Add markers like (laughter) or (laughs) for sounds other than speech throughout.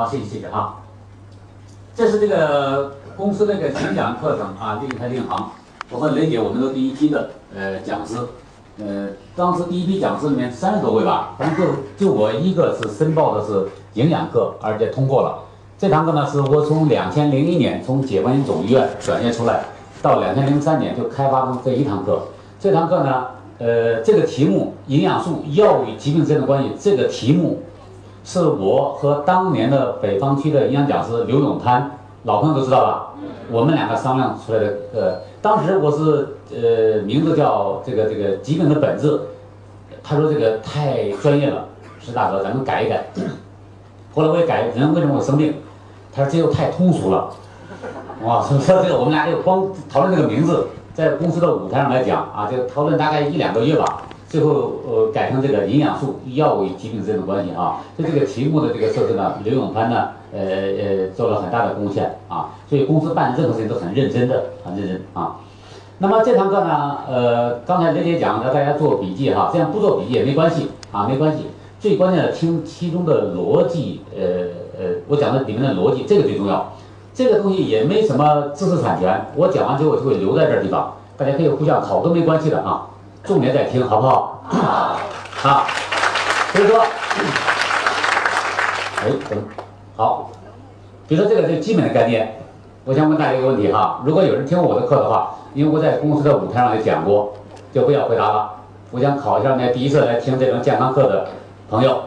好，谢谢谢谢啊。这是这个公司那个演讲课程啊，另一台另行。我和雷姐，我们都第一批的呃讲师，呃，当时第一批讲师里面三十多位吧，反正就就我一个是申报的是营养课，而且通过了。这堂课呢，是我从两千零一年从解放军总医院转业出来，到两千零三年就开发出这一堂课。这堂课呢，呃，这个题目营养素药物与疾病之间的关系，这个题目是我和当年的北方区的营养讲师刘永滩，老朋友都知道吧？我们两个商量出来的。呃，当时我是呃名字叫这个这个疾病的本质，他说这个太专业了，石大哥咱们改一改。后来我也改，人为什么会生病？他说这又太通俗了，哇！说这个我们俩就光讨论这个名字，在公司的舞台上来讲啊，就讨论大概一两个月吧，最后呃改成这个营养素药物与疾病之间的关系啊。就这个题目的这个设置呢，刘永攀呢，呃呃做了很大的贡献啊。所以公司办任何事情都很认真的，很认真啊。那么这堂课呢，呃，刚才雷姐讲让大家做笔记哈，这样不做笔记也没关系啊，没关系。最关键的听其中的逻辑，呃。呃，我讲的里面的逻辑，这个最重要。这个东西也没什么知识产权，我讲完之后就会留在这地方，大家可以互相考都没关系的啊。重点在听，好不好？好。啊，所以说，哎，等，好。比如说这个最基本的概念，我想问大家一个问题哈。如果有人听过我的课的话，因为我在公司的舞台上也讲过，就不要回答了。我想考一下那第一次来听这种健康课的朋友。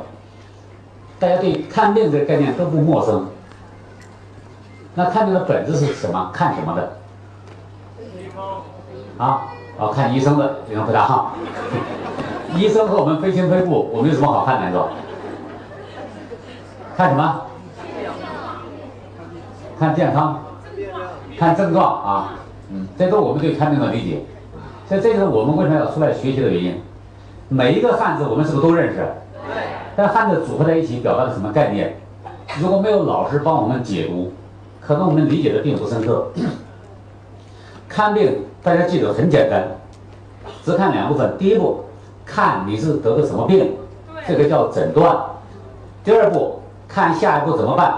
大家对看病这个概念都不陌生，那看病的本质是什么？看什么的？啊，哦，看医生的，有人回答哈。医生和我们非亲非故，我们有什么好看的？是吧？看什么？看健康，看症状啊，嗯，这都我们对看病的理解。所以这就是我们为什么要出来学习的原因。每一个汉字，我们是不是都认识？对。但汉字组合在一起表达了什么概念？如果没有老师帮我们解读，可能我们理解的并不深刻。(coughs) 看病大家记得很简单，只看两部分。第一步，看你是得的什么病，这个叫诊断；第二步，看下一步怎么办，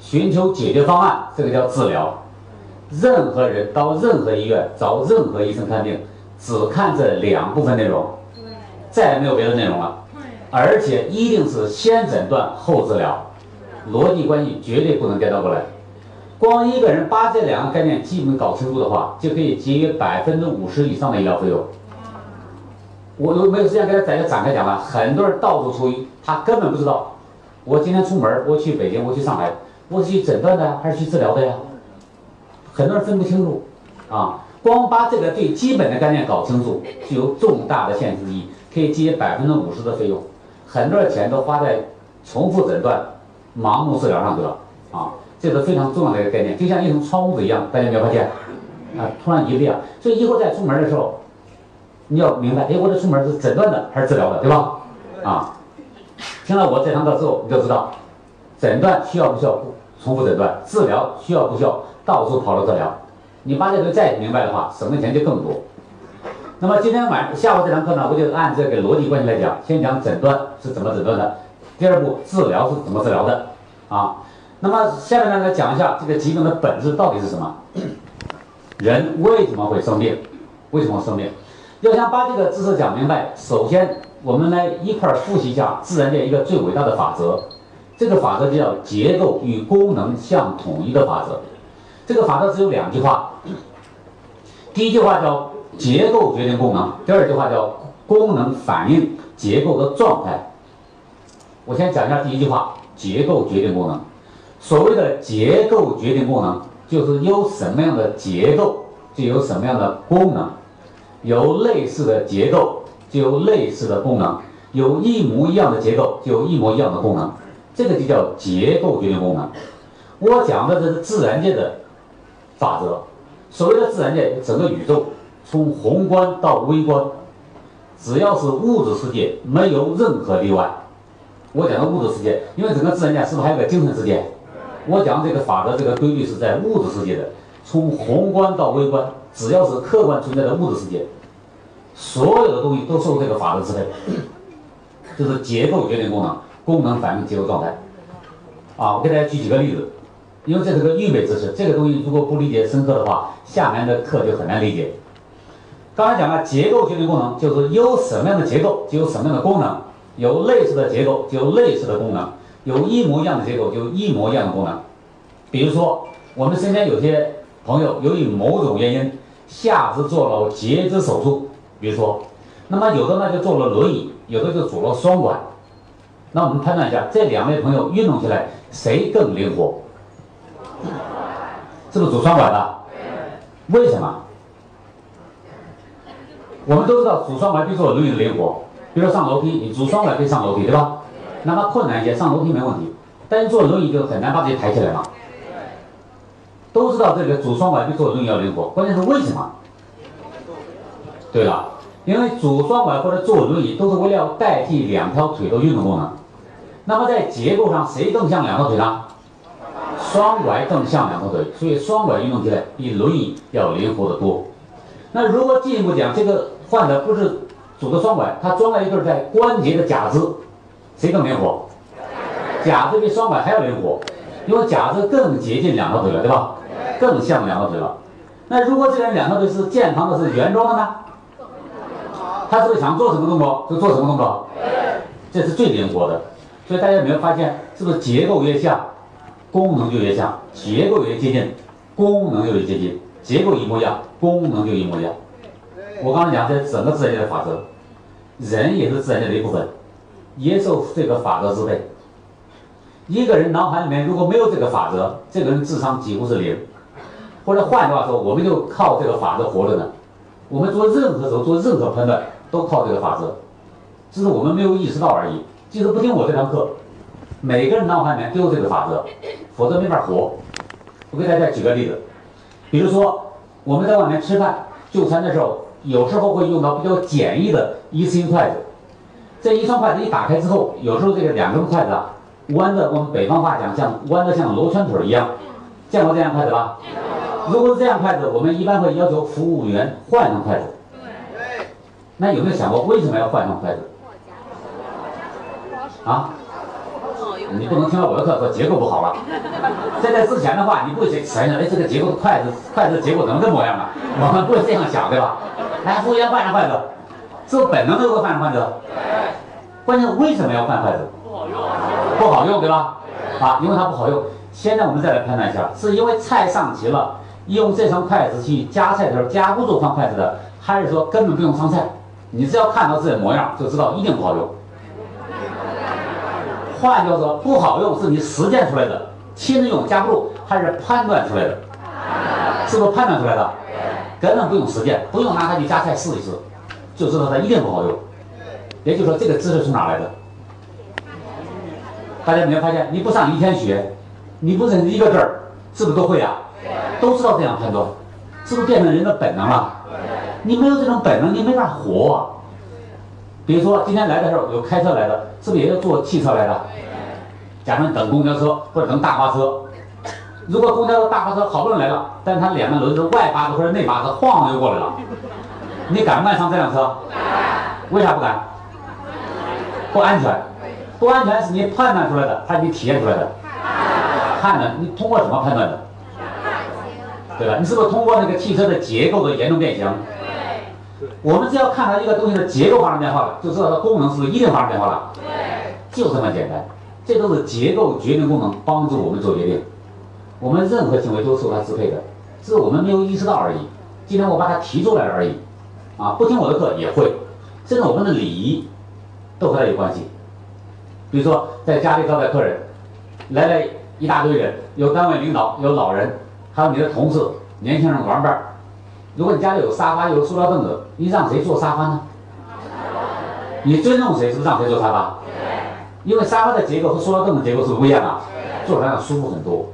寻求解决方案，这个叫治疗。任何人到任何医院找任何医生看病，只看这两部分内容，再也没有别的内容了。而且一定是先诊断后治疗，逻辑关系绝对不能颠倒过来。光一个人把这两个概念基本搞清楚的话，就可以节约百分之五十以上的医疗费用。我都没有时间给大家展开讲了。很多人到处出医，他根本不知道。我今天出门，我去北京，我去上海，我是去诊断的还是去治疗的呀？很多人分不清楚啊。光把这个最基本的概念搞清楚，具有重大的现实意义，可以节约百分之五十的费用。很多的钱都花在重复诊断、盲目治疗上去了啊！这是非常重要的一个概念，就像一层窗户纸一样，大家有没有发现？啊，突然一亮，所以以后再出门的时候，你要明白，哎，我这出门是诊断的还是治疗的，对吧？啊，听了我这堂课之后，你就知道，诊断需要不需要重复诊断，治疗需要不需要到处跑着治疗。你把这个再明白的话，省的钱就更多。那么今天晚下午这堂课呢，我就按这个逻辑关系来讲，先讲诊断是怎么诊断的，第二步治疗是怎么治疗的，啊，那么下面呢来讲一下这个疾病的本质到底是什么，人为什么会生病，为什么生病？要想把这个知识讲明白，首先我们来一块儿复习一下自然界一个最伟大的法则，这个法则就叫结构与功能相统一的法则，这个法则只有两句话，第一句话叫。结构决定功能。第二句话叫功能反映结构的状态。我先讲一下第一句话：结构决定功能。所谓的结构决定功能，就是有什么样的结构，就有什么样的功能。有类似的结构，就有类似的功能；有一模一样的结构，就有一模一样的功能。这个就叫结构决定功能。我讲的这是自然界的法则。所谓的自然界，整个宇宙。从宏观到微观，只要是物质世界，没有任何例外。我讲的物质世界，因为整个自然界是不是还有个精神世界？我讲这个法则，这个规律是在物质世界的。从宏观到微观，只要是客观存在的物质世界，所有的东西都受这个法则支配，就是结构决定功能，功能反映结构状态。啊，我给大家举几个例子，因为这是个预备知识，这个东西如果不理解深刻的话，下面的课就很难理解。刚才讲了结构决定功能，就是有什么样的结构就有什么样的功能，有类似的结构就有类似的功能，有一模一样的结构就一模一样的功能。比如说，我们身边有些朋友由于某种原因下肢做了截肢手术，比如说，那么有的呢就坐了轮椅，有的就拄了双拐。那我们判断一下，这两位朋友运动起来谁更灵活？是不是拄双拐的？为什么？我们都知道拄双拐比坐轮椅灵活。比如说上楼梯，你拄双拐可以上楼梯，对吧？哪怕困难一些，上楼梯没问题。但是坐轮椅就很难把自己抬起来嘛。都知道这个拄双拐比坐轮椅要灵活，关键是为什么？对了，因为拄双拐或者坐轮椅都是为了代替两条腿的运动功能。那么在结构上，谁更像两条腿呢？双拐更像两条腿，所以双拐运动起来比轮椅要灵活得多。那如果进一步讲，这个患者不是拄的双拐，他装了一对在关节的假肢，谁更灵活？假肢比双拐还要灵活，因为假肢更接近两条腿了，对吧？更像两条腿了。那如果这人两条腿是健康的，是原装的呢？他是不是想做什么动作就做什么动作？这是最灵活的。所以大家有没有发现，是不是结构越像，功能就越像？结构越接近，功能就越接近。结构一模一样，功能就一模一样。我刚才讲这整个自然界的法则，人也是自然界的一部分，也受这个法则支配。一个人脑海里面如果没有这个法则，这个人智商几乎是零。或者换句话说，我们就靠这个法则活着呢。我们做任何时候做任何判断都靠这个法则，只是我们没有意识到而已。即使不听我这堂课，每个人脑海里面都有这个法则，否则没法活。我给大家举个例子，比如说我们在外面吃饭就餐的时候，有时候会用到比较简易的一次性筷子。这一双筷子一打开之后，有时候这个两根筷子啊弯的，我们北方话讲像弯的像螺旋腿一样，见过这样筷子吧？如果是这样筷子，我们一般会要求服务员换上筷子。对那有没有想过为什么要换上筷子？啊，你不能听了我的课说结构不好了。在这之前的话，你不会想想，哎，这个结构筷子筷子结构怎么这模样啊？我们不会这样想，对吧？来，服务员换上筷子，是本能的会换上筷子？关键为什么要换筷子？不好用，不好用，对吧？啊，因为它不好用。现在我们再来判断一下，是因为菜上齐了，用这双筷子去夹菜的时候夹不住换筷子的，还是说根本不用上菜？你只要看到这模样就知道一定不好用。换句话说，不好用是你实践出来的，亲自用夹不住，还是判断出来的？是不是判断出来的？根本不用实践，不用拿它去夹菜试一试，就知道它一定不好用。也就是说，这个知识从哪来的？大家没有发现？你不上一天学，你不认识一个字儿，是不是都会啊？都知道这样判断，是不是变成人的本能了？你没有这种本能，你没法活啊。比如说今天来的时候有开车来的，是不是也有坐汽车来的？假设等公交车或者等大巴车，如果公交车、大巴车好不容易来了，但是它两个轮子外八字或者内八字晃就过来了，你敢不敢上这辆车？为啥不敢？不安全。不安全是你判断出来的，还是你体验出来的？判断，你通过什么判断的？对吧？你是不是通过那个汽车的结构的严重变形？对我们只要看到一个东西的结构发生变化了，就知道它功能是不是一定发生变化了。对，就这么简单。这都是结构决定功能，帮助我们做决定。我们任何行为都受它支配的，只是我们没有意识到而已。今天我把它提出来了而已。啊，不听我的课也会，甚至我们的礼仪都和它有关系。比如说在家里招待客人，来了一大堆人，有单位领导，有老人，还有你的同事、年轻人玩伴。如果你家里有沙发，有塑料凳子，你让谁坐沙发呢？你尊重谁，是不是让谁坐沙发？因为沙发的结构和塑料凳的结构是不一样的，坐上要舒服很多。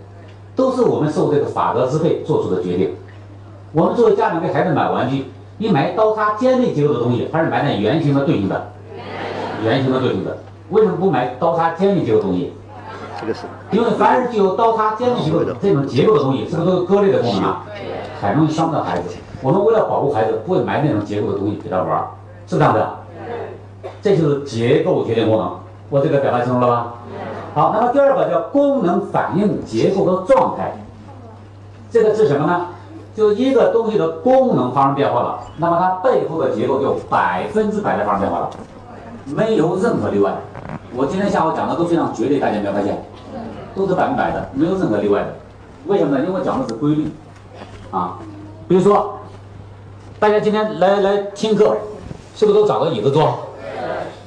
都是我们受这个法则支配做出的决定。我们作为家长给孩子买玩具，你买刀叉尖锐结构的东西，还是买那圆形的对形的？圆形的对形的。为什么不买刀叉尖锐结构的东西？这个是。因为凡是具有刀叉尖锐结构的这种结构的东西，是不是都有割裂的功能啊？很容易伤到孩子。我们为了保护孩子，不会买那种结构的东西给他玩，是不是这样的？这就是结构决定功能。我这个表达清楚了吧？好，那么第二个叫功能反应结构的状态，这个是什么呢？就一个东西的功能发生变化了，那么它背后的结构就百分之百的发生变化了，没有任何例外。我今天下午讲的都非常绝对，大家有没有发现？都是百分百的，没有任何例外的。为什么呢？因为讲的是规律啊。比如说，大家今天来来听课，是不是都找个椅子坐？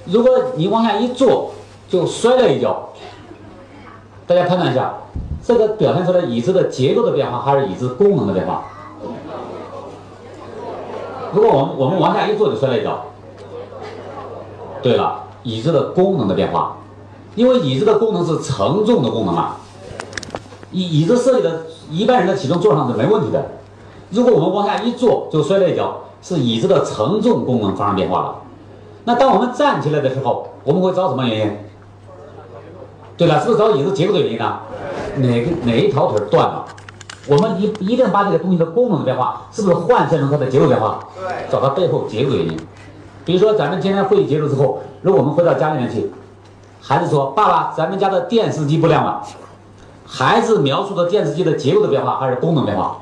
如果你往下一坐，就摔了一跤。大家判断一下，这个表现出来椅子的结构的变化，还是椅子功能的变化？如果我们我们往下一坐就摔了一跤。对了，椅子的功能的变化，因为椅子的功能是承重的功能啊。椅椅子设计的一般人的体重坐上是没问题的。如果我们往下一坐就摔了一跤，是椅子的承重功能发生变化了。那当我们站起来的时候，我们会找什么原因？对了，是不是找椅子结构的原因呢？哪个哪一条腿断了？我们一一定把这个东西的功能的变化，是不是换算成它的结构变化？对，找到背后结构原因。比如说，咱们今天会议结束之后，如果我们回到家里面去，孩子说：“爸爸，咱们家的电视机不亮了。”孩子描述的电视机的结构的变化还是功能变化？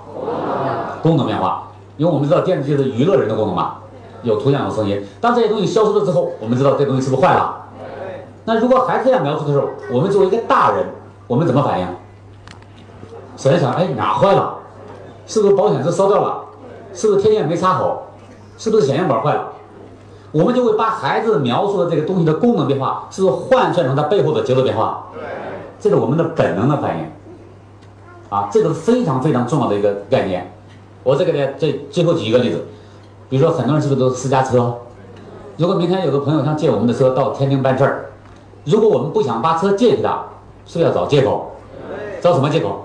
功能变化，因为我们知道电视机是娱乐人的功能嘛，有图像有声音。当这些东西消失了之后，我们知道这东西是不是坏了？那如果孩子这样描述的时候，我们作为一个大人，我们怎么反应？首先想，哎，哪坏了？是不是保险丝烧掉了？是不是天线没插好？是不是显像板坏了？我们就会把孩子描述的这个东西的功能变化，是不是换算成它背后的结构变化？对，这是我们的本能的反应。啊，这个是非常非常重要的一个概念。我再给大家最最后举一个例子，比如说很多人是不是都是私家车？如果明天有个朋友想借我们的车到天津办事儿，如果我们不想把车借给他，是不是要找借口？找什么借口？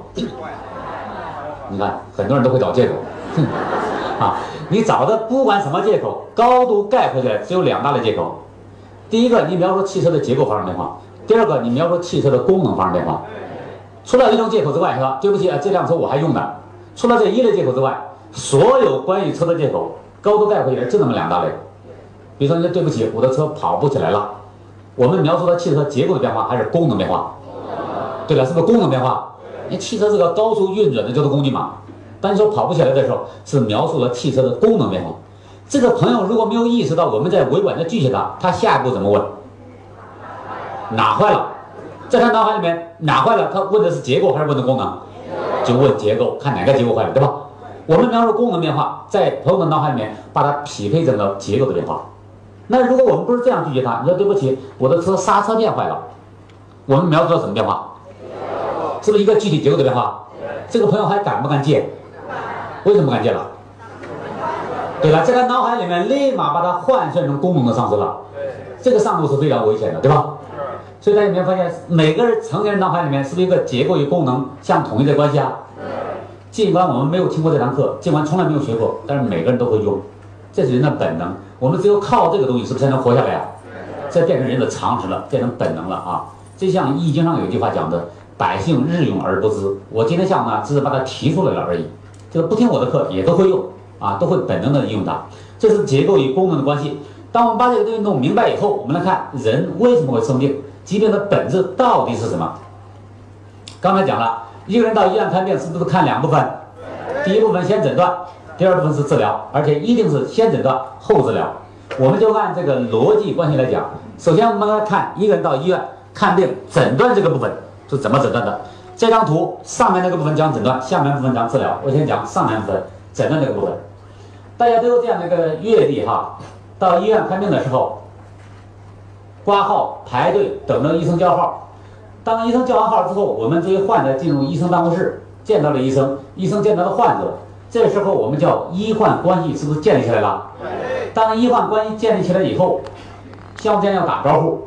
你看，很多人都会找借口。哼 (laughs) 啊，你找的不管什么借口，高度概括起来只有两大类借口。第一个，你描述汽车的结构发生变化；第二个，你描述汽车的功能发生变化。除了一种借口之外，是吧？对不起啊，这辆车我还用的。除了这一类借口之外，所有关于车的借口，高度概括起来就那么两大类。比如说，你说对不起，我的车跑不起来了。我们描述的汽车结构的变化还是功能变化？对了，是不是功能变化？那汽车是个高速运转的交通工具嘛。但你说跑不起来的时候，是描述了汽车的功能变化。这个朋友如果没有意识到我们在委婉的拒绝他，他下一步怎么问？哪坏了？在他脑海里面哪坏了？他问的是结构还是问的功能？就问结构，看哪个结构坏了，对吧？我们描述功能变化，在朋友的脑海里面把它匹配成了结构的变化。那如果我们不是这样拒绝他，你说对不起，我的车刹车片坏了，我们描述了什么变化？是不是一个具体结构的变化？这个朋友还敢不敢借？为什么不敢借了？对吧？在他脑海里面立马把它换算成功能的丧失了，这个上路是非常危险的，对吧？所以大家有没有发现，每个人成年人脑海里面是不是一个结构与功能相统一的关系啊？尽管我们没有听过这堂课，尽管从来没有学过，但是每个人都会用，这是人的本能。我们只有靠这个东西，是不是才能活下来啊？这变成人的常识了，变成本能了啊！就像《易经》上有一句话讲的：“百姓日用而不知。”我今天下午呢，只是把它提出来了而已。就是不听我的课也都会用啊，都会本能的用它。这是结构与功能的关系。当我们把这个东西弄明白以后，我们来看人为什么会生病。疾病的本质到底是什么？刚才讲了，一个人到医院看病是不是看两部分？第一部分先诊断，第二部分是治疗，而且一定是先诊断后治疗。我们就按这个逻辑关系来讲，首先我们来看一个人到医院看病，诊断这个部分是怎么诊断的？这张图上面那个部分讲诊断，下面部分讲治疗。我先讲上面部分诊断这个部分。大家都有这样的一个阅历哈，到医院看病的时候。挂号排队等着医生叫号，当医生叫完号之后，我们作为患者进入医生办公室，见到了医生，医生见到了患者，这时候我们叫医患关系是不是建立起来了？当医患关系建立起来以后，相互间要打招呼，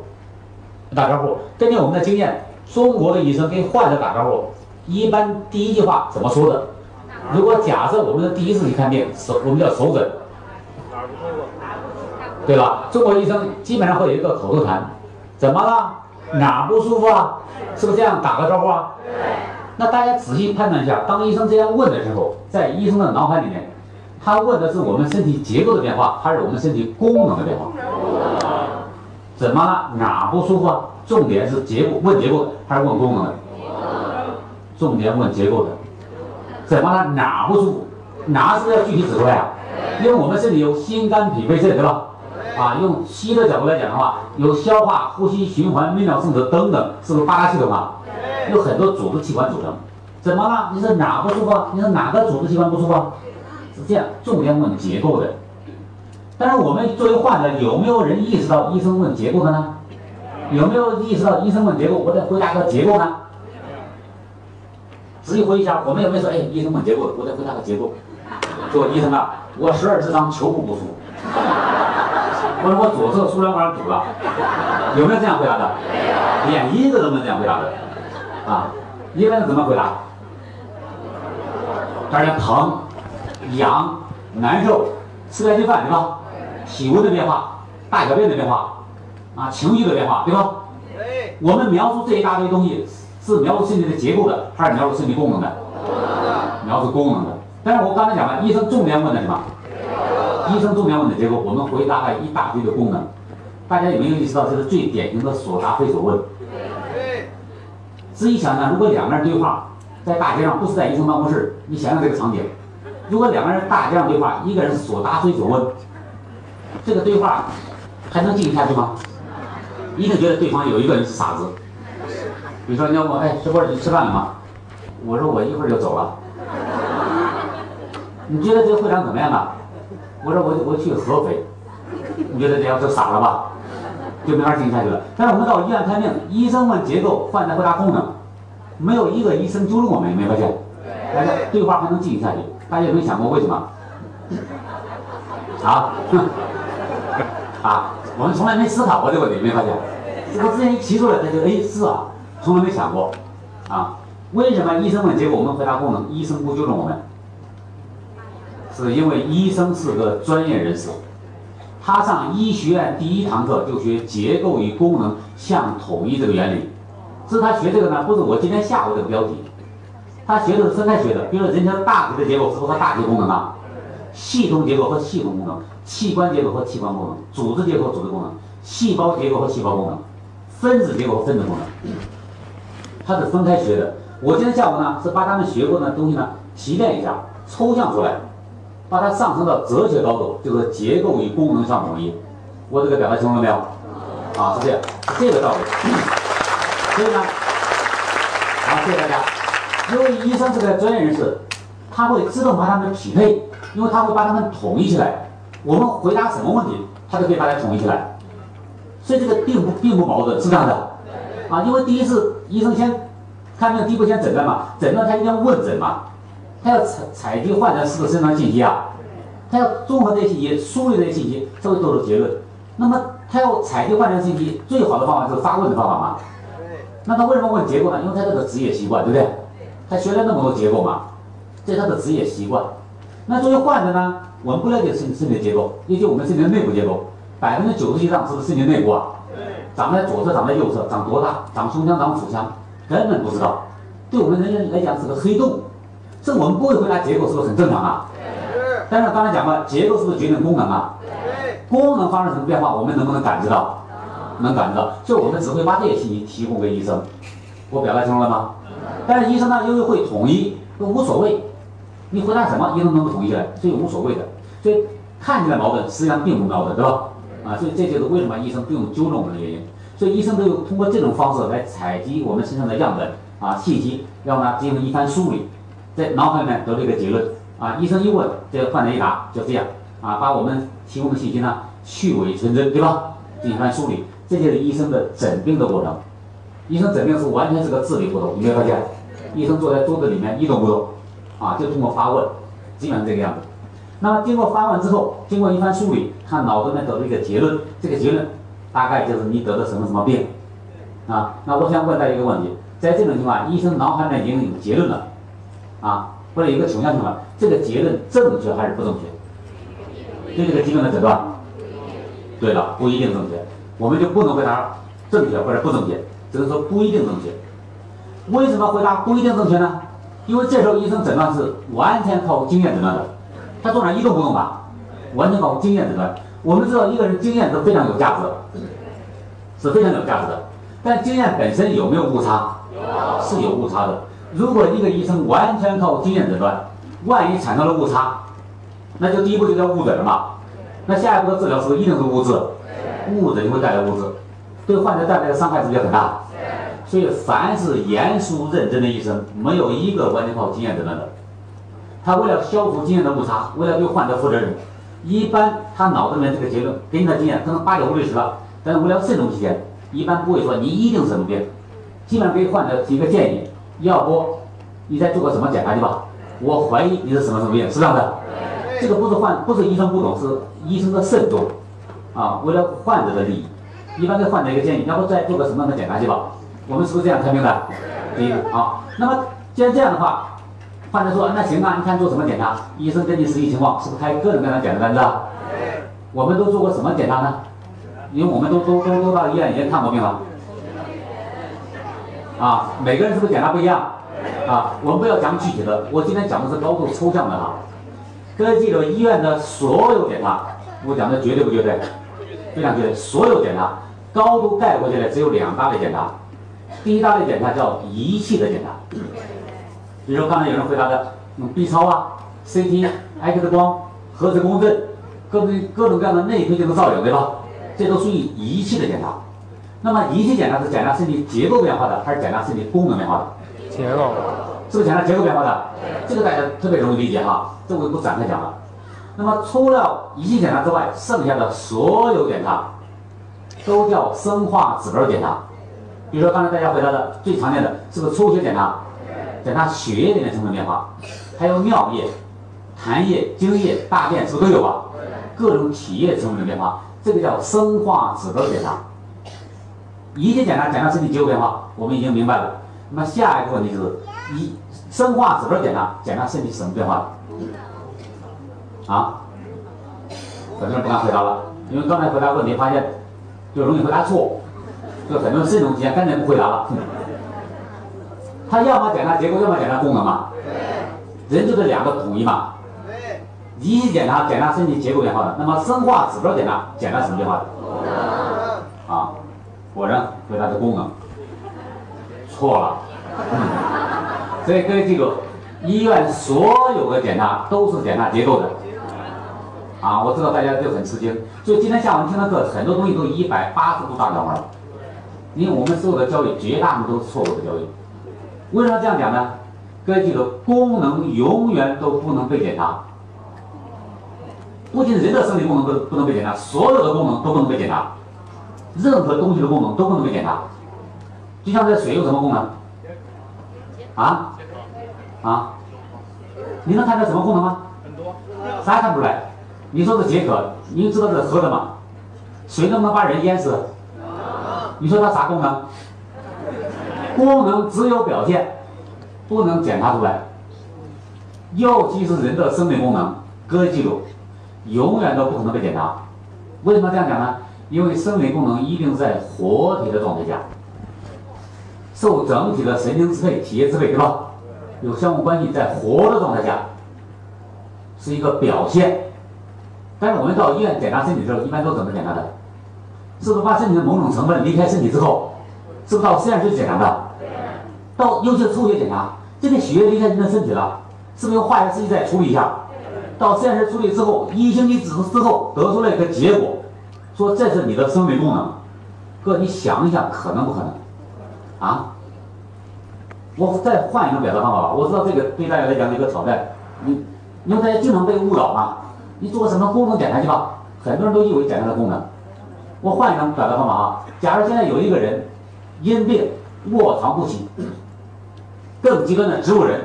打招呼。根据我们的经验，中国的医生跟患者打招呼，一般第一句话怎么说的？如果假设我们是第一次去看病，手我们叫手诊。对吧？中国医生基本上会有一个口头禅，怎么了？哪不舒服啊？是不是这样打个招呼啊？那大家仔细判断一下，当医生这样问的时候，在医生的脑海里面，他问的是我们身体结构的变化，还是我们身体功能的变化？怎么了？哪不舒服啊？重点是结构，问结构的还是问功能的？重点问结构的。怎么了？哪不舒服？哪是要具体指出来啊？因为我们身体有心肝脾肺肾，对吧？啊，用西医的角度来讲的话，有消化、呼吸、循环、泌尿、生殖等等，是不是八大系统啊？有很多组织器官组成。怎么了？你是哪不舒服？你是哪个组织器官不舒服？是这样，重点问结构的。但是我们作为患者，有没有人意识到医生问结构的呢？有没有意识到医生问结构，我得回答个结构呢？仔细回忆一下，我们有没有说，哎，医生问结构，我得回答个结构。说医生啊，我十二指肠球部不舒服，(laughs) 我说我左侧输卵管堵了，有没有这样回答的？连一个都没这样回答的，啊，一般是怎么回答？这儿疼、痒、难受，吃不下饭，对吧？体温的变化、大小便的变化，啊，情绪的变化，对吧？我们描述这一大堆东西，是描述身体的结构的，还是描述身体功能的？描述功能的。但是我刚才讲了，医生重点问的什么？医生重点问的结构，我们回答了一大堆的功能。大家有没有意识到，这是最典型的所答非所问？仔细想想，如果两个人对话。在大街上不是在医生办公室，你想想这个场景，如果两个人大街上对话，一个人所答非所问，这个对话还能进行下去吗？一定觉得对方有一个人是傻子。比如说你要问，哎，师傅你吃饭了吗？我说我一会儿就走了。你觉得这个会场怎么样啊？我说我我去合肥。你觉得这样就傻了吧？就没法进行下去了。但是我们到医院看病，医生问结构，患者回答功能。没有一个医生纠正我们，没发现？大家对话还能进行下去，大家有没有想过为什么？啊？啊？我们从来没思考过这个问题，没发现？这个之前一提出来，他就哎是啊，从来没想过啊？为什么医生问结果我们回答功能，医生不纠正我们？是因为医生是个专业人士，他上医学院第一堂课就学结构与功能相统一这个原理。是他学这个呢，不是我今天下午这个标题，他学的是分开学的。比如说人体大体的结构是和大体功能啊，系统结构和系统功能，器官结构和器官功能，组织结构和组织功能，细胞结构和细胞功能，分子结构和分子功能，它是分开学的。我今天下午呢是把他们学过的东西呢提炼一下，抽象出来，把它上升到哲学高度，就是结构与功能相统一。我这个表达清楚了没有？啊，是这样，是这个道理。所以呢，好，谢谢大家。因为医生是个专业人士，他会自动把他们匹配，因为他会把他们统一起来。我们回答什么问题，他都可以把它统一起来。所以这个并不并不矛盾，是这样的。啊，因为第一次医生先看病，第一步先诊断嘛，诊断他一定要问诊嘛，他要采采集患者是不是身上信息啊，他要综合这些信息，梳理这些信息，才会做出结论。那么他要采集患者信息，最好的方法就是发问的方法嘛。那他为什么问结构呢？因为他这个职业习惯，对不对？他学了那么多结构嘛，这是他的职业习惯。那作为患者呢，我们不了解身身体的结构，也就我们身体的内部结构，百分之九十以上是不是身体内部啊？长在左侧，长在右侧，长多大？长胸腔，长腹腔，根本不知道。对我们人类来讲是个黑洞。这我们不会回答结构，是不是很正常啊？但是刚才讲了，结构是不是决定功能啊？功能发生什么变化，我们能不能感知到？能感知到，所以我们只会把这些信息提供给医生。我表达清楚了吗？但是医生呢，由于会统一，都无所谓。你回答什么，医生能够统一起来，所以无所谓的。所以看起来矛盾，实际上并不矛盾，对吧？啊，所以这就是为什么医生不用纠正我们的原因。所以医生都有通过这种方式来采集我们身上的样本啊信息，然后呢进行一番梳理，在脑海里面得出一个结论啊。医生一问，这个患者一答，就这样啊，把我们提供的信息呢去伪存真，对吧？进行一番梳理。这就是医生的诊病的过程，医生诊病是完全是个智力活动，有没发现？医生坐在桌子里面一动不动，啊，就通过发问，基本上这个样子。那么经过发问之后，经过一番梳理，看脑子里面得出一个结论，这个结论大概就是你得的什么什么病，啊，那我想问大家一个问题，在这种情况，医生脑海里面已经有结论了，啊，或者有个倾向性了，这个结论正确还是不正确？对这个疾病的诊断，对了，不一定正确。我们就不能回答正确或者不正确，只能说不一定正确。为什么回答不一定正确呢？因为这时候医生诊断是完全靠经验诊断的，他坐那一动不动吧，完全靠经验诊断。我们知道一个人经验是非常有价值，是非常有价值的。但经验本身有没有误差？是有误差的。如果一个医生完全靠经验诊断，万一产生了误差，那就第一步就叫误诊了嘛。那下一步的治疗是不是一定是误治？误诊就会带来误治，对患者带来的伤害是不是很大？所以，凡是严肃认真的医生，没有一个完全靠经验诊断的。他为了消除经验的误差，为了对患者负责任，一般他脑子里面这个结论给你的经验可能八九不离十了，但是为了慎重起见，一般不会说你一定是什么病，基本上给患者提个建议，要不你再做个什么检查去吧？我怀疑你是什么什么病，是这样的。这个不是患不是医生不懂，是医生的慎重啊，为了患者的利益，一般给患者一个建议，要不再做个什么样的检查去吧？我们是不是这样开明的？第一个啊，那么既然这样的话，患者说那行啊，你看做什么检查？医生根据实际情况，是不是开各种各样的检查单子啊？我们都做过什么检查呢？因为我们都都都都到医院已经看过病了。啊，每个人是不是检查不一样？啊，我们不要讲具体的，我今天讲的是高度抽象的哈。各位记住，医院的所有检查，我讲的绝对不绝对？非常绝对，所有检查高度概括起来只有两大类检查。第一大类检查叫仪器的检查，比如刚才有人回答的，用 B 超啊、CT、X 光、核磁共振，各种各种各样的内窥镜的造影，对吧？这都属于仪器的检查。那么仪器检查是检查身体结构变化的，还是检查身体功能变化的？结构。是不是检查结构变化的？这个大家特别容易理解哈，这我就不展开讲了。那么除了仪器检查之外，剩下的所有检查都叫生化指标检查。比如说刚才大家回答的最常见的是不是抽血检查？检查血液里面成分变化，还有尿液、痰液、精液、大便是不是都有啊？各种体液成分的变化，这个叫生化指标检查。仪器检查检查身体结构变化，我们已经明白了。那么下一个问题就是一生化指标检查检查身体什么变化？啊？很多人不敢回答了，因为刚才回答问题发现就容易回答错。就很多慎重起见，干脆不回答了。他要么检查结构，要么检查功能嘛。人就这两个统一嘛。仪器检查检查身体结构变化的，那么生化指标检查检查什么变化的？啊，果然回答是功能。错了。(laughs) 所以各位记住，医院所有的检查都是检查结构的。啊，我知道大家就很吃惊，所以今天下午听的课很多东西都一百八十度大转弯了。因为我们所有的交易绝大部分都是错误的交易，为什么这样讲呢？各位记住，功能永远都不能被检查，不仅人的生理功能不不能被检查，所有的功能都不能被检查，任何东西的功能都不能被检查。就像这水有什么功能？啊？啊？你能看出来什么功能吗？很多。啥也看不出来。你说是解渴，你知道这是喝的吗？水能不能把人淹死？你说它啥功能？功能只有表现，不能检查出来。尤其是人的生理功能，各位记住，永远都不可能被检查。为什么这样讲呢？因为生理功能一定在活体的状态下，受整体的神经支配、体液支配，对吧？有相互关系，在活的状态下，是一个表现。但是我们到医院检查身体的时候，一般都怎么检查的？是不是把身体的某种成分离开身体之后，是不是到实验室检查的？到尤其是抽血检查，这个血液离开人的身体了，是不是用化学试剂再处理一下？到实验室处理之后，一星期之之后得出来一个结果，说这是你的生命功能。哥，你想一想，可能不可能？啊？我再换一种表达方法吧。我知道这个对大家来讲是一个挑战。你，因为大家经常被误导嘛。你做什么功能检查去吧？很多人都以为检查的功能。我换一种表达方法啊，假如现在有一个人因病卧床不起，更极端的植物人，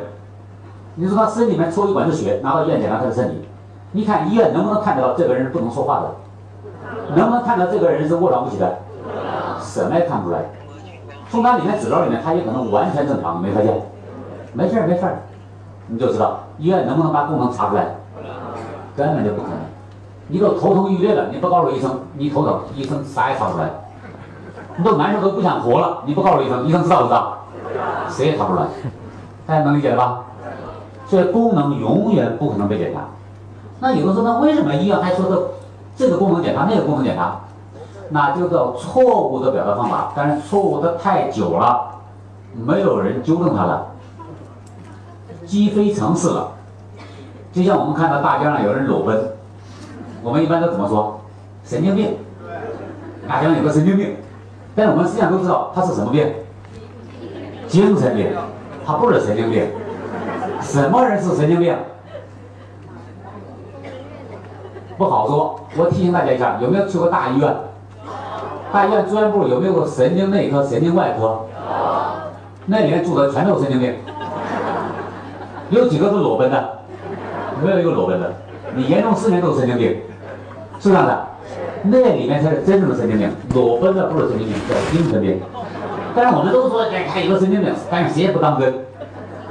你说他身里面抽一管子血，拿到医院检查他的身体，你看医院能不能看到这个人是不能说话的？能不能看到这个人是卧床不起的？什么也看不出来。从他里面指标里面，他也可能完全正常，没发现？没事儿没事儿，你就知道医院能不能把功能查出来？根本就不可能。你都头痛欲裂了，你不告诉医生你头疼，医生啥也查不出来。你都难受都不想活了，你不告诉医生，医生知道不知道？谁也查不出来。大家能理解了吧？所以功能永远不可能被检查。那有人说，那为什么医院还说的这个功能检查那个功能检查？那就叫错误的表达方法。但是错误的太久了，没有人纠正它了，积非成是了。就像我们看到大街上有人裸奔，我们一般都怎么说？神经病。大街上有个神经病，但是我们实际上都知道他是什么病？精神病，他不是神经病。什么人是神经病？不好说。我提醒大家一下，有没有去过大医院？大医院住院部有没有神经内科、神经外科？那里面住的全都是神经病。有几个是裸奔的？没有一个裸奔的。你严重失眠都是神经病，是这样的。那里面才是真正的神经病，裸奔的不是神经病，叫精神病。但是我们都说，哎，他有个神经病，但是谁也不当真，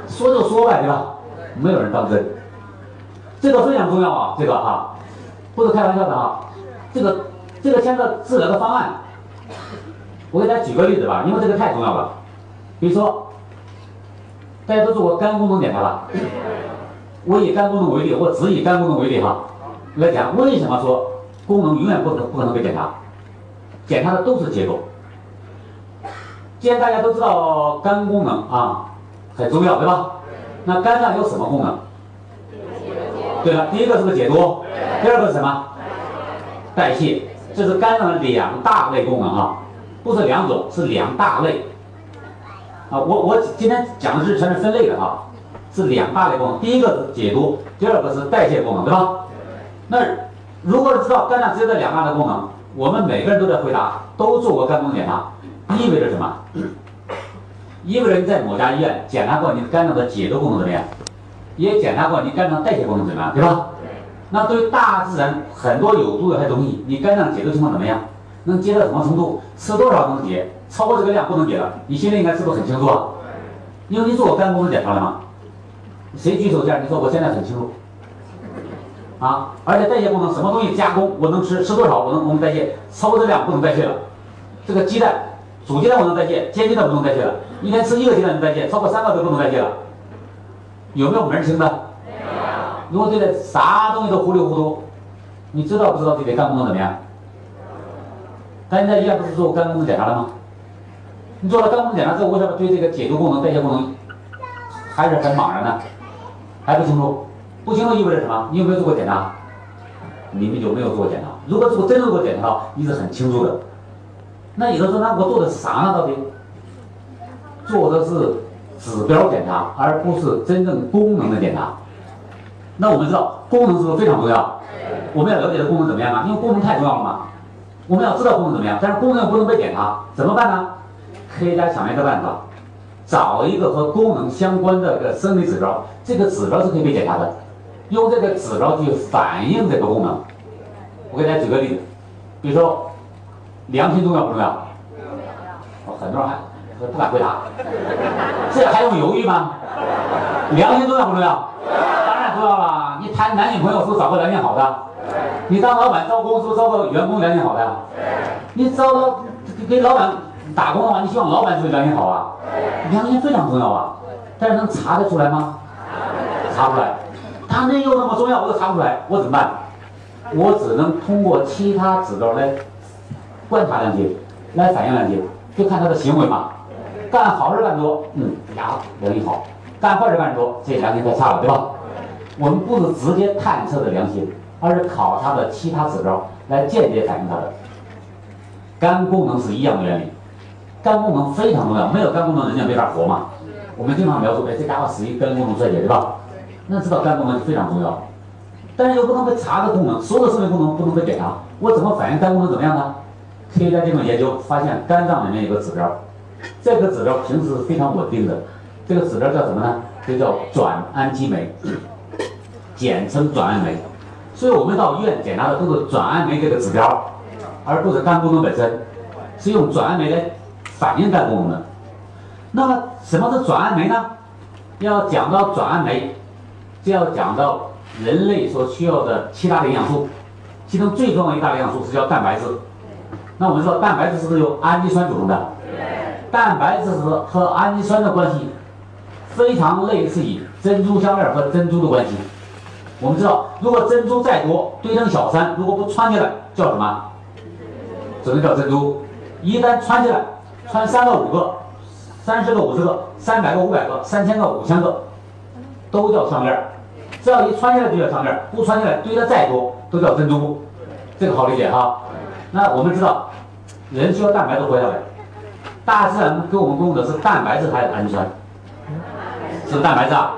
说就说呗，对吧？没有人当真。这个非常重要啊，这个哈，不是开玩笑的哈。这个这个牵涉治疗的方案，我给大家举个例子吧，因为这个太重要了。比如说，大家都做过肝功能检查吧？我以肝功能为例，我只以肝功能为例哈，来讲为什么说功能永远不可不可能被检查？检查的都是结构。既然大家都知道肝功能啊很重要，对吧？那肝脏有什么功能？对了，第一个是不是解毒？第二个是什么？代谢。这是肝脏的两大类功能啊，不是两种，是两大类。啊，我我今天讲的是全是分类的啊。是两大类功能，第一个是解毒，第二个是代谢功能，对吧？那如果知道肝脏只有这两大的功能，我们每个人都在回答，都做过肝功能检查，意味着什么？意味着你在某家医院检查过你肝脏的解毒功能怎么样，也检查过你肝脏代谢功能怎么样，对吧？那对大自然很多有毒有害东西，你肝脏解毒情况怎么样？能解到什么程度？吃多少能解？超过这个量不能解了？你心里应该是不是很清楚啊？因为你做过肝功能检查了吗？谁举手？这样你说，我现在很清楚，啊，而且代谢功能，什么东西加工我能吃，吃多少我能我能代谢，超过这量不能代谢了。这个鸡蛋，煮鸡蛋我能代谢，煎鸡蛋不能代谢了。一天吃一个鸡蛋能代谢，超过三个都不能代谢了。有没有门儿清的？没有。如果对待啥东西都糊里糊涂，你知道不知道自己的肝功能怎么样？但你在医院不是做肝功能检查了吗？你做了肝功能检查之后，为什么对这个解毒功能、代谢功能还是很茫然呢？还不清楚，不清楚意味着什么？你有没有做过检查？你们有没有做过检查？如果做真做过检查，你是很清楚的。那有的说，那我做的是啥呢？到底做的是指标检查，而不是真正功能的检查。那我们知道功能是不是非常重要？我们要了解的功能怎么样啊？因为功能太重要了嘛。我们要知道功能怎么样，但是功能又不能被检查，怎么办呢？科学家想了一个办法。找一个和功能相关的个生理指标，这个指标是可以被检查的，用这个指标去反映这个功能。我给大家举个例子，比如说，良心重要不重要？我很多人还不敢回答，这还用犹豫吗？良心重要不重要？当然重要了。你谈男女朋友是不是找个良心好的？你当老板招工是不是招个员工良心好的？你招了给老板打工的话，你希望老板是不是良心好啊？良心非常重要啊，但是能查得出来吗？查不出来。他那又那么重要，我都查不出来，我怎么办？我只能通过其他指标来观察良心，来反映良心，就看他的行为嘛。干好事干多，嗯，牙，良心好；干坏事干多，这良心太差了，对吧？我们不是直接探测的良心，而是考察的其他指标来间接反映它的。肝功能是一样的原理。肝功能非常重要，没有肝功能人家没法活嘛。我们经常描述，哎，这家伙死于肝功能衰竭，对吧？那知道肝功能是非常重要，但是又不能被查的功能，所有的生理功能不能被检查，我怎么反映肝功能怎么样呢？科学家这种研究发现，肝脏里面有个指标，这个指标平时是非常稳定的，这个指标叫什么呢？就叫转氨基酶，简称转氨酶。所以我们到医院检查的都是转氨酶这个指标，而不是肝功能本身，是用转氨酶来。反映肝功能的，那么什么是转氨酶呢？要讲到转氨酶，就要讲到人类所需要的七大营养素，其中最重要一大营养素是叫蛋白质。那我们说蛋白质是由氨基酸组成的？蛋白质和和氨基酸的关系非常类似于珍珠项链和珍珠的关系。我们知道，如果珍珠再多堆成小山，如果不穿起来，叫什么？只能叫珍珠。一旦穿起来，穿三个、五个、三十个、五十个、三百个、五百个、三千个、五千个，都叫项链。只要一穿下来就叫项链，不穿下来堆的再多都叫珍珠。这个好理解哈。那我们知道，人需要蛋白质活下来，大自然给我们供的是蛋白质还是氨基酸？是蛋白质啊。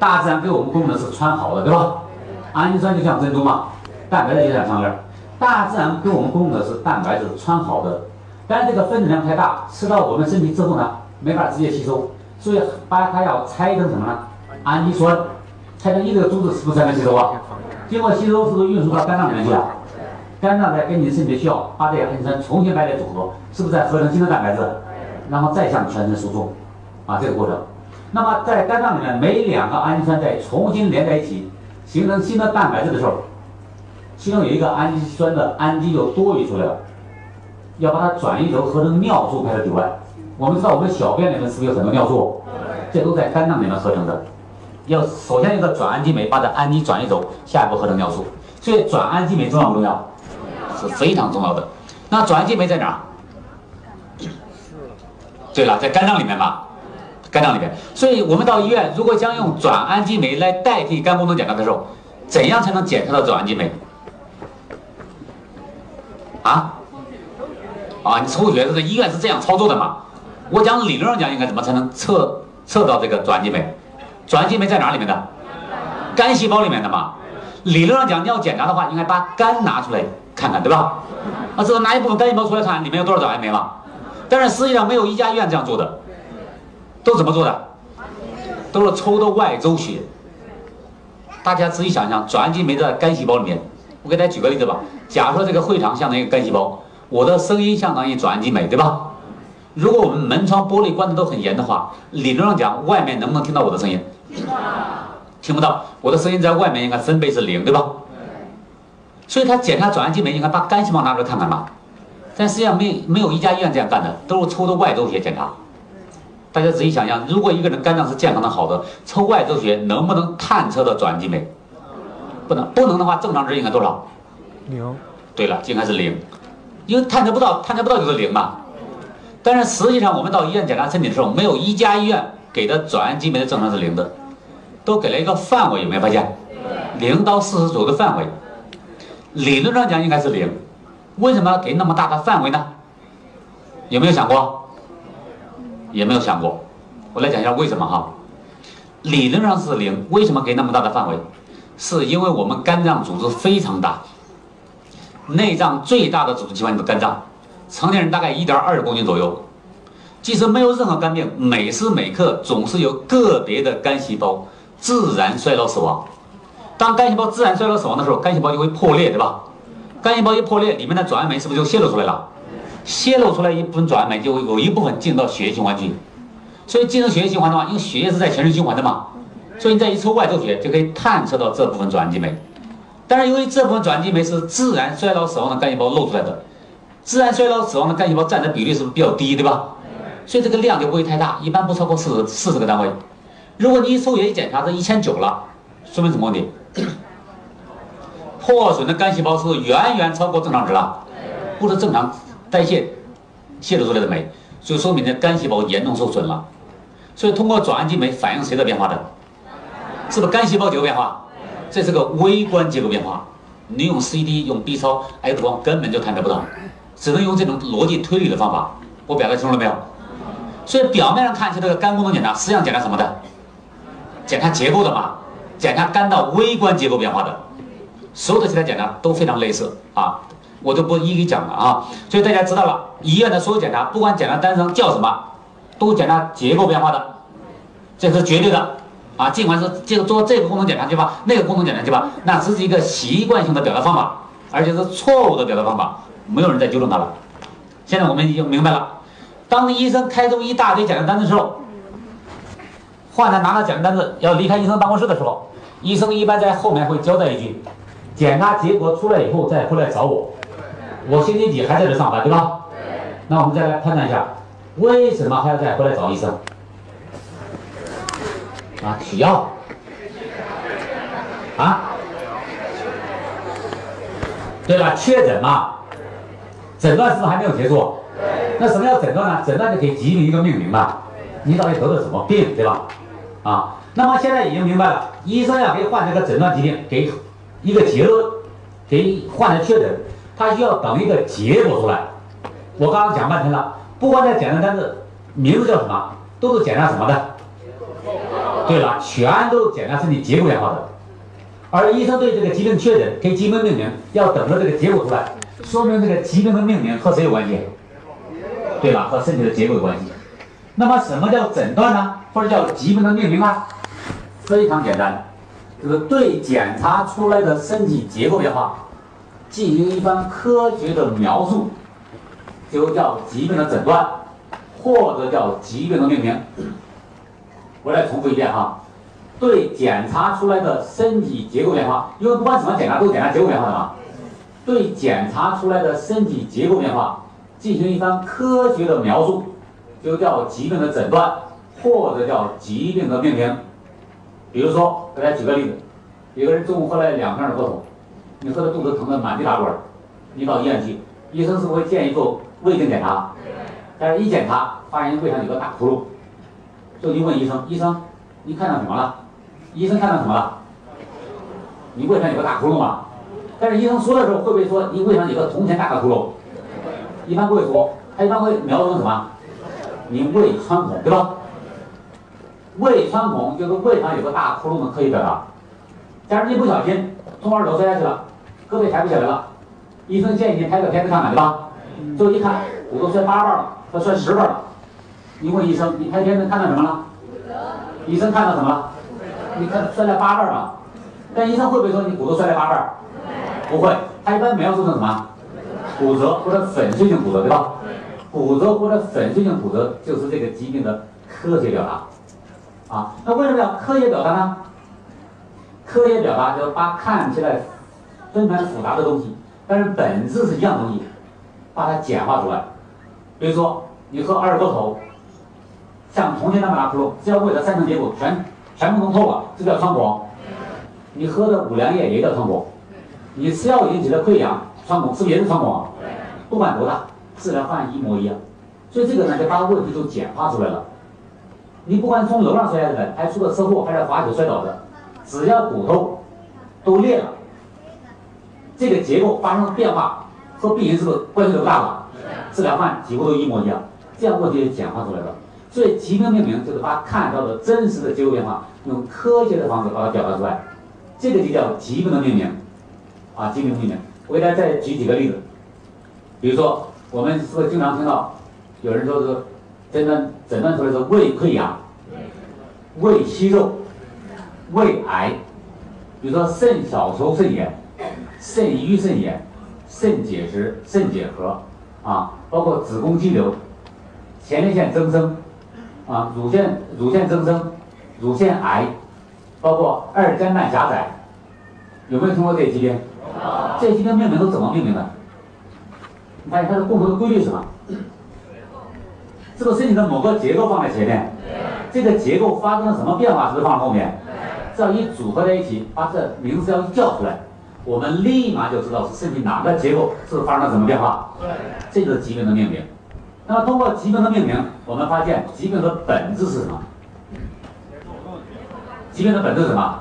大自然给我们供的是穿好的，对吧？氨基酸就像珍珠嘛，蛋白质就像项链。大自然给我们供的是蛋白质穿好的，但这个分子量太大，吃到我们身体之后呢，没法直接吸收，所以把它要拆成什么呢？氨基酸，拆成一个珠子是不是才能吸收啊？经过吸收是不是运输到肝脏里面去了？肝脏再根据身体的需要，把这些氨基酸重新排列组合，是不是再合成新的蛋白质，然后再向全身输送？啊，这个过程。那么在肝脏里面，每两个氨基酸再重新连在一起，形成新的蛋白质的时候，其中有一个氨基酸的氨基就多余出来了，要把它转移走合成尿素排到体外。我们知道我们小便里面是不是有很多尿素？这都在肝脏里面合成的。要首先一个转氨基酶把这氨基转移走，下一步合成尿素。所以转氨基酶重要不重要？是非常重要的。那转氨基酶在哪儿？对了，在肝脏里面吧。肝脏里面，所以我们到医院，如果将用转氨基酶来代替肝功能检查的时候，怎样才能检测到转氨基酶？啊？啊，你抽血，这个医院是这样操作的嘛？我讲理论上讲，应该怎么才能测测到这个转氨基酶？转氨酶在哪里面的？肝细胞里面的嘛？理论上讲，你要检查的话，应该把肝拿出来看看，对吧？啊，这个拿一部分肝细胞出来看，里面有多少转氨酶嘛？但是实际上没有一家医院这样做的。都怎么做的？都是抽的外周血。大家仔细想想，转氨酶在肝细胞里面。我给大家举个例子吧。假设这个会场相当于肝细胞，我的声音相当于转氨酶，对吧？如果我们门窗玻璃关的都很严的话，理论上讲，外面能不能听到我的声音？听不到。我的声音在外面应该分贝是零，对吧？所以他检查转氨基酶，应该把肝细胞拿出来看看吧。但实际上没没有一家医院这样干的，都是抽的外周血检查。大家仔细想想，如果一个人肝脏是健康的、好的，抽外周血能不能探测到转氨基酶？不能，不能的话，正常值应该多少？零。对了，应该是零，因为探测不到，探测不到就是零嘛。但是实际上，我们到医院检查身体的时候，没有一家医院给的转氨基酶的正常是零的，都给了一个范围，有没有发现？零到四十左右的范围，理论上讲应该是零，为什么要给那么大的范围呢？有没有想过？也没有想过，我来讲一下为什么哈。理论上是零，为什么给那么大的范围？是因为我们肝脏组织非常大，内脏最大的组织器官就是肝脏，成年人大概一点二公斤左右。即使没有任何肝病，每时每刻总是有个别的肝细胞自然衰老死亡。当肝细胞自然衰老死亡的时候，肝细胞就会破裂，对吧？肝细胞一破裂，里面的转氨酶是不是就泄露出来了？泄露出来一部分转氨酶，就会有一部分进到血液循环去，所以进入血液循环的话，因为血液是在全身循环的嘛，所以你再一抽外周血就可以探测到这部分转氨基酶。但是由于这部分转氨基酶是自然衰老死亡的干细胞漏出来的，自然衰老死亡的干细胞占的比例是不是比较低，对吧？所以这个量就不会太大，一般不超过四十四十个单位。如果你一抽血一检查，这一千九了，说明什么问题？破损的干细胞是远远超过正常值了，不是正常。代谢泄露出来的酶，就说明这肝细胞严重受损了。所以通过转氨基酶反映谁的变化的？是不是肝细胞结构变化？这是个微观结构变化。你用 CT、用 B 超、X 光根本就探测不到，只能用这种逻辑推理的方法。我表达清楚了没有？所以表面上看起来这个肝功能检查，实际上检查什么的？检查结构的嘛，检查肝道微观结构变化的。所有的其他检查都非常类似啊。我就不一一讲了啊，所以大家知道了，医院的所有检查，不管检查单上叫什么，都检查结构变化的，这是绝对的啊。尽管是这个做这个功能检查去吧，那个功能检查去吧，那只是一个习惯性的表达方法，而且是错误的表达方法，没有人再纠正它了。现在我们已经明白了，当医生开出一大堆检查单的时候，患者拿了检查单子要离开医生办公室的时候，医生一般在后面会交代一句：检查结果出来以后再回来找我。我星期几还在这上班，对吧？那我们再来判断一下，为什么还要再回来找医生？啊，取药？啊？对吧？确诊嘛？诊断是不是还没有结束？那什么叫诊断呢？诊断就给疾病一个命名嘛，你到底得的什么病，对吧？啊，那么现在已经明白了，医生要给患者个诊断疾病，给一个结论，给患者确诊，他需要等一个结果出来。我刚刚讲半天了，不管这检查单子名字叫什么，都是检查什么的？对了，全都检查身体结构变化的。而医生对这个疾病确诊，给疾病命名，要等着这个结果出来，说明这个疾病的命名和谁有关系？对吧？和身体的结构有关系。那么什么叫诊断呢？或者叫疾病的命名呢？非常简单，就是对检查出来的身体结构变化进行一番科学的描述，就叫疾病的诊断，或者叫疾病的命名。我来重复一遍哈，对检查出来的身体结构变化，因为不管怎么检查都是检查结构变化的嘛。对检查出来的身体结构变化进行一番科学的描述，就叫疾病的诊断，或者叫疾病的命名。比如说，给大家举个例子，有个人中午喝了两瓶二锅头，你喝的肚子疼的满地打滚，你到医院去，医生是不是会建议做胃镜检查？但是一检查发现胃上有个大窟窿。就你问医生，医生，你看到什么了？医生看到什么了？你胃上有个大窟窿嘛？但是医生说的时候会不会说你胃上有个铜钱大的窟窿？一般不会说，他一般会描述成什么？你胃穿孔，对吧？胃穿孔就是胃上有个大窟窿的可以表达。假如你不小心从二楼摔下去了，胳膊抬不起来了，医生建议你拍个片子看看，对吧？就一看骨头摔八瓣了，他摔十瓣了。你问医生，你拍片子看到什么了？医生看到什么了？你看摔了八瓣了？但医生会不会说你骨头摔了八瓣？不会，他一般描述成什么？骨折或者粉碎性骨折，对吧？骨折或者粉碎性骨折就是这个疾病的科学表达。啊，那为什么要科学表达呢？科学表达就是把看起来纷繁复杂的东西，但是本质是一样东西，把它简化出来。比如说，你喝二锅头。像铜钱那么大窟窿，只要胃的三层结构全全部弄透了，这叫穿孔。你喝的五粮液也叫穿孔。你吃药引起的溃疡穿孔，是不是也是穿孔啊？不管多大，治疗方案一模一样。所以这个呢，就把问题都简化出来了。你不管从楼上摔下来的，还出了车祸，还是滑铁摔倒的，只要骨头都裂了，这个结构发生了变化，和病人是不是关系都大了？治疗方案几乎都一模一样，这样问题就简化出来了。所以疾病命名就是把看到的真实的结构变化，用科学的方式把它表达出来，这个就叫疾病的命名，啊，疾病命名。我给大家再举几个例子，比如说我们是不是经常听到有人说是诊断诊断出来是胃溃疡、胃息肉、胃癌，比如说肾小球肾炎、肾盂肾炎、肾结石、肾结核，啊，包括子宫肌瘤、前列腺增生。啊，乳腺乳腺增生、乳腺癌，包括二尖瓣狭窄，有没有听过这些疾病？这些疾病命名都怎么命名的？你发现它的共同的规律是什么？是不是身体的某个结构放在前面？这个结构发生了什么变化？是不是放在后面？这样一组合在一起，把这名字要叫出来，我们立马就知道是身体哪个结构是发生了什么变化。这就是疾病的命名。那么通过疾病的命名，我们发现疾病的本质是什么？疾病的本质是什么？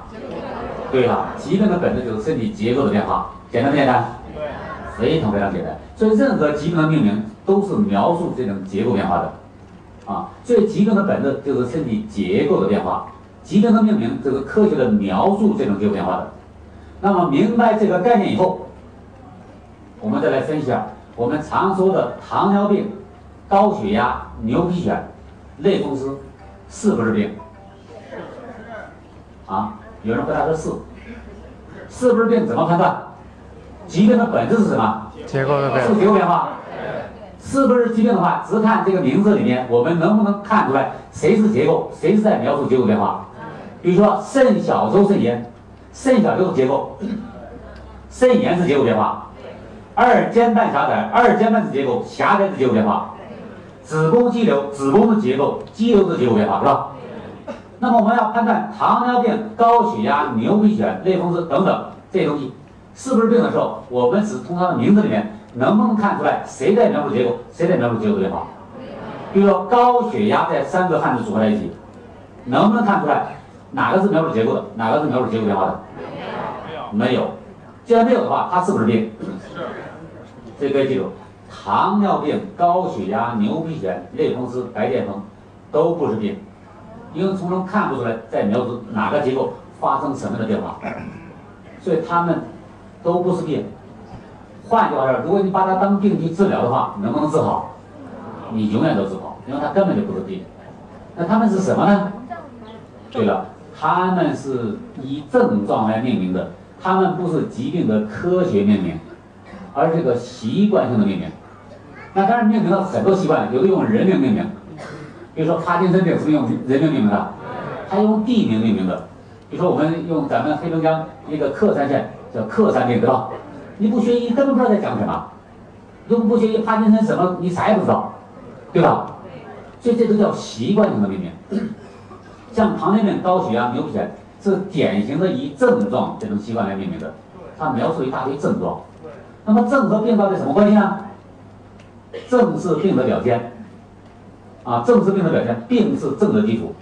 对了，疾病的本质就是身体结构的变化，简单不简单？非常非常简单。所以任何疾病的命名都是描述这种结构变化的，啊，所以疾病的本质就是身体结构的变化。疾病的命名就是科学的描述这种结构变化的。那么明白这个概念以后，我们再来分析下我们常说的糖尿病。高血压、牛皮癣、类风湿，是不是病？啊，有人回答说是，是不是病？怎么判断？疾病的本质是什么？结构的变是结构变化。是不是疾病的话，只看这个名字里面，我们能不能看出来谁是结构，谁是在描述结构变化？比如说肾小球肾炎，肾小球是结构，肾炎是结构变化。二尖瓣狭窄，二尖瓣是结构，狭窄是结构变化。子宫肌瘤，子宫的结构，肌瘤的结构变化是吧？那么我们要判断糖尿病、高血压、牛皮癣、类风湿等等这些东西是不是病的时候，我们只从它的名字里面能不能看出来谁在描述结构，谁在描述结构变化？比如说高血压这三个汉字组合在一起，能不能看出来哪个是描述结构的，哪个是描述结构变化的？没有，没有。既然没有的话，它是不是病？是。这以记住，糖尿病、高血压、牛皮癣、类风湿、白癜风都不是病，因为从中看不出来在描述哪个结构发生什么样的变化，(coughs) 所以他们都不是病。换句话说，如果你把它当病去治疗的话，能不能治好？你永远都治不好，因为它根本就不是病。那他们是什么呢？对了，他们是以症状来命名的，他们不是疾病的科学命名，而是个习惯性的命名。那当然命名了很多习惯，有的用人名命名，比如说帕金森病是用人名命名的，还用地名命名的。比如说我们用咱们黑龙江一个克山县叫克山病，对吧？你不学医根本不知道在讲什么，如果不学医，帕金森什么你啥也不知道，对吧？所以这都叫习惯性的命名。(coughs) 像糖尿病、高血压、牛皮癣是典型的以症状这种习惯来命名的，它描述一大堆症状。那么症和病到底什么关系呢？症是病的表现，啊，症是病的表现，病是症的基础。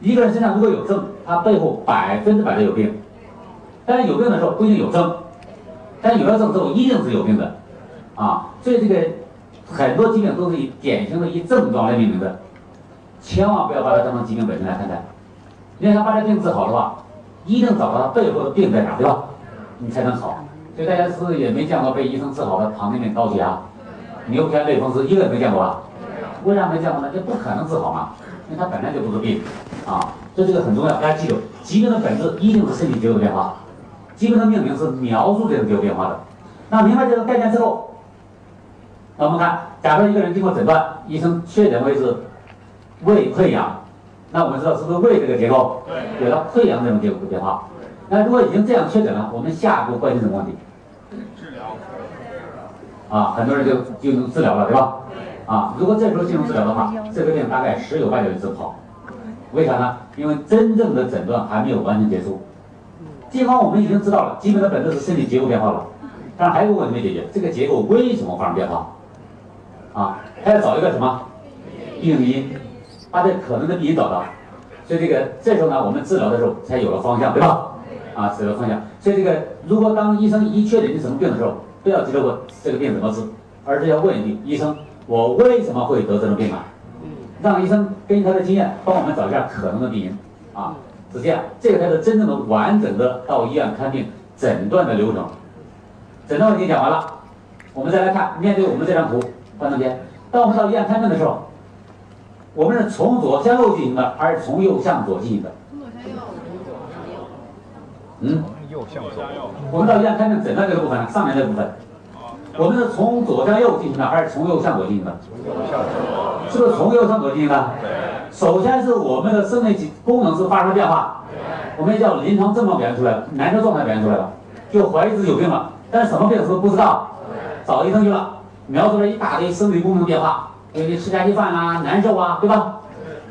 一个人身上如果有症，他背后百分之百的有病。但是有病的时候不一定有症。但有了症之后，一定是有病的，啊，所以这个很多疾病都是以典型的以症状来命名的，千万不要把它当成疾病本身来看待。你想把这病治好的话，一定找到它背后的病在哪，对吧？你才能好。所以大家是不是也没见过被医生治好的糖尿病、高血压、牛皮癣、类风湿，一个也没见过吧？为啥没见过呢？这不可能治好嘛，因为它本来就不是病，啊，所以这个很重要，大家记住，疾病的本质一定是身体结构变化。疾病的命名是描述这种结构变化的。那明白这个概念之后，那我们看，假设一个人经过诊断，医生确诊为是胃溃疡，那我们知道是不是胃这个结构有了溃疡这种结构变化？那如果已经这样确诊了，我们下一步关心什么问题？治疗。啊，很多人就就能治疗了，对吧？啊，如果这时候进入治疗的话，这个病大概十有八九治不好。为啥呢？因为真正的诊断还没有完全结束。尽管我们已经知道了基本的本质是身体结构变化了，但是还有个问题没解决，这个结构为什么发生变化？啊，还要找一个什么病因，把这可能的病因找到。所以这个这时候呢，我们治疗的时候才有了方向，对吧？啊，有了方向。所以这个如果当医生一确诊你什么病的时候，不要急着问这个病怎么治，而是要问一句：医生，我为什么会得这种病啊？让医生根据他的经验帮我们找一下可能的病因啊。是这样，这个才是真正的完整的到医院看病诊断的流程。诊断问题讲完了，我们再来看，面对我们这张图，观众间，当我们到医院看病的时候，我们是从左向右进行的，还是从右向左进行的？从左向右。嗯。右向左。我们到医院看病诊断这个部分，上面这部分，我们是从左向右进行的，还是从右向左进行的？从右向左。是不是从右向左进行的？对。首先是我们的生理功能是发生变化，我们叫临床症状表现出来了，难受状态表现出来了，就怀疑自己有病了，但是什么病是不知道？找医生去了，描述了一大堆生理功能变化，因为吃下稀饭啊，难受啊，对吧？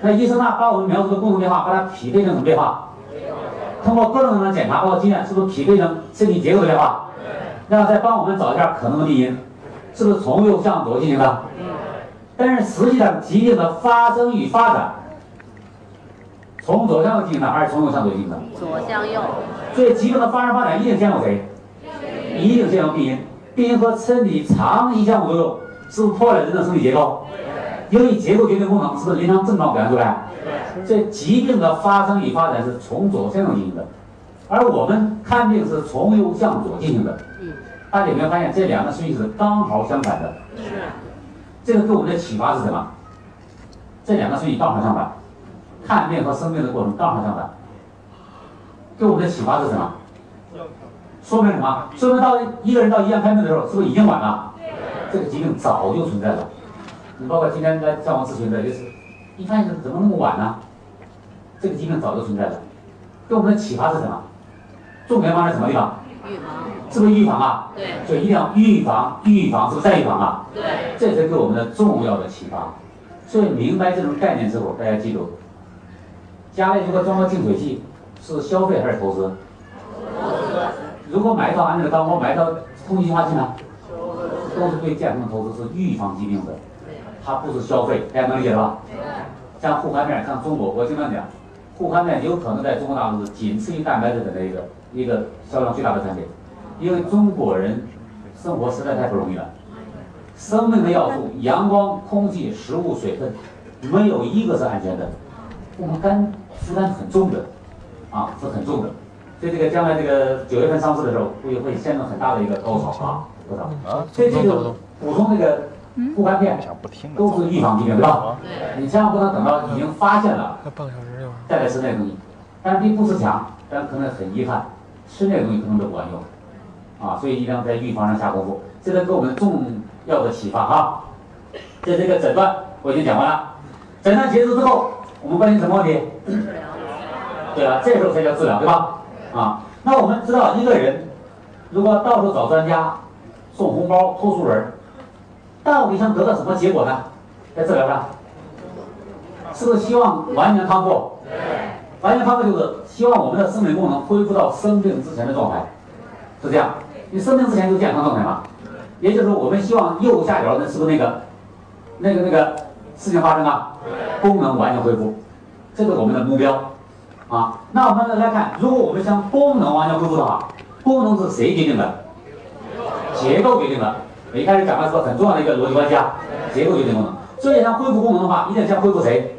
那医生呢，把我们描述的功能变化，把它匹配成什么变化？通过各种各样的检查，包括经验，是不是匹配成身体结构的变化？然后再帮我们找一下可能的病因，是不是从右向左进行的？但是实际上，疾病的发生与发展，从左向右进行的，还是从右向左进行的？左向右。所以疾病的发生发展一定先有谁？一定先有病因。病因和身体长期相互作用，是不是破坏了人的生理结构？因为结构决定功能，是不是临床症状表现出来？所以疾病的发生与发展是从左向右进行的，而我们看病是从右向左进行的。大家有没有发现这两个顺序是刚好相反的？是。这个给我们的启发是什么？这两个顺序刚好相反，看病和生病的过程刚好相反。给我们的启发是什么？说明什么？说明到一个人到医院看病的时候，是不是已经晚了？这个疾病早就存在了。你包括今天来向我咨询的，就是一看怎么那么晚呢？这个疾病早就存在了。给我们的启发是什么？重点放在什么地方？预防。是不是预防啊？对，所以一定要预防，预防是不是再预防啊？对，这才给我们的重要的启发。所以明白这种概念之后，大家记住，家里如果装个净水器，是消费还是投资？如果买一套安德高，我买一套空气净化器呢？都是对健康的投资，是预防疾病的，它不是消费，大家能理解吧？像护肝片，像中国，我经常讲，护肝片有可能在中国大陆是仅次于蛋白质的那一个一个销量最大的产品，因为中国人生活实在太不容易了，生命的要素，阳光、空气、食物、水分，没有一个是安全的，我们肝负担很重的，啊，是很重的。所以这个将来这个九月份上市的时候，估计会陷入很大的一个高潮啊，多少。所以这个补充这个护肝片，都是预防疾病，对吧？你千万不能等到已经发现了，再来吃那个东西。但是你不吃强，但可能很遗憾，吃那个东西可能都不管用。啊，所以一定要在预防上下功夫。这个给我们重要的启发哈。这这个诊断我已经讲完了，诊断结束之后，我们关心什么问题？对了，这时候才叫治疗，对吧？啊，那我们知道一个人如果到处找专家送红包托书人，到底想得到什么结果呢？在治疗上，是不是希望完全康复？完全康复就是希望我们的生理功能恢复到生病之前的状态，是这样。你生病之前就健康状态嘛？也就是说，我们希望右下角的是不是那个那个那个事情发生啊？功能完全恢复，这是我们的目标。啊，那我们来看，如果我们想功能完全恢复的话，功能是谁决定的？结构决定的。我一开始讲的是很重要的一个逻辑关系啊，结构决定功能。所以想恢复功能的话，一定先恢复谁？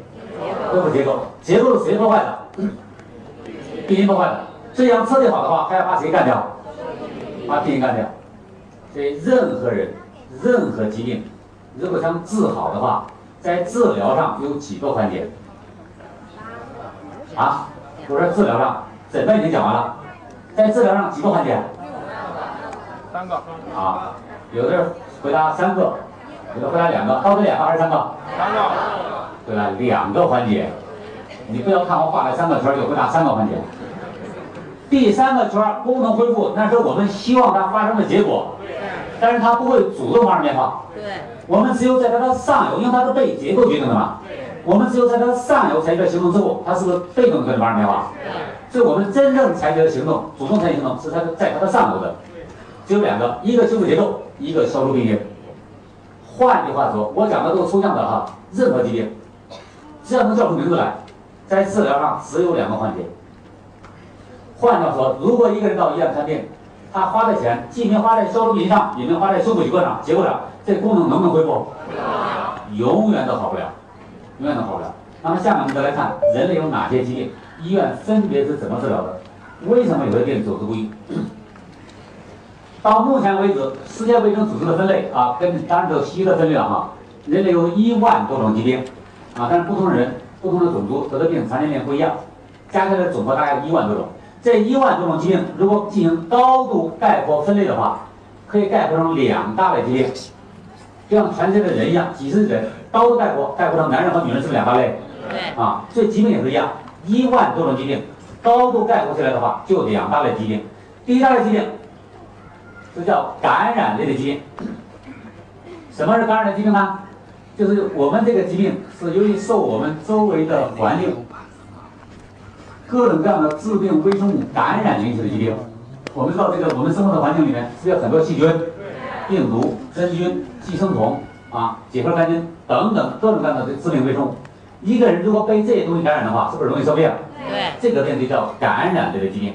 恢复结构。结构是谁破坏的？病因破坏的。所以想彻底好的话，还要把谁干掉？把病因干掉。所以任何人、任何疾病，如果想治好的话，在治疗上有几个环节？啊？我说治疗上，诊断已经讲完了，在治疗上几个环节？三个。啊，有的人回答三个，有的回答两个，到底两个还是三个？三个。回答，两个环节，你不要看我画了三个圈就回答三个环节。第三个圈功能恢复，那是我们希望它发生的结果，但是它不会主动发生变化。对。我们只有在它的上游，因为它是被结构决定的嘛。我们只有在它的上游采取了行动之后，它是不是被动的发生变化？所以我们真正采取的行动，主动采取行动是它在它的上游的，只有两个，一个修复结构，一个消除病因。换句话说，我讲的都是抽象的哈，任何疾病，只要能叫出名字来，在治疗上只有两个环节。换句话说，如果一个人到医院看病，他花的钱既没花在消除病因上，也没花在修复结构上，结果上，这功能能不能恢复？永远都好不了。永远都好不了。那么下面我们再来看人类有哪些疾病，医院分别是怎么治疗的？为什么有的病走之不愈？到目前为止，世界卫生组织的分类啊，跟当然都西医的分类了哈。人类有一万多种疾病啊，但是不同人、不同的种族得的病、常见病不一样，加起来总和大概一万多种。这一万多种疾病，如果进行高度概括分类的话，可以概括成两大类疾病，就像全世界的人一样，几十亿人。高度概括，概括成男人和女人是不是两大类？对。啊，这疾病也是一样，一万多种疾病，高度概括起来的话，就两大类疾病。第一大类疾病是叫感染类的疾病。什么是感染类疾病呢？就是我们这个疾病是由于受我们周围的环境、各种各样的致病微生物感染引起的疾病。我们知道这个我们生活的环境里面是有很多细菌、病毒、真菌、寄生虫。啊，结核杆菌等等各种各样的致病微生物，一个人如果被这些东西感染的话，是不是容易生病？对，这个病就叫感染类的疾病。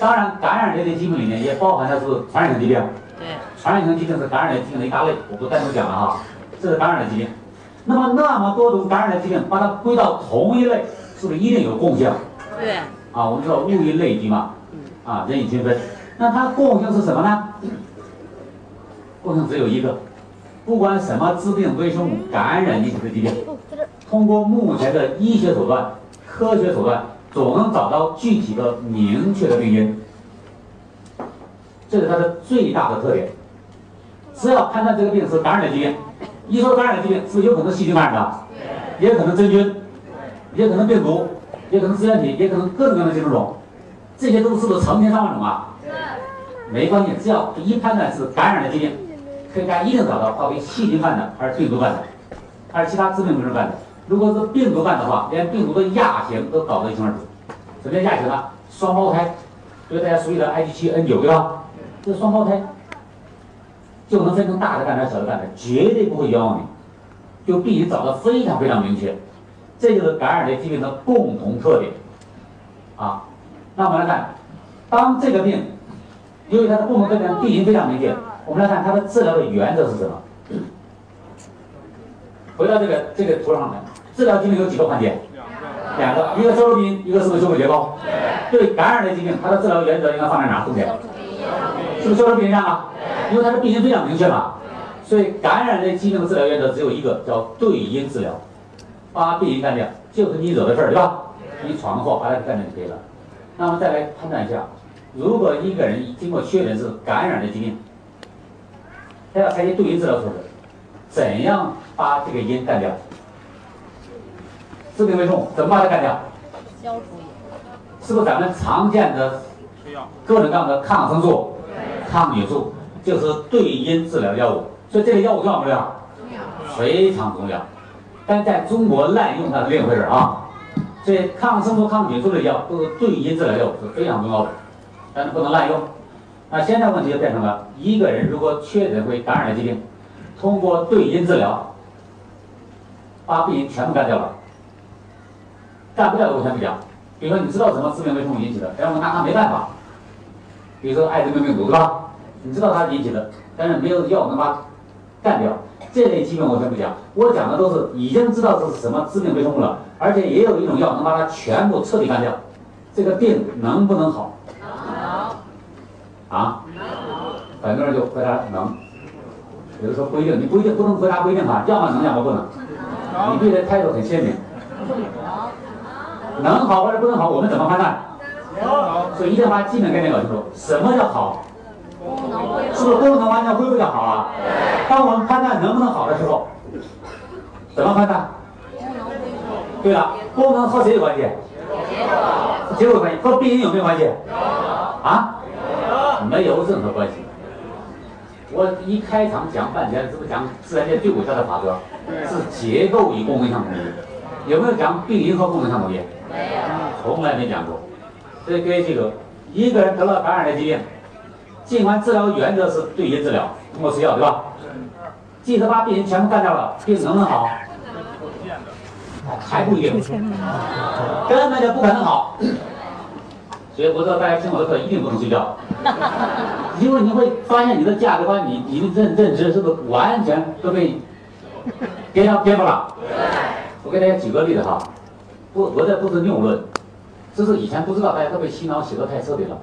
当然，感染类的疾病里面也包含的是传染性疾病。对，传染性疾病是感染类疾病的一大类，我不单独讲了哈，这是感染的疾病。那么那么多种感染的疾病，把它归到同一类，是不是一定有共性？对。啊，我们知道物以类聚嘛，啊，人以群分。那它共性是什么呢？共性只有一个。不管什么致病微生物感染引起的疾病，通过目前的医学手段、科学手段，总能找到具体的、明确的病因。这是它的最大的特点。只要判断这个病是感染的疾病，一说感染的疾病是有可能细菌感染的，也可能真菌，也可能病毒，也可能支原体，也可能各种各样的寄生虫，这些都是不是成千上万种啊？没关系，只要一判断是感染的疾病。可以一定找到到底细菌感染还是病毒感染，还是其他致病微生物干的。如果是病毒感染的话，连病毒的亚型都搞得一清二楚。什么叫亚型呢？双胞胎，就是大家熟悉的 H7N9 对吧？这是双胞胎。就能分成大的干点、小的干点，绝对不会冤枉你，就病因找的非常非常明确，这就是感染类疾病的共同特点啊。那我们来看，当这个病由于它的共同特点，病因非常明确，我们来看它的治疗的原则是什么？回到这个这个图上来，治疗疾病有几个环节？两个，一个消除病因，一个是不是修复结构？对感染类疾病，它的治疗原则应该放在哪？重点？是不是消除病因上啊？因为它的病因非常明确嘛，所以感染类疾病的治疗原则只有一个，叫对因治疗，把病因干掉，就是你惹的事儿，对吧？你闯的祸，把它干掉就可以了。那么再来判断一下，如果一个人经过确诊是感染类疾病，他要采取对因治疗措施，怎样把这个因干掉？治病为重怎么把它干掉？消除是不是咱们常见的各种各样的抗生素、抗菌素，就是对因治疗药物？所以这个药物重要不重要？非常重要。但在中国滥用它是另一回事啊。所以抗生素、抗菌素的药都是对因治疗药物，是非常重要的，但是不能滥用。那现在问题就变成了，一个人如果确诊为感染类疾病，通过对因治疗，把病因全部干掉了。干不掉的我先不讲，比如说你知道什么致病微生物引起的，然后我拿它没办法。比如说艾滋病病毒，对吧？你知道它引起的，但是没有药能把它干掉。这类疾病我先不讲，我讲的都是已经知道这是什么致病微生物了，而且也有一种药能把它全部彻底干掉。这个病能不能好？能。啊？很多人就回答能，有的说不一定，你不一定不能回答不一定哈，要么能，要么不能。你必须态度很鲜明。能好或者不能好，我们怎么判断？所以一定要把基本概念搞清楚。什么叫好？是不是功能完全恢复叫好啊？当我们判断能不能好的时候，怎么判断？对了，功能和谁有关系？结构有关系。和病因有没有关系？啊？没有任何关系。我一开场讲半天，是不是讲自然界最有效的法则？是结构与功能相统一。有没有讲病因和功能相统一？从来没讲过，所以各位记住，一个人得了感染的疾病，尽管治疗原则是对因治疗，通过吃药，对吧？即使把病人全部干掉了，病能不能好？还不一定，根本就不可能好。所以我知道大家听我的课一定不能睡觉，因为你会发现你的价值观、你你的认认知是不是完全都被颠倒颠覆了？我给大家举个例子哈。不，我这不是谬论，这是以前不知道，大家都被洗脑洗得太彻底了，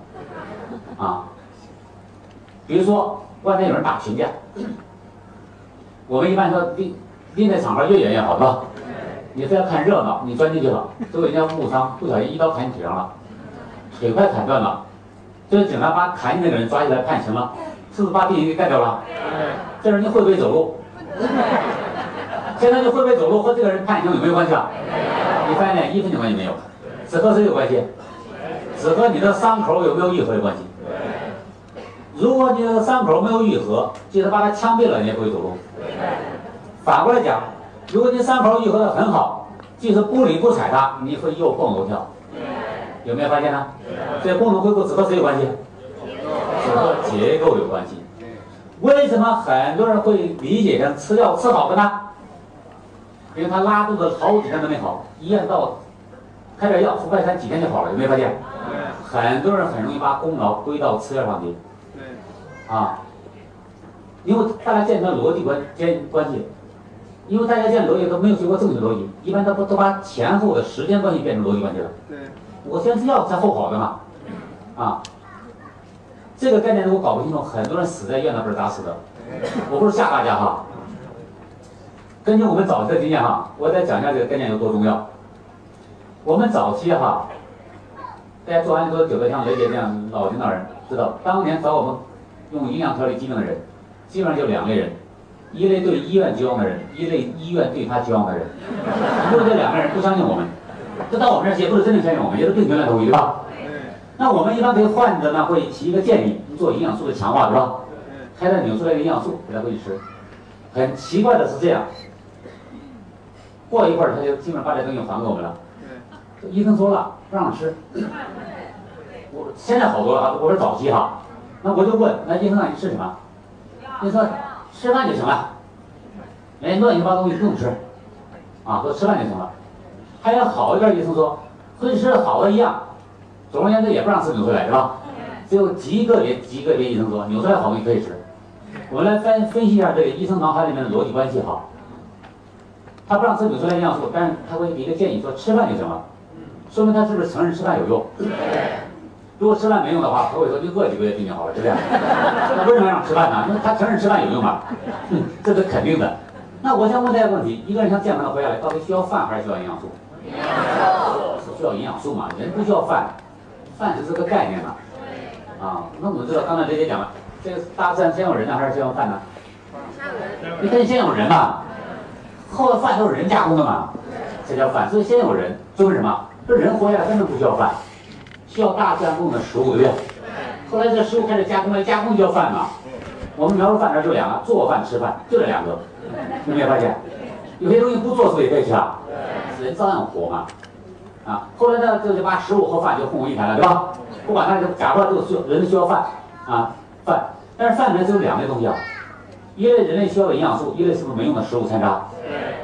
啊，比如说外面有人打群架，我们一般说盯盯在场合越远越好，是吧？你非要看热闹，你钻进去了，结果人家误伤，不小心一刀砍你腿上了，腿快砍断了，这是警察把砍你那个人抓起来判刑了，是不是把病人给干掉了？这人你会不会走路？现在你会不会走路和这个人判刑有没有关系啊？你发现一分钱关系没有，只和谁有关系？只和你的伤口有没有愈合有关系。如果你的伤口没有愈合，即使把它枪毙了，你也不会走路。反过来讲，如果你伤口愈合的很好，即使不理不睬它，你会又蹦又跳。有没有发现呢？这功能恢复只和谁有关系？只和结构有关系。为什么很多人会理解成吃药吃好的呢？因为他拉肚子好几天都没好，医院到开点药，服快餐几天就好了，有没有发现？很多人很容易把功劳归到吃药上去。对。啊，因为大家建成逻辑关间关系，因为大家建逻辑都没有学过正确逻辑，一般都都把前后的时间关系变成逻辑关系了。对。我先吃药才后好的嘛。啊。这个概念如果搞不清楚，很多人死在医院那不是咋死的？我不是吓大家哈。根据我们早期的经验哈，我再讲一下这个概念有多重要。我们早期哈，大家做完做久的，像雷姐这样老领导人知道，当年找我们用营养调理疾病的人，基本上就两类人，一类对医院绝望的人，一类医院对他绝望的人。如果这两个人不相信我们，这到我们这儿也不是真正相信我们，也是病源来同意，对吧？那我们一般给患者呢会提一个建议，做营养素的强化，对吧？开单扭出来的营养素给他回去吃。很奇怪的是这样。过一会儿他就基本上把这东西还给我们了。医生说了不让吃。我现在好多了啊，我是早期哈。那我就问，那医生让你吃什么？你说吃饭就行了，连乱七八糟东西不用吃，啊，说吃饭就行了。还有好一点医生说，和你吃的好的一样，总而言之也不让吃纽崔莱，是吧？只有极个别极个别医生说纽崔莱好东西可以吃。我们来分分析一下这个医生脑海里面的逻辑关系哈。他不让吃纽崔莱营养素，但是他会给一个建议说吃饭就行了，说明他是不是承认吃饭有用？如果吃饭没用的话，何伟说你饿几个月病就好了，是这样。那为什么让吃饭呢？因为他承认吃饭有用嘛，这是肯定的。那我先问大家个问题：一个人想健康的活下来，到底需要饭还是需要营养素？需要营养素嘛？人不需要饭，饭只是个概念嘛。啊，那我们知道刚才这些讲了，这个大自然先有人呢，还是先有饭呢？你看先有人嘛。后的饭都是人加工的嘛，这叫饭。所以先有人，说明什么？这人活下来根本不需要饭，需要大自然供的食物，对不对？后来这食物开始加工了，加工就要饭嘛。我们描述饭这就两个：做饭、吃饭，就这两个。有没有发现？有些东西不做是不是也可以吃啊？人照样活嘛。啊，后来呢，这就把食物和饭就混为一谈了，对吧？不管它就假设这个需人需要饭啊，饭，但是饭里面只有两类东西啊。一类人类需要的营养素，一类是不是没用的食物残渣？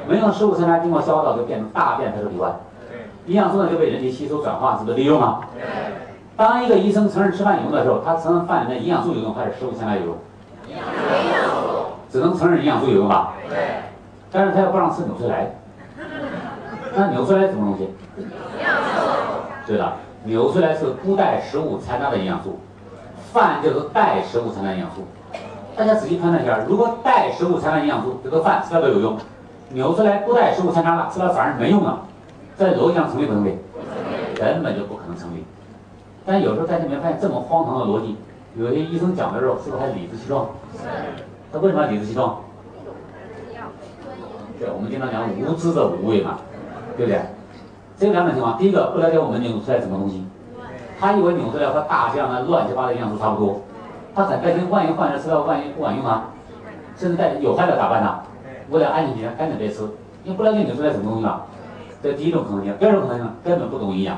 没用的食物残渣经过消化道就变成大便排出体外，营养素呢就被人体吸收转化，是不是利用啊？当一个医生承认吃饭有用的时候，他承认饭里面营养素有用还是食物残渣有用？营养素。只能承认营养素有用吧？对。但是他又不让吃纽崔莱，那纽崔莱什么东西？营养素。对了，纽崔莱是不带食物残渣的营养素，饭就是带食物残渣营养素。大家仔细判断一下，如果带食物残渣营养素，这个饭吃了都有用；纽崔莱不带食物残渣了，吃了反而没用了。在逻辑上成立不成立？根本就不可能成立。但有时候大家没发现这么荒唐的逻辑，有些医生讲的时候是不是还理直气壮？他为什么要理直气壮？对，我们经常讲无知的无畏嘛，对不对？这有两种情况：第一个，不了解我们纽崔莱什么东西，他以为纽崔莱和大量的乱七八糟营养素差不多。他很担心，万一患者吃了，万一不管用呢？甚至带有害的咋办呢？为了安全起见，赶紧别吃，因为不了解纽崔莱什么东西啊。这第一种可能性，第二种可能性根本不懂营养。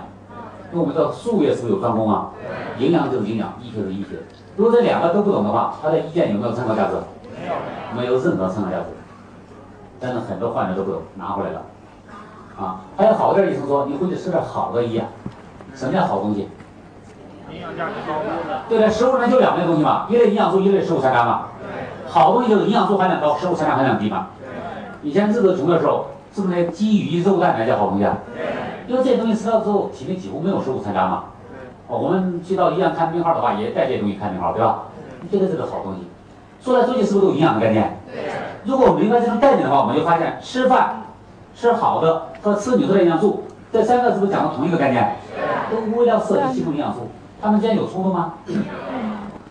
因为我们知道术业是不是有专攻啊？营养就是营养，医学是医学。如果这两个都不懂的话，他的意见有没有参考价值？没有，没有任何参考价值。但是很多患者都不懂，拿回来了。啊，还有好点医生说，你回去吃点好的医啊。什么叫好东西？营养价值高的，对的，食物里面就两类东西嘛，一类营养素，一类食物残渣嘛。好东西就是营养素含量高，食物残渣含量低嘛。以前日子穷的时候，是不是那鸡鱼肉蛋才叫好东西啊？因为这些东西吃了之后，体内几乎没有食物残渣嘛。哦，我们去到医院看病号的话，也带这些东西看病号，对吧？你觉得这个好东西，说来说去是不是都营养的概念？如果我们明白这种概念的话，我们就发现吃饭吃好的和吃纽崔莱营养素这三个是不是讲的同一个概念？都为了摄取系统营养素。它们之间有冲突吗？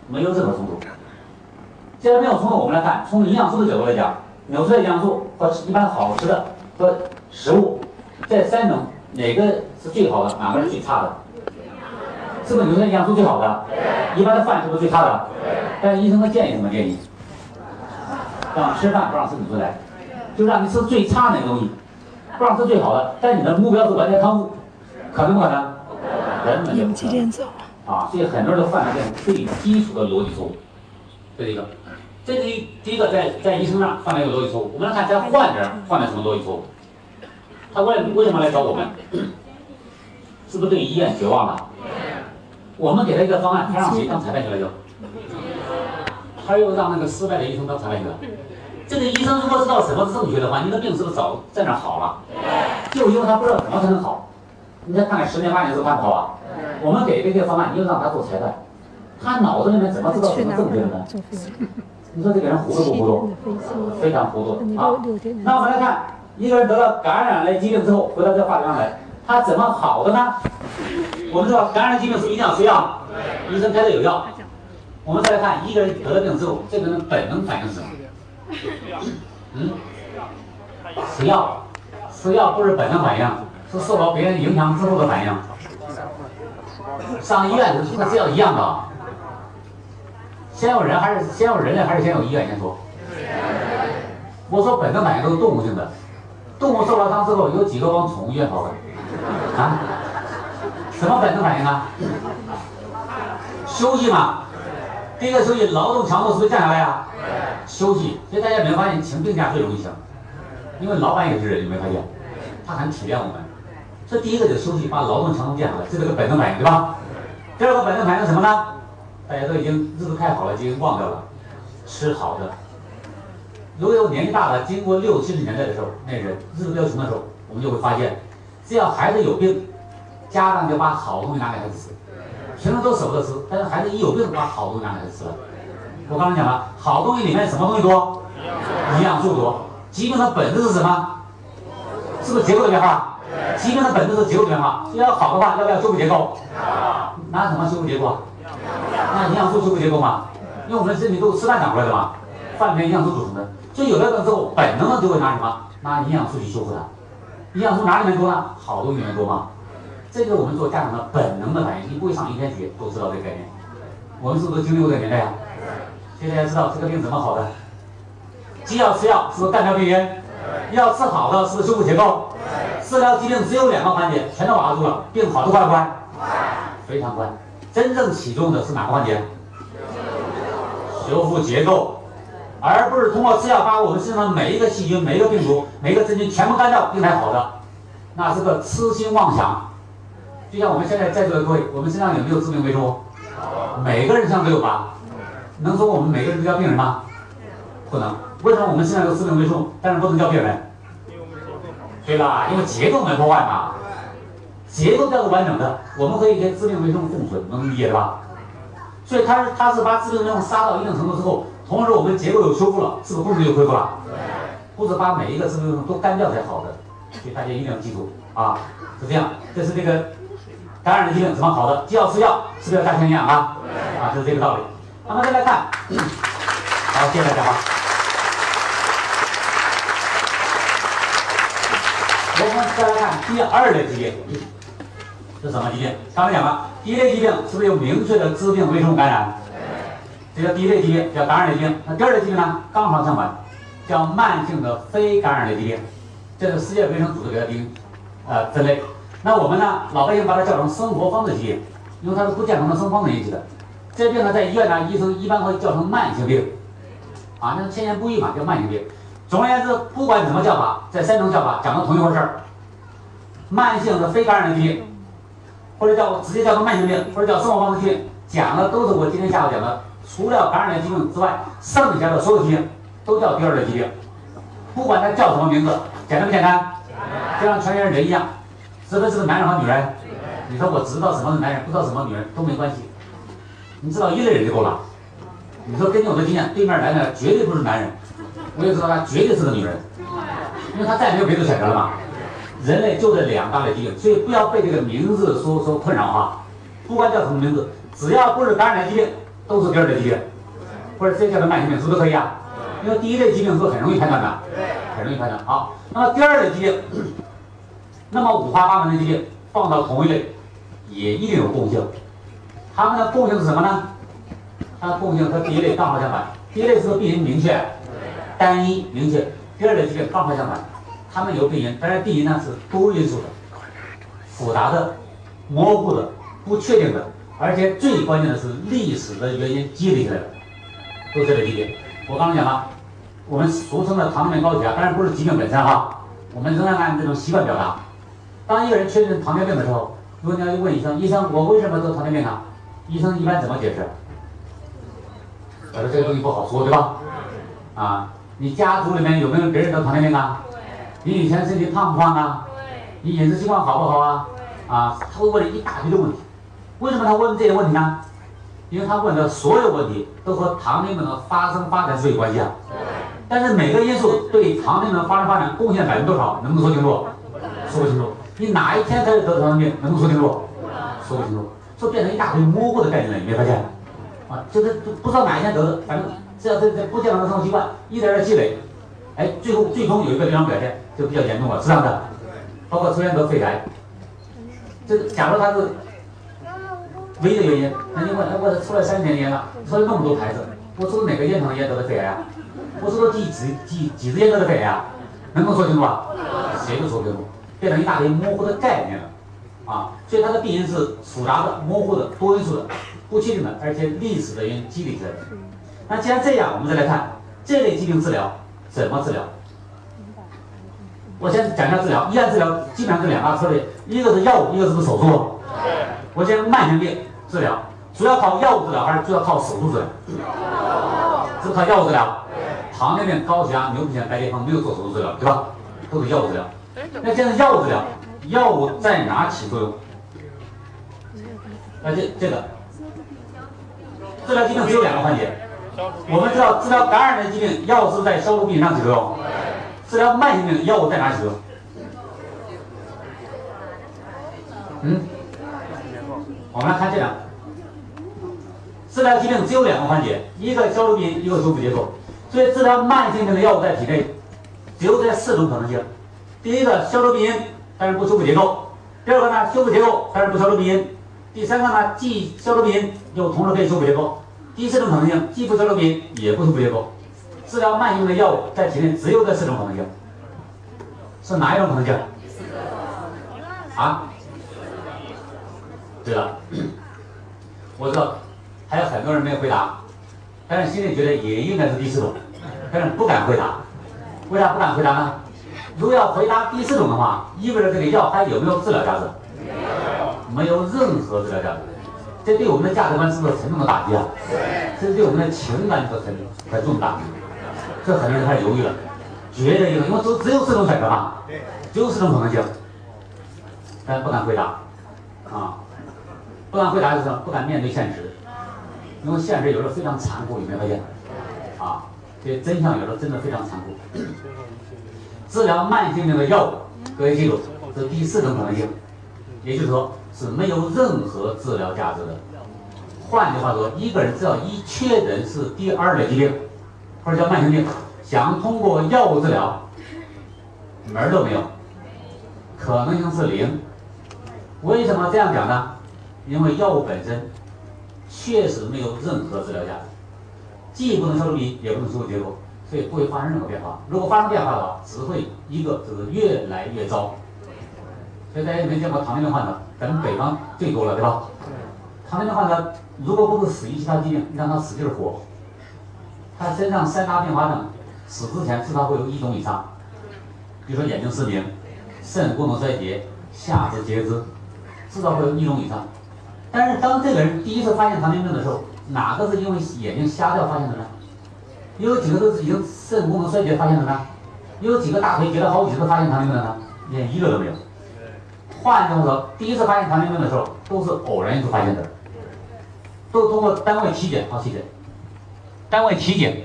没有任何冲突。既然没有冲突，我们来看，从营养素的角度来讲，纽崔莱营养素和一般好吃的和食物这三种哪个是最好的？哪个是最差的？是不是纽崔莱营养素最好的？一般的饭是不是最差的？但是医生的建议什么建议？让吃饭不让吃纽崔莱，就让你吃最差那个东西，不让吃最好的。但你的目标是完全康复，可能不可能？根本就不可能。啊，所以很多人都犯了这种最基础的逻辑错误，这是一个。这是一第一个在在医生上犯了一个逻辑错误。我们来看在患者犯了什么逻辑错误？他为为什么来找我们？是不是对医院绝望了？我们给他一个方案，他让谁当裁判去了就？他又让那个失败的医生当裁判去了。这个医生如果知道什么是正确的话，你的病是不是早在那好了？就因为他不知道怎么才能好。你再看看十年八年之后他不好啊？我们给的这个方案，你又让他做裁判，他脑子里面怎么知道什么正确的呢？你说这个人糊涂不糊涂？非常糊涂啊！那我们来看，一个人得了感染类疾病之后，回到这个话题上来，他怎么好的呢？我们知道感染疾病是一定要吃药，医生开的有药。我们再来看，一个人得了病之后，这个人本能反应是什么？嗯？吃药，吃药不是本能反应，是受到别人影响之后的反应。上医院是是要一样的，先有人还是先有人类还是先有医院？先说。我说本能反应都是动物性的，动物受了伤之后有几个往宠物医院跑的？啊？什么本能反应啊？休息嘛，第一个休息，劳动强度是不是降下来呀？休息，所以大家有没有发现请病假最容易请？因为老板也是人，有没有发现？他很体谅我们。这第一个就休息，把劳动强度降下来，这是个本能反应，对吧？第二个本能反应是什么呢？大家都已经日子太好了，已经忘掉了吃好的。如果有年纪大的，经过六七十年代的时候，那人日子比较穷的时候，我们就会发现，只要孩子有病，家长就把好东西拿给孩子吃。平时都舍不得吃，但是孩子一有病，把好东西拿给孩子吃了。我刚才讲了，好东西里面什么东西多？营养素多。疾病的本质是什么？是不是结构的变化？疾病的本质是结构的变化。要好的话，要不要修复结构？拿什么修复结构？那营养素修复结构嘛，因为我们身体都是吃饭长出来的嘛，饭里面营养素组成的，所以有了病之后，本能的就会拿什么？拿营养素去修复它。营养素哪里面多呢？好东西里面多嘛。这个我们做家长的本能的反应，你不会上一天学都知道这个概念。我们是不是经历过这个年代啊？现在知道这个病怎么好的？既要吃药，是不是干掉病因？要治好的，是不是修复结构？治疗疾病只有两个环节，全都把握住了，病好的快不快？非常快。真正起作用的是哪个环节？修复结构，而不是通过吃药把我们身上每一个细菌、每一个病毒、每一个真菌全部干掉，病才好的，那是个痴心妄想。就像我们现在在座的各位，我们身上有没有致命微生物？每个人身上都有吧？能说我们每个人都叫病人吗？不能。为什么我们身上有致命微生物，但是不能叫病人？对吧？因为结构没破坏嘛。结构叫做完整的，我们可以跟致病微生物共存，能理解吧？所以它是它是把致病微生物杀到一定程度之后，同时我们结构又修复了，是不是功能又恢复了？不是把每一个致病微生物都干掉才好的，所以大家一定要记住啊，是这样。这是这个感染的疾病怎么好的？既要吃药，是不是要加强营养啊？啊，就是这个道理。那么再来看，(laughs) 好，谢谢大家。我们再来看第二类疾病。是什么疾病？刚才讲了，第一类疾病是不是有明确的致病微生物感染？这叫第一类疾病，叫感染类疾病。那第二类疾病呢？刚好相反，叫慢性的非感染类疾病。这是世界卫生组织给它定呃分类。那我们呢，老百姓把它叫成生活方式疾病，因为它是不健康的生活方式引起的。这病呢，在医院呢，医生一般会叫成慢性病。啊，那是千言不易嘛，叫慢性病。总而言之，不管怎么叫法，这三种叫法讲的同一回事儿。慢性的非感染类疾病。或者叫直接叫做慢性病，或者叫生活方式疾病，讲的都是我今天下午讲的，除了感染类疾病之外，剩下的所有疾病都叫第二类疾病，不管它叫什么名字，简单不简单？就像全人人一样，是不是个男人和女人？你说我知道什么是男人，不知道什么女人都没关系，你知道一类人就够了。你说根据我的经验，对面来的绝对不是男人，我也知道他绝对是个女人，因为他再也没有别的选择了嘛。人类就这两大类疾病，所以不要被这个名字所所困扰啊。不管叫什么名字，只要不是感染的疾病，都是第二类疾病，或者直接叫做慢性病，是不是可以啊？因为第一类疾病是很容易判断的，很容易判断。好，那么第二类疾病，(clears throat) 那么五花八门的疾病放到同一类，也一定有共性。它们的共性是什么呢？它的共性和第一类刚好相反。第一类是病因明确、单一、明确；第二类疾病刚好相反。他们有病因，但是病因呢是多因素的、复杂的、模糊的、不确定的，而且最关键的是历史的原因积累起来的，都这个理解。我刚才讲了，我们俗称的糖尿病高血压，当然不是疾病本身哈，我们仍然按这种习惯表达。当一个人确认糖尿病的时候，如果你要问医生，医生我为什么得糖尿病啊？医生一般怎么解释？我说这个东西不好说，对吧？啊，你家族里面有没有别人得糖尿病啊？你以前身体胖不胖啊？你饮食习惯好不好啊？啊，他会问你一大堆的问题。为什么他问这些问题呢？因为他问的所有问题都和糖尿病的发生发展是有关系啊。但是每个因素对糖尿病的发生发展贡献百分之多少，能不能说清楚？说不清楚。你哪一天开始得糖尿病，能不能说清楚？说不清楚。就变成一大堆模糊的概念了，你没发现？啊，就是不知道哪一天得的，反正只要这这不健康的生活习惯一点点积累。哎，最后最终有一个临床表现就比较严重了，是这样的，包括抽烟得肺癌，这假如他是唯一的原因，那你问，哎，我抽了三年烟了，抽了那么多牌子，我抽哪个烟厂的烟得的肺癌啊？我抽了几几几几支烟得的肺癌啊？能不能说清楚啊？谁都说不清楚，变成一大堆模糊的概念了，啊，所以它的病因是复杂的、模糊的、多因素的，不确定的，而且历史的原因积累起来的。那既然这样，我们再来看这类疾病治疗怎么治疗。我先讲一下治疗，医院治疗基本上是两大策略，一个是药物，一个是手术。我先慢性病治疗，主要靠药物治疗还是主要靠手术治疗？是靠药物治疗。糖尿病、高血压、牛皮癣、白癜风没有做手术治疗，对吧？都是药物治疗。那现在药物治疗，药物在哪起作用？那这这个治疗疾病只有两个环节。我们知道治疗感染的疾病，药是在消除病上起作用。治疗慢性病，药物在哪起作用？嗯？我们来看这两个。治疗疾病只有两个环节，一个消除病因，一个修复结构。所以治疗慢性病的药物在体内，只有这四种可能性。第一个消除病因，但是不修复结构；第二个呢，修复结构，但是不消除病因；第三个呢，既消除病因，又同时可以修复结构。第四种可能性，既不消除病，也不修复结构。治疗慢性的药物在体内只有这四种可能性，是哪一种可能性？啊？对了，(coughs) 我知道还有很多人没有回答。但是心里觉得也应该是第四种，但是不敢回答。为啥不敢回答呢？如果要回答第四种的话，意味着这个药还有没有治疗价值？没有任何治疗价值。这对我们的价值观是不是沉重的打击啊？这对我们的情感是很很重大。这很多人开始犹豫了，觉得因为因为只只有四种选择嘛，只有四种可能性，但不敢回答啊，不敢回答就是不敢面对现实。因为现实有时候非常残酷，有没有发现？啊，这真相有时候真的非常残酷。治疗慢性病的药物，各位记住，是第四种可能性，也就是说是没有任何治疗价值的。换句话说，一个人只要一确诊是第二类疾病，或者叫慢性病，想通过药物治疗，门儿都没有，可能性是零。为什么这样讲呢？因为药物本身。确实没有任何治疗价值，既不能消除病，也不能修复结构，所以不会发生任何变化。如果发生变化的话，只会一个就是越来越糟。所以大家有没有见过糖尿病患者？咱们北方最多了，对吧？糖尿病患者如果不是死于其他疾病，让他使劲活，他身上三大并发症死之前至少会有一种以上，比如说眼睛失明、肾功能衰竭、下肢截肢，至少会有一种以上。但是当这个人第一次发现糖尿病的时候，哪个是因为眼睛瞎掉发现的呢？有几个都是已经肾功能衰竭发现的呢？有几个大腿截了好几次发现糖尿病的呢？连一个都没有。换句话说，第一次发现糖尿病的时候都是偶然一次发现的，都通过单位体检好体检，单位体检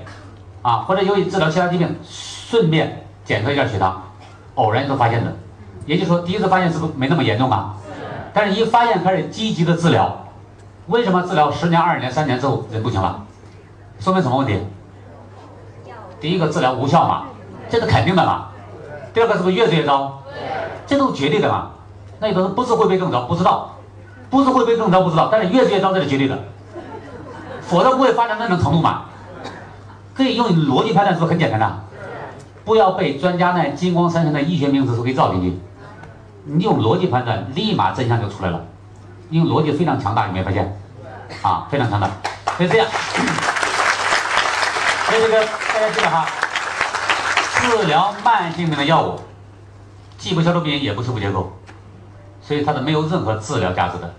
啊，或者由于治疗其他疾病顺便检测一下血糖，偶然一次发现的。也就是说，第一次发现是不是没那么严重啊？但是，一发现开始积极的治疗，为什么治疗十年、二十年、三年之后人不行了？说明什么问题？第一个治疗无效嘛，这是肯定的嘛。第二个是不是越治越糟？这都是绝对的嘛。那有的人不是会被更糟，不知道，不是会被更糟，不知道。但是越治越糟这是绝对的，否则不会发展到那种程度嘛。可以用逻辑判断，是不是很简单的？不要被专家那金光闪闪的医学名词所给照进去。你用逻辑判断，立马真相就出来了。因为逻辑非常强大，有没有发现？啊，非常强大。所以这样，所以这个大家记得哈，治疗慢性病的药物，既不消除病因，也不修复结构，所以它是没有任何治疗价值的。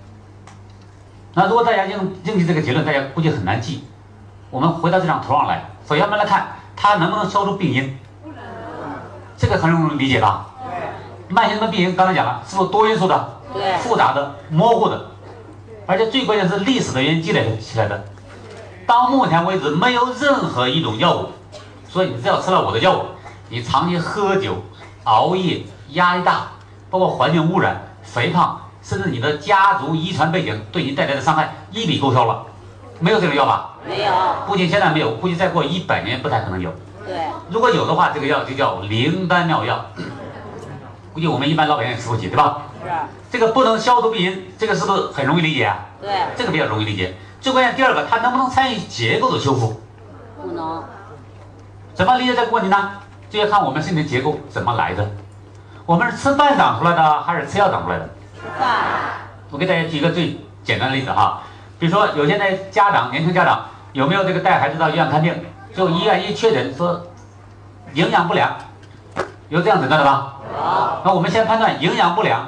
那如果大家用认记这个结论，大家估计很难记。我们回到这张图上来，首先我们来看它能不能消除病因。不能。这个很容易理解吧？慢性的病因刚才讲了，是不是多因素的、复杂的、模糊的，而且最关键是历史的原因积累起来的。到目前为止，没有任何一种药物，所以你只要吃了我的药物，你长期喝酒、熬夜、压力大，包括环境污染、肥胖，甚至你的家族遗传背景对你带来的伤害一笔勾销了。没有这种药吧？没有。不仅现在没有，估计再过一百年不太可能有。对。如果有的话，这个药就叫灵丹妙药。估计我们一般老百姓也吃不起，对吧？是。这个不能消除病因，这个是不是很容易理解啊？对。这个比较容易理解。最关键第二个，它能不能参与结构的修复？不能。怎么理解这个问题呢？就要看我们身体结构怎么来的。我们是吃饭长出来的，还是吃药长出来的？吃饭。我给大家举一个最简单的例子哈，比如说有些那家长，年轻家长有没有这个带孩子到医院看病，就医院一确诊说营养不良，有这样诊断的吧？那我们先判断营养不良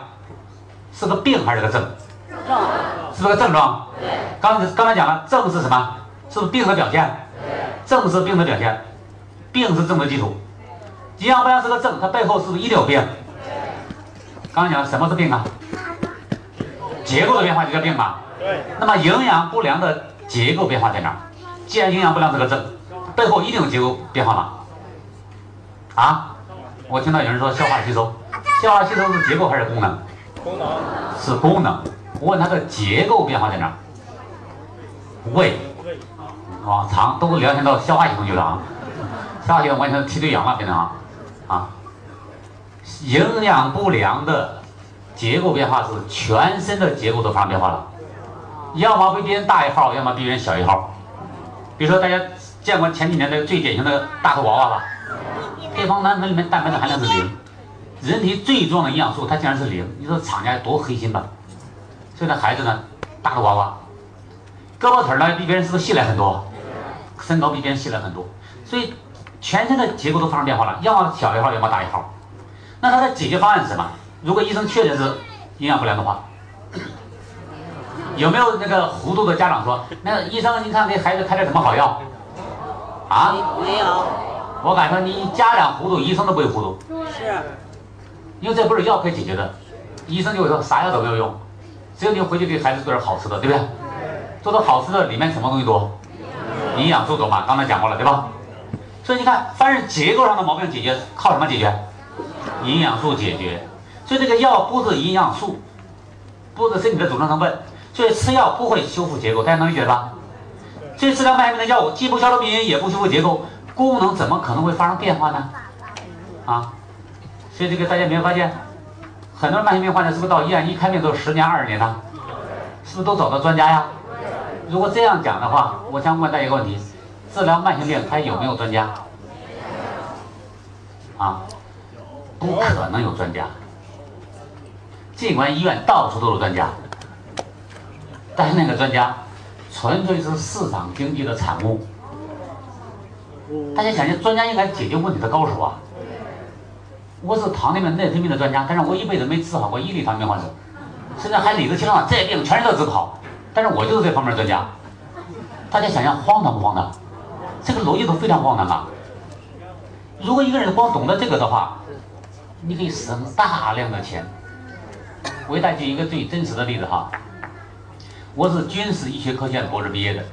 是个病还是个症？症。是不是个症状？对。刚刚才讲了，症是什么？是不是病的表现？对。症是病的表现，病是症的基础。营养不良是个症，它背后是不是一定有病？刚刚讲了什么是病啊？结构的变化就叫病吧。对。那么营养不良的结构变化在哪儿？既然营养不良这个症，背后一定有结构变化吗？啊？我听到有人说消化吸收，消化吸收是结构还是功能？功能。是功能。我问它的结构变化在哪？胃。胃。往常都聊天到消化系统去了啊。消化系统完全踢对羊了，变成啊。啊。营养不良的结构变化是全身的结构都发生变化了，要么比别人大一号，要么比别人小一号。比如说大家见过前几年那个最典型的大头娃娃吧？配方奶粉里面蛋白质含量是零，人体最重要的营养素它竟然是零，你说厂家多黑心吧？所以那孩子呢，大头娃娃，胳膊腿呢比别人是不是细了很多？身高比别人细了很多，所以全身的结构都发生变化了，要么小一号，要么大一号。那他的解决方案是什么？如果医生确诊是营养不良的话，有没有那个糊涂的家长说，那个医生，你看给孩子开点什么好药？啊？没有。我敢说，你家长糊涂，医生都不会糊涂。是。因为这不是药可以解决的，医生就会说啥药都没有用，只有你回去给孩子做点好吃的，对不对？做的好吃的里面什么东西多？营养素多嘛？刚才讲过了，对吧？所以你看，凡是结构上的毛病解决，靠什么解决？营养素解决。所以这个药不是营养素，不是身体的组成成分，所以吃药不会修复结构，大家能理解吧？所以治疗慢性病的药物既不消除病因，也不修复结构。功能怎么可能会发生变化呢？啊，所以这个大家没有发现，很多慢性病患者是不是到医院一看病都是十年二十年的？是不是都找到专家呀？如果这样讲的话，我想问大家一个问题：治疗慢性病还有没有专家？啊，不可能有专家。尽管医院到处都是专家，但是那个专家纯粹是市场经济的产物。大家想想，专家应该解决问题的高手啊！我是糖尿病、内分泌的专家，但是我一辈子没治好过一例糖尿病患者，现在还理直气壮，这病全是他治不好，但是我就是这方面专家。大家想想，荒唐不荒唐？这个逻辑都非常荒唐啊！如果一个人光懂得这个的话，你可以省大量的钱。我给大家举一个最真实的例子哈，我是军事医学科学院博士毕业的。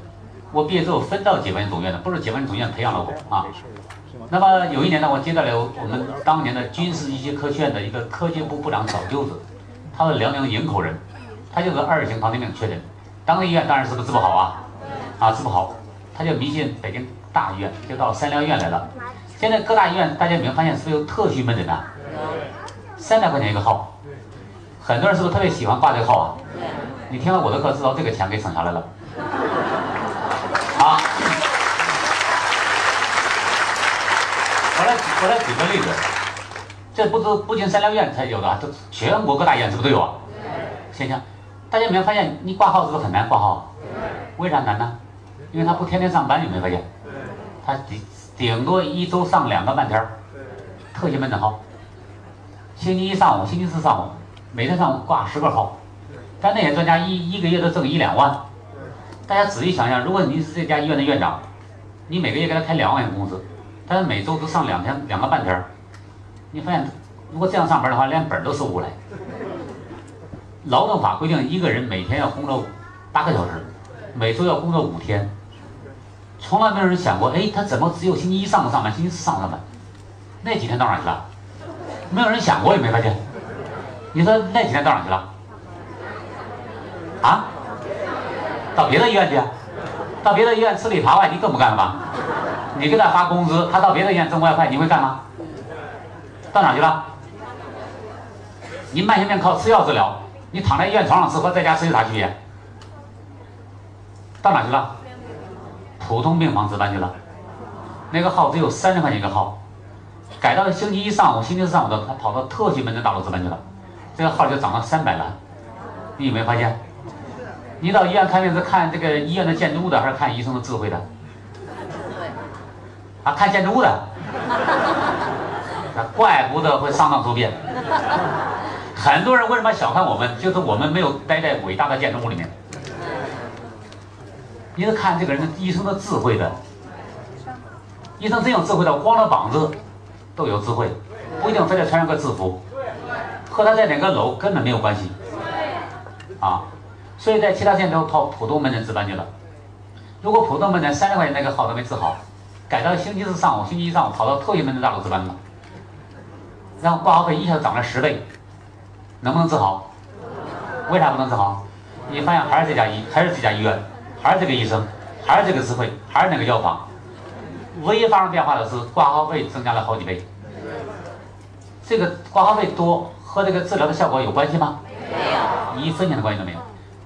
我毕业之后分到解放军总院的，不是解放军总院培养了我啊。那么有一年呢，我接待了我们当年的军事医学科学院的一个科技部部长小舅子，他是辽宁营口人，他就是二型糖尿病确诊，当地医院当然是不治不好啊，啊治不好，他就迷信北京大医院，就到三联医院来了。现在各大医院大家有没有发现是不是有特需门诊的？三百块钱一个号，很多人是不是特别喜欢挂这个号啊？你听了我的课，知道这个钱给省下来了。啊，我来我来举个例子，这不是不仅三联院才有的，这全国各大医院是不是都有啊？现象，大家有没有发现，你挂号是不是很难挂号？为啥难呢？因为他不天天上班，有没有发现？他顶顶多一周上两个半天儿特级门诊号，星期一上午、星期四上午，每天上午挂十个号，但那些专家一一个月都挣一两万。大家仔细想想，如果你是这家医院的院长，你每个月给他开两万元工资，但是每周都上两天两个半天儿，你发现如果这样上班的话，连本儿都收不来。(laughs) 劳动法规定，一个人每天要工作八个小时，每周要工作五天，从来没有人想过，哎，他怎么只有星期一上午上班，星期四上午上班？那几天到哪去了？没有人想过，有没有发现？你说那几天到哪去了？啊？到别的医院去，到别的医院吃里扒外，你更不干了吧？你给他发工资，他到别的医院挣外快，你会干吗？到哪去了？你慢性病靠吃药治疗，你躺在医院床上吃和在家吃有啥区别？到哪去了？普通病房值班去了。那个号只有三十块钱一个号，改到了星期一上午、星期四上午的，他跑到特区门诊大楼值班去了，这个号就涨到三百了。你有没有发现？你到医院看病是看这个医院的建筑物的，还是看医生的智慧的？啊，看建筑物的。(laughs) 那怪不得会上当受骗。很多人为什么小看我们？就是我们没有待在伟大的建筑物里面。你是看这个人的医生的智慧的。医生真有智慧的，光着膀子都有智慧，不一定非得穿上个制服，和他在哪个楼根本没有关系。啊，所以在其他县都跑普通门诊值班去了。如果普通门诊三十块钱那个号都没治好，改到星期四上午、星期一上午跑到特级门诊大楼值班了，然后挂号费一下子涨了十倍，能不能治好？为啥不能治好？你发现还是这家医，还是这家医院，还是这个医生，还是这个智慧，还是那个药房。唯一发生变化的是挂号费增加了好几倍。这个挂号费多和这个治疗的效果有关系吗？没有，一分钱的关系都没有。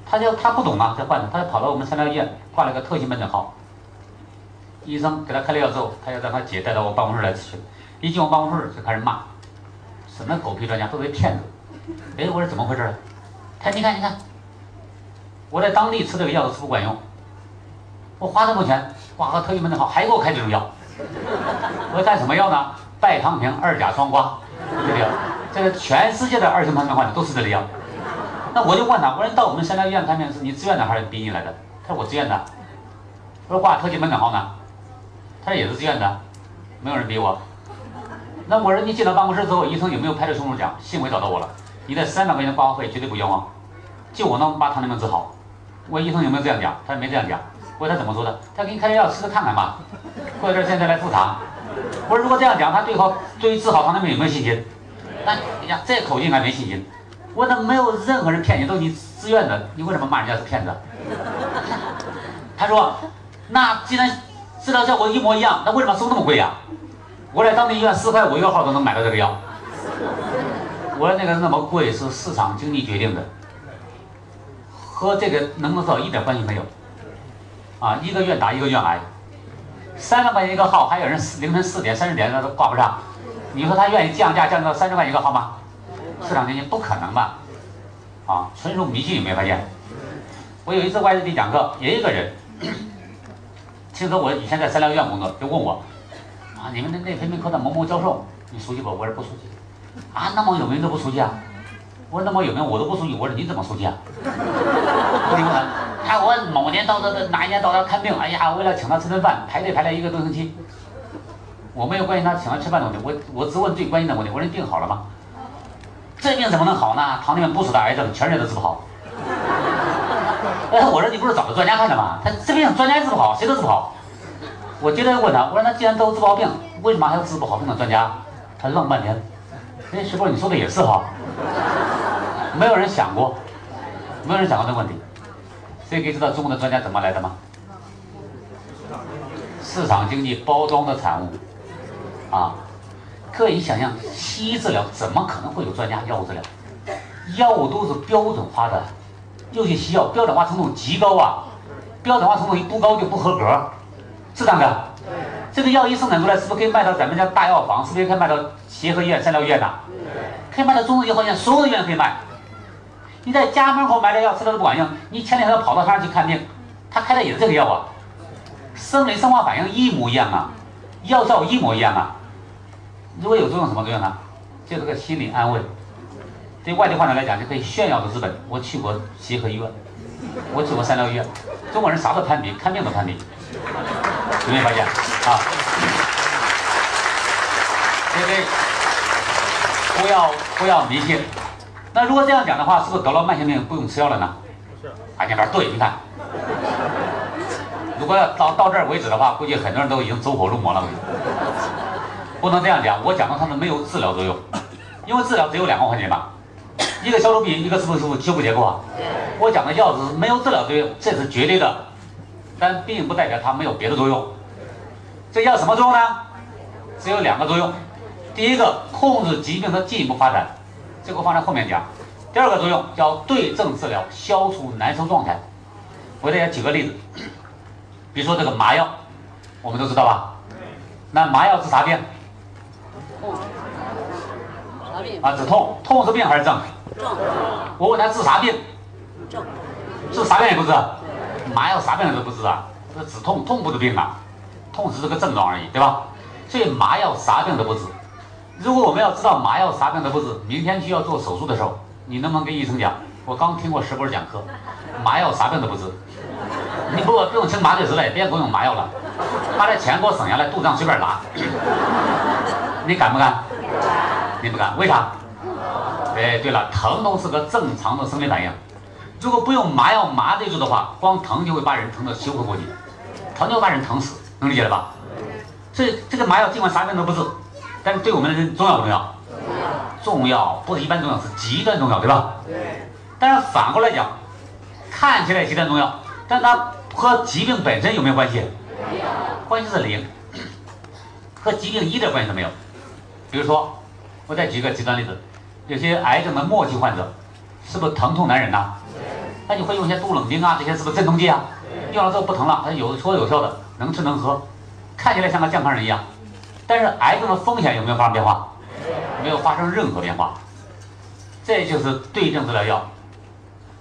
他就他不懂嘛，这患者，他就跑到我们三疗医院挂了个特级门诊号。医生给他开了药之后，他要让他姐带到我办公室来咨询。一进我办公室就开始骂，什么狗屁专家，都是骗子。哎，我说怎么回事？他你看你看，我在当地吃这个药是不管用，我花这么多钱。挂个特级门诊号，还给我开这种药，我说干什么药呢？拜糖平二甲双胍，这个药，这个全世界的二型糖尿病患者都吃这个药。那我就问他，我说你到我们三甲医院看病是你自愿的还是逼你来的？他说我自愿的。我说挂特级门诊号呢？他说也是自愿的，没有人逼我。那我说你进到办公室之后，医生有没有拍着胸脯讲，幸亏找到我了，你的三百块钱挂号费绝对不冤枉，就我能把糖尿病治好。我医生有没有这样讲？他说没这样讲。我问他怎么说的？他给你开点药吃着看看吧，过一段时间再来复查。我说如果这样讲，他对好对于治好糖尿病有没有信心？那呀，这口径还没信心。我说没有任何人骗你，都是你自愿的，你为什么骂人家是骗子？他说，那既然治疗效果一模一样，那为什么收那么贵呀？我在当地医院四块五一个号都能买到这个药。我说那个那么贵是市场经济决定的，和这个能不能治好一点关系没有。啊，一个愿打一个愿挨，三十块钱一个号，还有人凌晨四点、三十点那都挂不上。你说他愿意降价降到三十块一个号吗？市场经济不可能吧？啊，纯属迷信，有没有发现？我有一次外地讲课，也一个人，听说我以前在三疗医院工作，就问我，啊，你们的内分泌科的某某教授，你熟悉不？我说不熟悉。啊，那么有名都不熟悉啊？我说那么有名我都不熟悉，我说你怎么熟悉啊？(laughs) 我问他。他我某年到这的哪一年到这看病，哎呀，为了请他吃顿饭，排队排了一个多星期。我没有关心他请他吃饭的问题，我我只问最关心的问题。我说你病好了吗？这病怎么能好呢？糖尿病不死的癌症，全世界都治不好。哎，我说你不是找个专家看的吗？他这病专家治不好，谁都治不好。我接着问他，我说那既然都治不好病，为什么还要治不好病的专家？他愣半天。哎，师傅你说的也是哈。没有人想过，没有人想过这个问题。谁可以知道中国的专家怎么来的吗？市场经济包装的产物，啊，可以想象，西医治疗怎么可能会有专家药物治疗？药物都是标准化的，尤其西药标准化程度极高啊，标准化程度一不高就不合格，是这样的。这个药一生产出来，是不是可以卖到咱们家大药房？是不是可以卖到协和医院、三疗医院的？可以卖到中日医药院，所有的医院可以卖。你在家门口买的药吃了都不管用，你前两天跑到他那去看病，他开的也是这个药啊，生理生化反应一模一样啊，药效一模一样啊。如果有作用什么作用呢？就是个心理安慰。对外地患者来讲就可以炫耀的资本。我去过协和医院，我去过三疗医院，中国人啥都攀比，看病都攀比，有没有发现啊？因为不要不要迷信。那如果这样讲的话，是不是得了慢性病不用吃药了呢？是。啊，你看对，你看，如果要到到这儿为止的话，估计很多人都已经走火入魔了。不能这样讲，我讲的它们没有治疗作用，因为治疗只有两个环节嘛，一个消除病，一个是不是修复结构啊？我讲的药是没有治疗作用，这是绝对的，但并不代表它没有别的作用。这药什么作用呢？只有两个作用，第一个控制疾病的进一步发展。这个放在后面讲。第二个作用叫对症治疗，消除难受状态。我给大家举个例子，比如说这个麻药，我们都知道吧？那麻药治啥病？啊，止痛。痛是病还是症？症。我问他治啥病？症。是啥病也不治，麻药啥病都不治啊，这止痛，痛不治病啊，痛只是个症状而已，对吧？所以麻药啥病都不治。如果我们要知道麻药啥病都不治，明天去要做手术的时候，你能不能跟医生讲？我刚听过石波讲课，麻药啥病都不治。你不不用吃麻醉师了，别给我用麻药了，把这钱给我省下来，肚子上随便拉。你敢不敢？你不敢，为啥？哎，对了，疼痛是个正常的生理反应。如果不用麻药麻醉住的话，光疼就会把人疼得休克过去，疼就会把人疼死，能理解了吧？所以这个麻药尽管啥病都不治，但是对我们的人重要不重要？重要，不是一般重要，是极端重要，对吧？但是反过来讲，看起来极端重要，但它和疾病本身有没有关系？没有，关系是零，和疾病一点关系都没有。比如说，我再举个极端例子，有些癌症的末期患者，是不是疼痛难忍呐？那你会用一些杜冷丁啊，这些是不是镇痛剂啊？用了之后不疼了，它有说有效的，能吃能喝，看起来像个健康人一样。但是癌症的风险有没有发生变化？没有发生任何变化。这就是对症治疗药，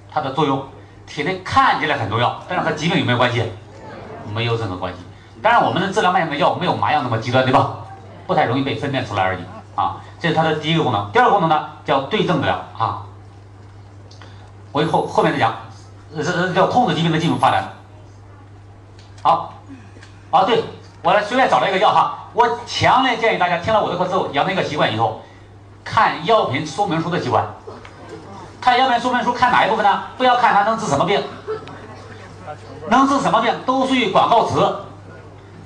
它的作用，体内看起来很重要，但是和疾病有没有关系？没有任何关系。当然，我们的治疗慢性病药没有麻药那么极端，对吧？不太容易被分辨出来而已啊，这是它的第一个功能。第二个功能呢，叫对症治疗啊。我以后后面再讲，这这叫控制疾病的进一步发展。好，啊，对我来随便找了一个药哈，我强烈建议大家听了我的课之后，养成一个习惯以后，看药品说明书的习惯。看药品说明书看哪一部分呢？不要看它能治什么病，能治什么病都属于广告词，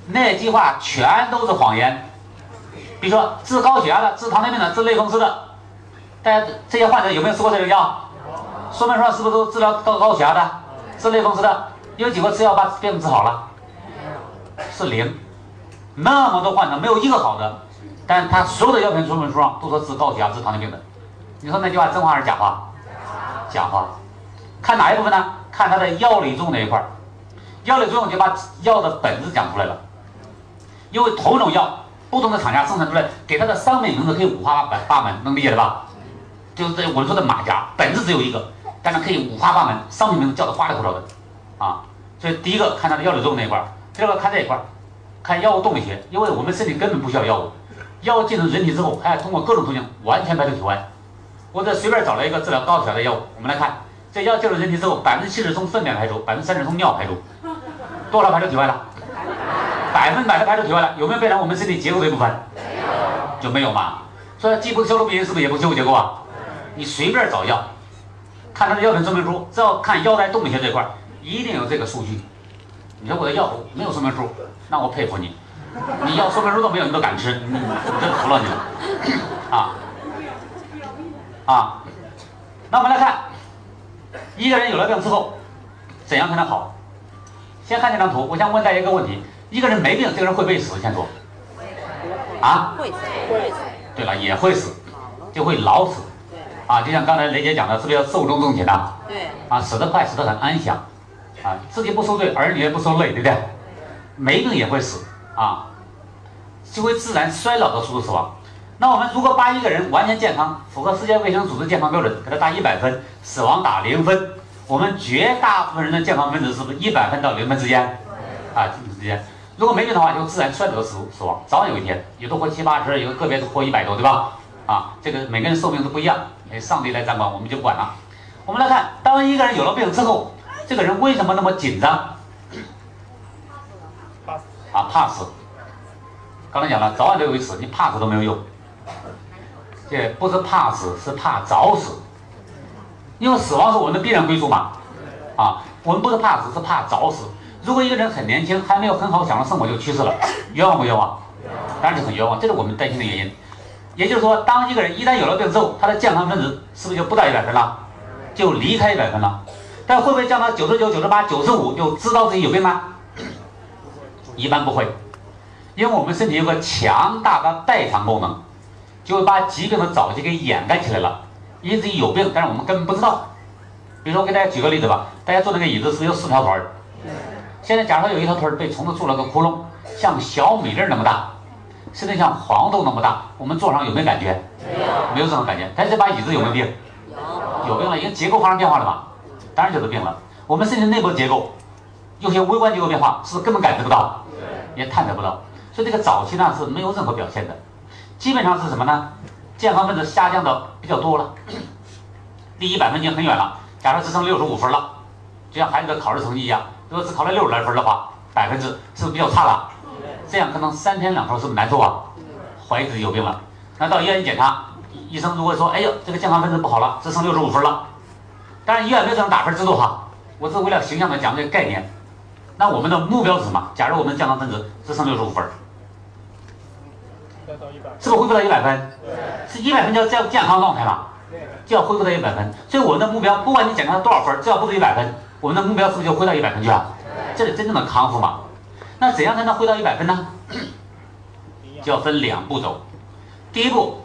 那句话全都是谎言。比如说治高血压的、治糖尿病的、治类风湿的，大家这些患者有没有吃过这个药？说明书上是不是都治疗高高血压的、治类风湿的？有几个吃药把病治好了？是零。那么多患者没有一个好的，但他所有的药品说明书上都说治高血压、治糖尿病的。你说那句话真话还是假话？假话。看哪一部分呢？看它的药理作用那一块儿药理作用就把药的本质讲出来了。因为同一种药。不同的厂家生产出来，给它的商品名字可以五花八八门，能理解了吧？就是这我们说的马甲，本质只有一个，但是可以五花八门，商品名字叫的花里胡哨的，啊！所以第一个看它的药理作用那一块第二个看这一块看药物动力学，因为我们身体根本不需要药物，药物进入人体之后，还要通过各种途径完全排出体外。我这随便找了一个治疗高血压的药物，我们来看，这药进入人体之后，百分之七十从粪便排出，百分之三十从尿排出，多少排出体外了？百分百的排出体外了，有没有变成我们身体结构的一部分？没有，就没有嘛。所以既不消除病因，是不是也不修复结构啊？你随便找药，看他的药品说明书，只要看药代动力学这块，一定有这个数据。你说我的药没有说明书，那我佩服你。你药说明书都没有，你都敢吃，你真服了你了。啊啊，那我们来看，一个人有了病之后，怎样才能好？先看这张图，我先问大家一个问题。一个人没病，这个人会不会死？先说。啊？会死。对了，也会死，就会老死。啊，就像刚才雷姐讲的，是不是要寿终正寝呐？对。啊，死得快，死得很安详。啊，自己不受罪，儿女也不受累，对不对？没病也会死啊，就会自然衰老的速度死亡。那我们如果把一个人完全健康，符合世界卫生组织健康标准，给他打一百分，死亡打零分，我们绝大部分人的健康分值是不是一百分到零分之间？啊，之间。如果没病的话，就自然衰老死死亡，早晚有一天，有的活七八十，有的个别是活一百多，对吧？啊，这个每个人寿命都不一样，哎，上帝来掌管，我们就不管了。我们来看，当一个人有了病之后，这个人为什么那么紧张？啊，怕死。刚才讲了，早晚都有一死，你怕死都没有用。这不是怕死，是怕早死。因为死亡是我们的必然归宿嘛。啊，我们不是怕死，是怕早死。如果一个人很年轻，还没有很好享受生活就去世了，冤枉不冤枉？当然是很冤枉，这是我们担心的原因。也就是说，当一个人一旦有了病之后，他的健康分值是不是就不到一百分了？就离开一百分了？但会不会降到九十九、九十八、九十五就知道自己有病呢？一般不会，因为我们身体有个强大的代偿功能，就会把疾病的早期给掩盖起来了，因为自己有病，但是我们根本不知道。比如说，我给大家举个例子吧，大家坐那个椅子是不是有四条腿儿？现在，假如说有一条腿儿被虫子蛀了个窟窿，像小米粒那么大，甚至像黄豆那么大，我们坐上有没有感觉？没有，没有这种感觉。但是这把椅子有没有病？有，有病了，因为结构发生变化了嘛，当然就是病了。我们身体内部结构有些微观结构变化，是根本感知不到，也探测不到。所以这个早期呢是没有任何表现的，基本上是什么呢？健康分子下降的比较多了，离一百分已经很远了。假如只剩六十五分了，就像孩子的考试成绩一样，如果只考了六十来分的话，百分之是不是比较差了？这样可能三天两头是不是难受啊？怀疑自己有病了。那到医院一检查，医生如果说，哎呦，这个健康分子不好了，只剩六十五分了。当然医院没有这种打分制度哈，我是为了形象的讲这个概念。那我们的目标是什么？假如我们的健康分子只剩六十五分，是不是恢复到一百分？是一百分叫叫健康状态嘛？就要恢复到一百分。所以我们的目标，不管你检查了多少分，只要不足一百分，我们的目标是不是就回到一百分去了？这是真正的康复嘛？那怎样才能回到一百分呢？就要分两步走。第一步，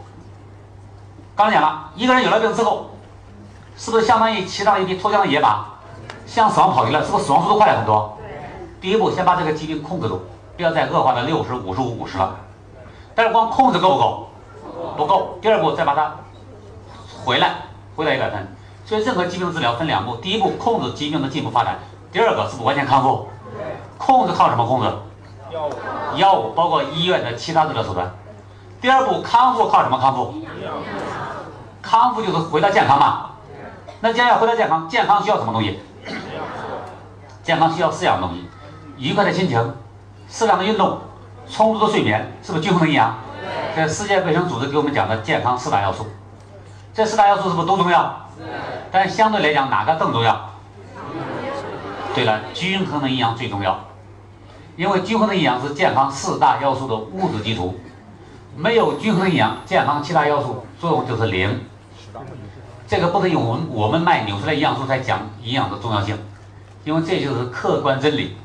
刚讲了，一个人有了病之后，是不是相当于骑上一匹脱缰的野马，向死亡跑去了？是不是死亡速度快了很多？第一步，先把这个疾病控制住，不要再恶化到六十五十五五十了。但是光控制够不够？不够。第二步，再把它回来，回到一百分。所以任何疾病治疗分两步：第一步，控制疾病的进一步发展；第二个，是不是完全康复？控制靠什么控制？药物。药物包括医院的其他治疗手段。第二步，康复靠什么康复？康复就是回到健康嘛。那既然要回到健康，健康需要什么东西？健康需要四样东西：愉快的心情、适量的运动、充足的睡眠，是不是均衡的营养？这世界卫生组织给我们讲的健康四大要素。这四大要素是不是都重要？但相对来讲，哪个更重要？对了，均衡的营养最重要，因为均衡的营养是健康四大要素的物质基础。没有均衡营养，健康其他要素作用就是零。这个不是用我们我们卖纽崔莱营养素才讲营养的重要性，因为这就是客观真理。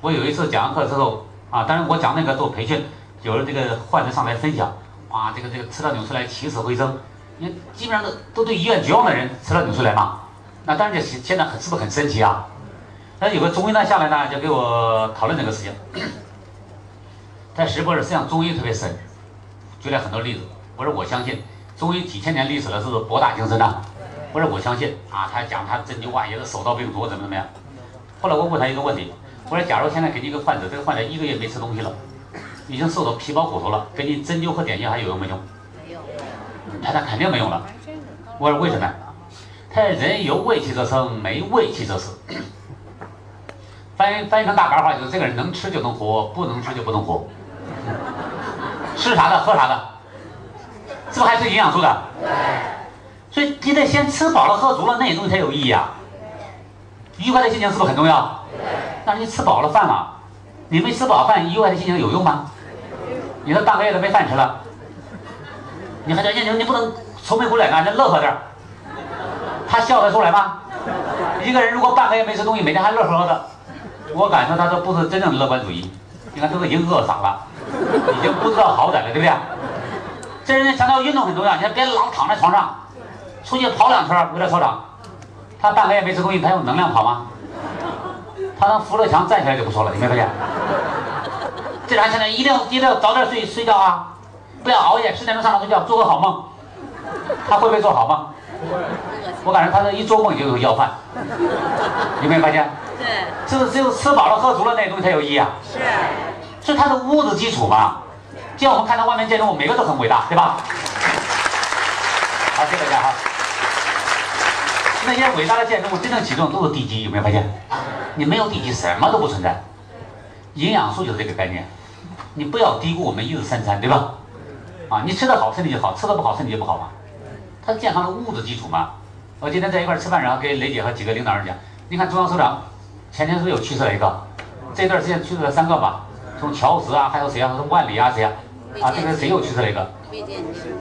我有一次讲完课之后啊，当然我讲那个做培训，有了这个患者上来分享，哇，这个这个吃了纽崔莱起死回生，你基本上都都对医院绝望的人吃了纽崔莱嘛。那当然这现在很是不是很神奇啊？但有个中医呢下来呢，就给我讨论这个事情。(clears throat) 在石博士实际上中医特别深。举了很多例子，我说我相信中医几千年历史了，是不是博大精深呐？我说我相信啊，他讲他针灸啊也是手到病除，怎么怎么样？后来我问他一个问题，我说假如现在给你一个患者，这个患者一个月没吃东西了，已经瘦到皮包骨头了，给你针灸和点穴还有用没用？没有。他说肯定没用了。我说为什么？他说人有胃气则生，没胃气则死。翻翻译成大白话就是这个人能吃就能活，不能吃就不能活。吃啥的，喝啥的，是不是还是营养素的？所以你得先吃饱了，喝足了，那些东西才有意义啊。愉快的心情是不是很重要？对。但是你吃饱了饭了，你没吃饱饭，愉快的心情有用吗？你这半个月都没饭吃了，你还叫燕宁，你不能愁眉苦脸的，你乐呵点他笑得出来吗？一个人如果半个月没吃东西，每天还乐呵呵的，我感觉他都不是真正的乐观主义，你看都已经饿傻了。已经不知道好歹了，对不对？这人强调运动很重要，你看别老躺在床上，出去跑两圈，回到操场。他半个月没吃东西，他有能量跑吗？他能扶着墙站起来就不错了，你没发现？这人现在一定要一定要早点睡睡觉啊，不要熬夜，十点钟上床睡觉，做个好梦。他会不会做好梦？我感觉他这一做梦就有要饭，有没有发现？对。是不是只有吃饱了喝足了那东西才有意义啊？是。是它的物质基础嘛？就像我们看到外面建筑物，每个都很伟大，对吧？好，谢谢大家哈。那些伟大的建筑物真正起作用都是地基，有没有发现？你没有地基，什么都不存在。营养素就是这个概念，你不要低估我们一日三餐，对吧？啊，你吃得好，身体就好；吃得不好，身体就不好嘛。它是健康的物质基础嘛。我今天在一块吃饭，然后跟雷姐和几个领导人讲，你看中央首长前天是不是又去世了一个？这段时间去世了三个吧？从乔石啊，还有谁啊？从万里啊，谁啊？啊，这个谁又去世了一个？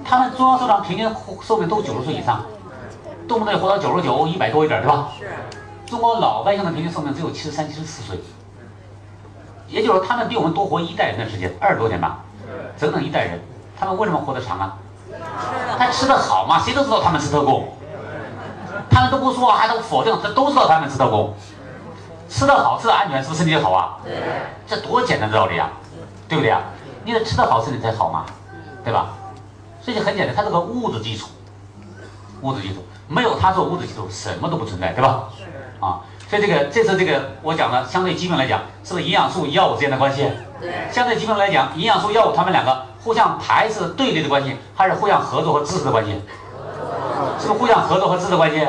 他们中央首长平均寿命都九十岁以上，动不动活到九十九、一百多一点，对吧？是。中国老百姓的平均寿命只有七十三、七十四岁，也就是说他们比我们多活一代人的时间，二十多年吧，整整一代人。他们为什么活得长啊？他吃得好嘛？谁都知道他们是特供，他们都不说，还都否定，这都知道他们是特供。吃的好，吃的安全，是不是身体好啊？对，这多简单的道理啊，对不对啊？你得吃的好，身体才好嘛，对吧？所以很简单，它是个物质基础，物质基础，没有它做物质基础，什么都不存在，对吧？是啊，所以这个这次这个我讲的，相对基本来讲，是不是营养素药物之间的关系？对。相对基本来讲，营养素药物它们两个互相排斥对立的关系，还是互相合作和支持的关系？是不是互相合作和支持的关系？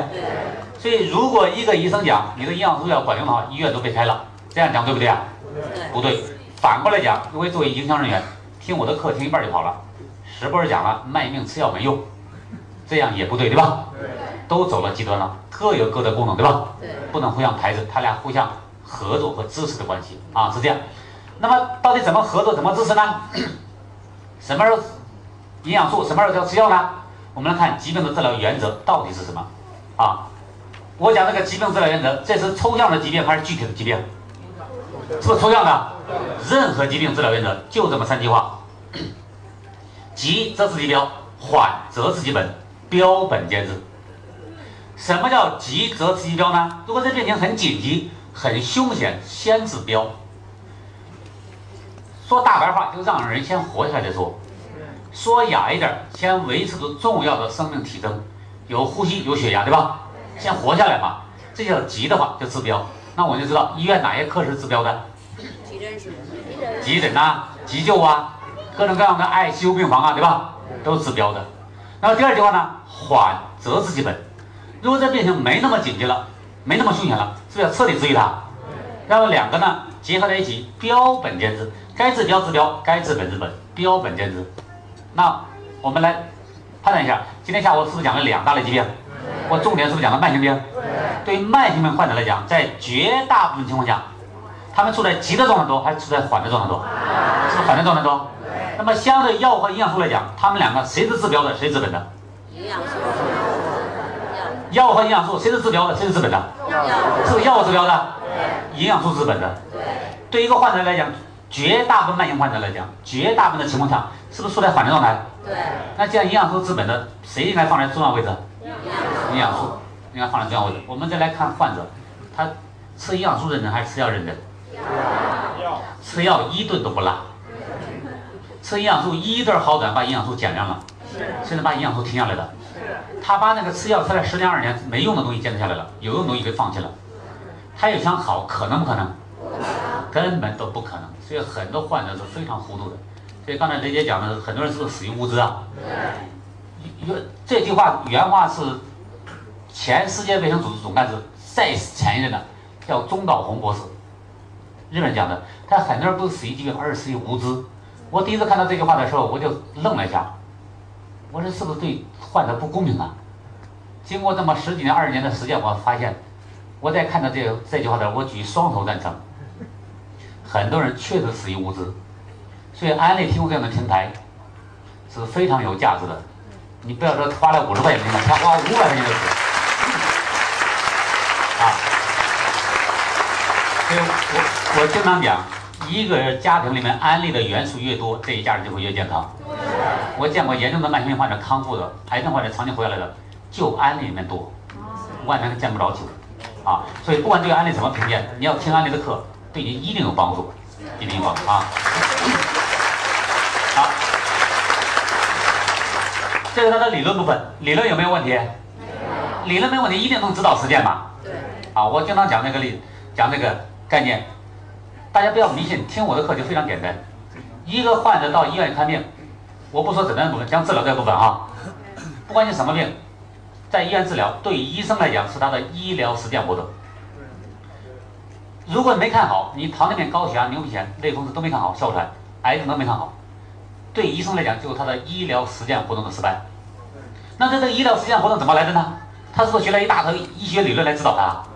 所以如果一个医生讲你的营养素要管用的话，医院都被开了，这样讲对不对啊？不对。反过来讲，如果作为营销人员，听我的课听一半就跑了，十波讲了卖命吃药没用，这样也不对，对吧？都走了极端了，各有各的功能，对吧？对，不能互相排斥，他俩互相合作和支持的关系啊，是这样。那么到底怎么合作，怎么支持呢？(clears throat) 什么时候营养素，什么时候要吃药呢？我们来看疾病的治疗原则到底是什么啊？我讲这个疾病治疗原则，这是抽象的疾病还是具体的疾病？是不是抽象的？任何疾病治疗原则就这么三句话：(coughs) 急则治其标，缓则治其本，标本兼治。什么叫急则治其标呢？如果这病情很紧急、很凶险，先治标。说大白话，就让人先活下来再说。说雅一点，先维持住重要的生命体征，有呼吸、有血压，对吧？先活下来嘛。这叫急的话，就治标。那我就知道医院哪些科是治标的？急诊室、急诊呐、急救啊，各种各样的 ICU 病房啊，对吧？都是治标的。那么第二句话呢？缓则治其本。如果这病情没那么紧急了，没那么凶险了，是不是要彻底治愈它？然后两个呢结合在一起，标本兼治。该治标治标，该治本治本，标本兼治。那我们来判断一下，今天下午是不是讲了两大类疾病？我重点是不是讲了慢性病？对于慢性病患者来讲，在绝大部分情况下，他们处在急的状态多，还是处在缓的状态多？是不是缓的状态多？那么相对药物和营养素来讲，他们两个谁是治标的，谁治本的？营养素。药物和营养素谁是治标的，谁是治本的？是不是药物治标的？营养素治本的。对一个患者来讲，绝大部分慢性患者来讲，绝大部分的情况下，是不是处在缓的状态？对。那既然营养素治本的，谁应该放在重要位置？营养素应该放在重要位置。我们再来看患者，他吃营养素认真还是吃药认真？吃药一顿都不落。吃营养素一顿好转，把营养素减量了，甚至把营养素停下来的。他把那个吃药吃了十年二十年没用的东西坚持下来了，有用的东西给放弃了。他又想好，可能不可能？根本都不可能。所以很多患者是非常糊涂的。所以刚才雷姐讲的，很多人是死于无知啊？原这句话原话是前世界卫生组织总干事再前一任的，叫中岛宏博士，日本人讲的。他很多人不是死于疾病，而是死于无知。我第一次看到这句话的时候，我就愣了一下。我说是不是对患者不公平啊？经过这么十几年、二十年的实践，我发现，我在看到这这句话的时候，我举双手赞成。很多人确实死于无知，所以安利提供这样的平台是非常有价值的。你不要说花了五十块钱，他花五百块钱就死所以我我经常讲，一个家庭里面安利的元素越多，这一家人就会越健康。我见过严重的慢性病患者康复的，癌症患者长期活下来的，就安利里面多，完全见不着酒啊！所以不管对安利怎么评价，你要听安利的课，对你一定有帮助，一定有帮助啊！好，这是它的理论部分，理论有没有问题？理论没问题，一定能指导实践吧？对。啊，我经常讲那个例，讲那个概念，大家不要迷信，听我的课就非常简单。一个患者到医院看病。我不说诊断部分，讲治疗这部分啊。不管你什么病，在医院治疗，对医生来讲是他的医疗实践活动。如果你没看好，你糖尿病、高血压、牛皮癣、类风湿都没看好，哮喘、癌症都没看好，对医生来讲就是他的医疗实践活动的失败。那他这个医疗实践活动怎么来的呢？他是不是学了一大套医学理论来指导他？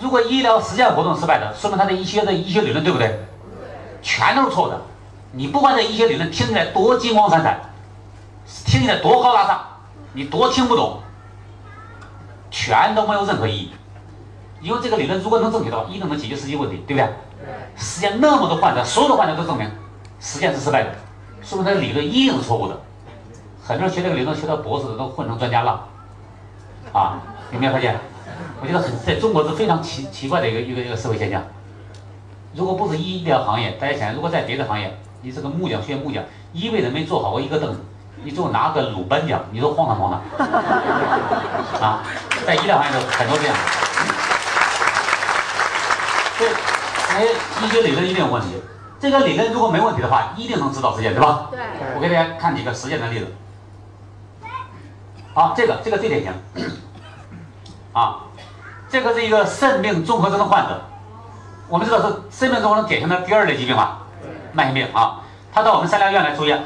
如果医疗实践活动失败的，说明他的医学的医学理论对不对？全都是错的。你不管这医学理论听起来多金光闪闪，听起来多高大上，你多听不懂，全都没有任何意义。因为这个理论如果能正确的话，一定能解决实际问题，对不对？实践那么多患者，所有的患者都证明实践是失败的，说明他的理论一定是错误的。很多人学这个理论学到博士的都混成专家了，啊，有没有发现？我觉得很在中国是非常奇奇怪的一个一个一个社会现象。如果不是医疗行业，大家想，如果在别的行业，你是个木匠，学木匠，一辈子没做好过一个凳子，你最后拿个鲁班奖，你说荒唐不荒唐？(laughs) 啊，在医疗行业中很多这样。哎，医学理论一定有问题。这个理论如果没问题的话，一定能指导实践，对吧？对。我给大家看几个实践的例子。好，这个这个最典型。啊，这个是一个肾病综合征的患者。我们知道是肾病综合征典型的第二类疾病吧？慢性病啊。他到我们三疗医院来住院。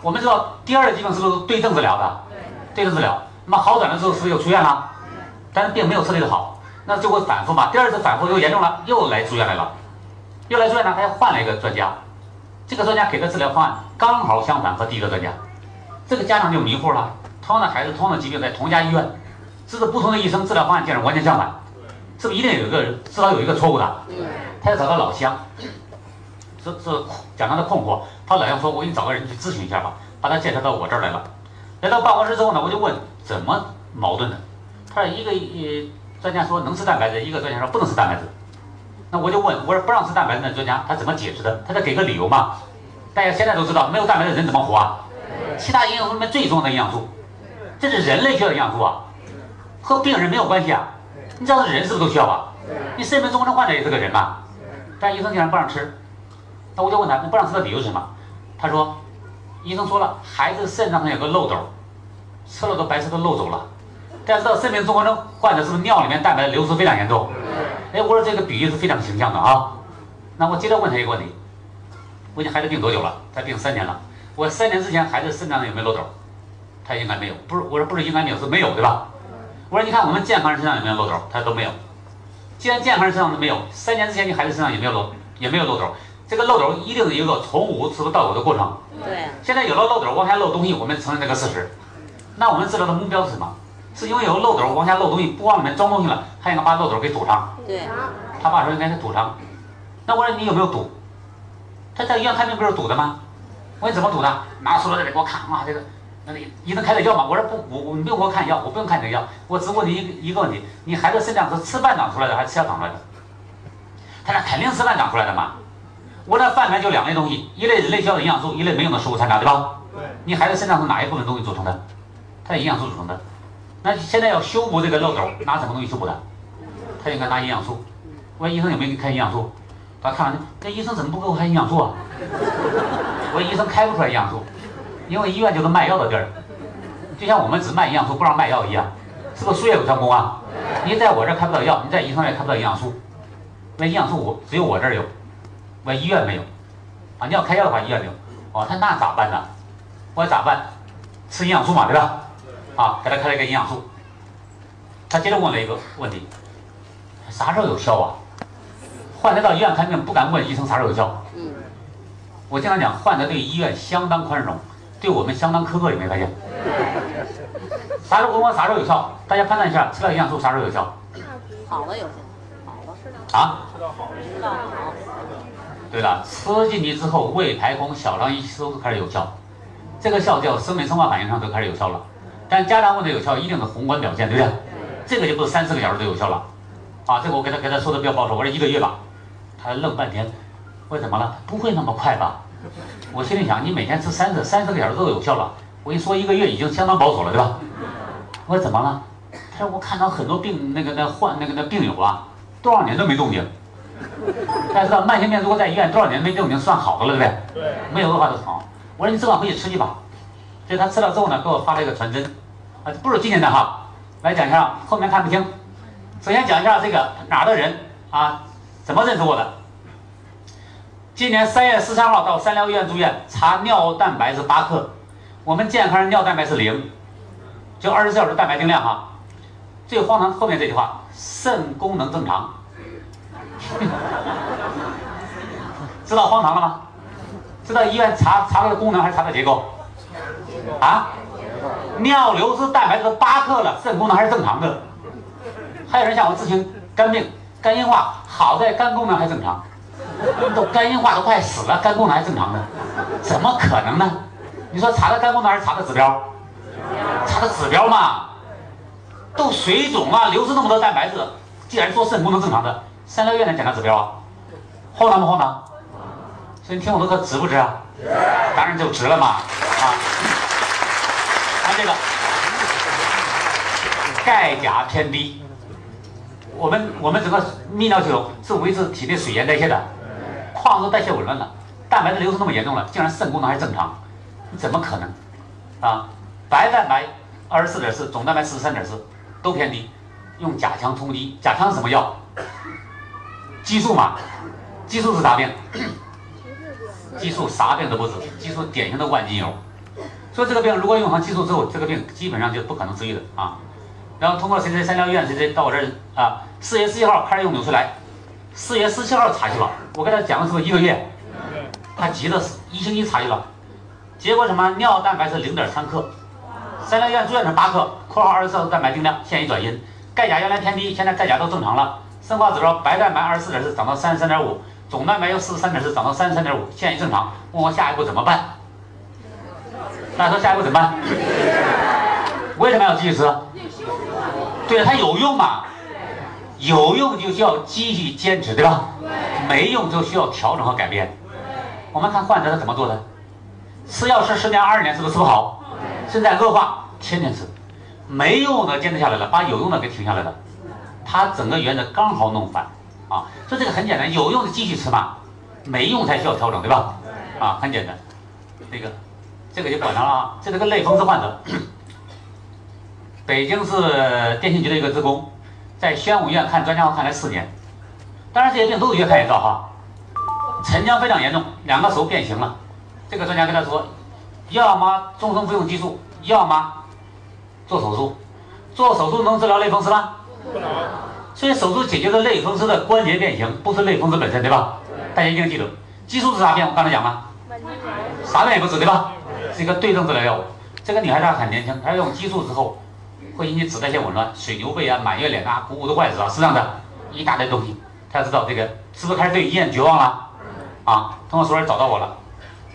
我们知道第二类疾病是不是对症治疗的？对症治疗。那么好转的时候是不是又出院了？但是并没有彻底的好，那就会反复嘛。第二次反复又严重了，又来住院来了。又来住院呢，他又换了一个专家。这个专家给的治疗方案刚好相反和第一个专家。这个家长就迷糊了。同样的孩子，同样的疾病，在同一家医院，治的不同的医生，治疗方案竟然完全相反，是不是一定有一个至少有一个错误的？他要找到老乡，是是讲他的困惑。他老乡说：“我给你找个人去咨询一下吧。”把他介绍到我这儿来了。来到办公室之后呢，我就问怎么矛盾的。他说一个呃专家说能吃蛋白质，一个专家说不能吃蛋白质。那我就问，我说不让吃蛋白质的专家他怎么解释的？他得给个理由嘛。大家现在都知道，没有蛋白质人怎么活啊？其他营养素里面最重要的营养素。这是人类需要的营养素啊，和病人没有关系啊。你知道人是不是都需要吧？你肾病综合症患者也是个人嘛，但医生竟然不让吃。那我就问他，你不让吃的理由是什么？他说，医生说了，孩子肾脏上有个漏斗，吃了个白色都漏走了。大家知道肾病综合症患者是不是尿里面蛋白流失非常严重？哎，我说这个比喻是非常形象的啊。那我接着问他一个问题，问你孩子病多久了？他病三年了。我三年之前孩子肾脏上有没有漏斗？他应该没有，不是我说不是应该没有是没有对吧？我说你看我们健康人身上有没有漏斗？他说都没有。既然健康人身上都没有，三年之前你孩子身上也没有漏也没有漏斗，这个漏斗一定是一个从无是不到有的过程。对。现在有了漏斗往下漏东西，我们承认这个事实。那我们治疗的目标是什么？是因为有漏斗往下漏东西，不往里面装东西了，他应该把漏斗给堵上。对。他爸说应该是堵上。那我说你有没有堵？他在医院看病不是堵的吗？我说怎么堵的？拿塑料袋给我看啊这个。那你医生开的药吗？我说不，我我你不用给我看药，我不用看你的药，我只问你一个一个问题：你孩子身上是吃饭长出来的还是吃药长出来的？他说肯定吃饭长出来的嘛。我那饭里面就两类东西，一类人类需要的营养素，一类没用的食物残渣，对吧？对。你孩子身上是哪一部分东西组成的？他的营养素组成的。那现在要修补这个漏斗，拿什么东西修补的？他应该拿营养素。我说医生有没有给你开营养素？他看完，那医生怎么不给我开营养素啊？(laughs) 我说医生开不出来营养素。因为医院就是卖药的地儿，就像我们只卖营养素不让卖药一样，是不是术业有专攻啊？你在我这儿开不到药，你在医生那开不到营养素，那营养素我只有我这儿有，我医院没有，啊，你要开药的话医院有，哦，他那咋办呢？我咋办？吃营养素嘛，对吧？啊，给他开了一个营养素，他接着问了一个问题，啥时候有效啊？患者到医院看病不敢问医生啥时候有效，我经常讲，患者对医院相当宽容。对我们相当苛刻，有没有发现？啥时候问我啥时候有效？大家判断一下，吃了营养素啥时候有效？好了有效，好了。啊？吃到好了，吃到好。对了，吃进去之后，胃排空，小肠一吸收开始有效，这个效叫生理生化反应上就开始有效了。但家长问的有效，一定是宏观表现，对不对？这个就不是三四个小时都有效了。啊，这个我给他给他说的比较保守，我说一个月吧。他愣半天，我说怎么了？不会那么快吧？(laughs) 我心里想，你每天吃三十三十个小时都有效了。我跟你说，一个月已经相当保守了，对吧？我说怎么了？他说我看到很多病那个那患那个那病友啊，多少年都没动静。大家知道慢性病如果在医院多少年没动静算好的了，对不对？对。没有恶化就好。我说你这晚回去吃去吧。所以他吃了之后呢，给我发了一个传真，啊，不是今天的哈，来讲一下，后面看不清。首先讲一下这个哪的人啊，怎么认识我的？今年三月十三号到三疗医院住院，查尿蛋白是八克，我们健康人尿蛋白是零，就二十四小时蛋白定量哈。最荒唐后面这句话，肾功能正常，(laughs) 知道荒唐了吗？知道医院查查的功能还是查的结构？啊？尿流失蛋白质八克了，肾功能还是正常的。还有人向我咨询肝病、肝硬化，好在肝功能还正常。都肝硬化都快死了，肝功能还正常呢？怎么可能呢？你说查的肝功能还是查的指标？查的指标嘛，都水肿了，流失那么多蛋白质，既然说肾功能正常的，三疗院能检查指标啊？荒唐不荒唐？所以你听我的课值不值啊？当然就值了嘛！啊，看这个，钙钾偏低，我们我们整个泌尿系统是维持体内水盐代谢的，矿物质代谢紊乱了，蛋白质流失那么严重了，竟然肾功能还正常，怎么可能？啊，白蛋白二十四点四，总蛋白四十三点四，都偏低，用甲羟通激，甲羟是什么药？激素嘛，激素是啥病？激素啥病都不治，激素典型的万金油。所以这个病如果用上激素之后，这个病基本上就不可能治愈的啊。然后通过谁谁三甲医院谁谁到我这儿啊，四月十一号开始用纽崔莱，四月十七号查去了，我跟他讲的时候一个月？他急的是一星期查去了，结果什么尿蛋白是零点三克，三甲医院住院是八克（括号二十四小时蛋白定量），现已转阴，钙钾原来偏低，现在钙钾都正常了，生化指标白蛋白二十四点四涨到三十三点五，总蛋白由四十三点四涨到三十三点五，现已正常。问我下一步怎么办？大家说下一步怎么办？(laughs) 为什么要继续吃？对，它有用嘛？有用就需要继续坚持，对吧？没用就需要调整和改变。我们看患者是怎么做的，吃药吃十年、二十年，是不是吃不好？现在恶化，天天吃，没用的坚持下来了，把有用的给停下来了。他整个原则刚好弄反啊，所以这个很简单，有用的继续吃嘛，没用才需要调整，对吧？啊，很简单，这个。这个就管他了啊！这是个类风湿患者，(coughs) 北京市电信局的一个职工，在宣武医院看专家后看了四年，当然这些病都是越看越糟哈。沉江非常严重，两个手变形了。这个专家跟他说，要么终生服用激素，要么做手术。做手术能治疗类风湿吗？不能。所以手术解决的类风湿的关节变形，不是类风湿本身，对吧？大家一定记住，激素是啥病？我刚才讲了，啥病也不治，对吧？是一个对症治疗药物。这个女孩子很年轻，她用激素之后会引起脂代谢紊乱、水牛背啊、满月脸啊、股骨头坏死啊，是这样的一大堆东西。他知道这个是不是开始对医院绝望了？啊，通过熟人找到我了，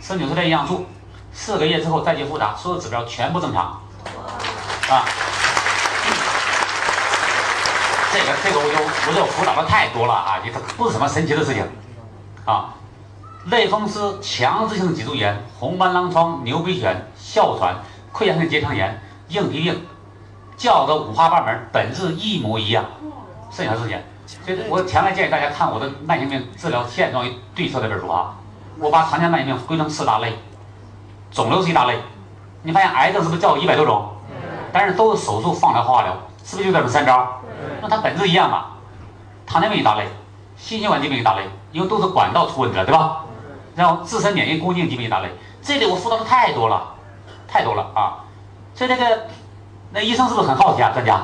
吃纽崔莱营养素，四个月之后再去复查，所有指标全部正常。啊，这个这个我就我就辅导的太多了啊，这不是什么神奇的事情啊。类风湿、强直性脊柱炎、红斑狼疮、牛皮癣、哮喘、溃疡性结肠炎、硬皮病，叫的五花八门，本质一模一样。剩下事情，所以我强烈建议大家看我的慢性病治疗现状与对策这本书啊。我把常见慢性病归成四大类，肿瘤是一大类。你发现癌症是不是叫一百多种？但是都是手术、放疗、化疗，是不是就这么三招？那它本质一样嘛？糖尿病一大类，心血管疾病一大类，因为都是管道出问题了，对吧？然后自身免疫、宫颈疾病一大类，这里我辅导的太多了，太多了啊！所以那个那医生是不是很好奇啊？专家，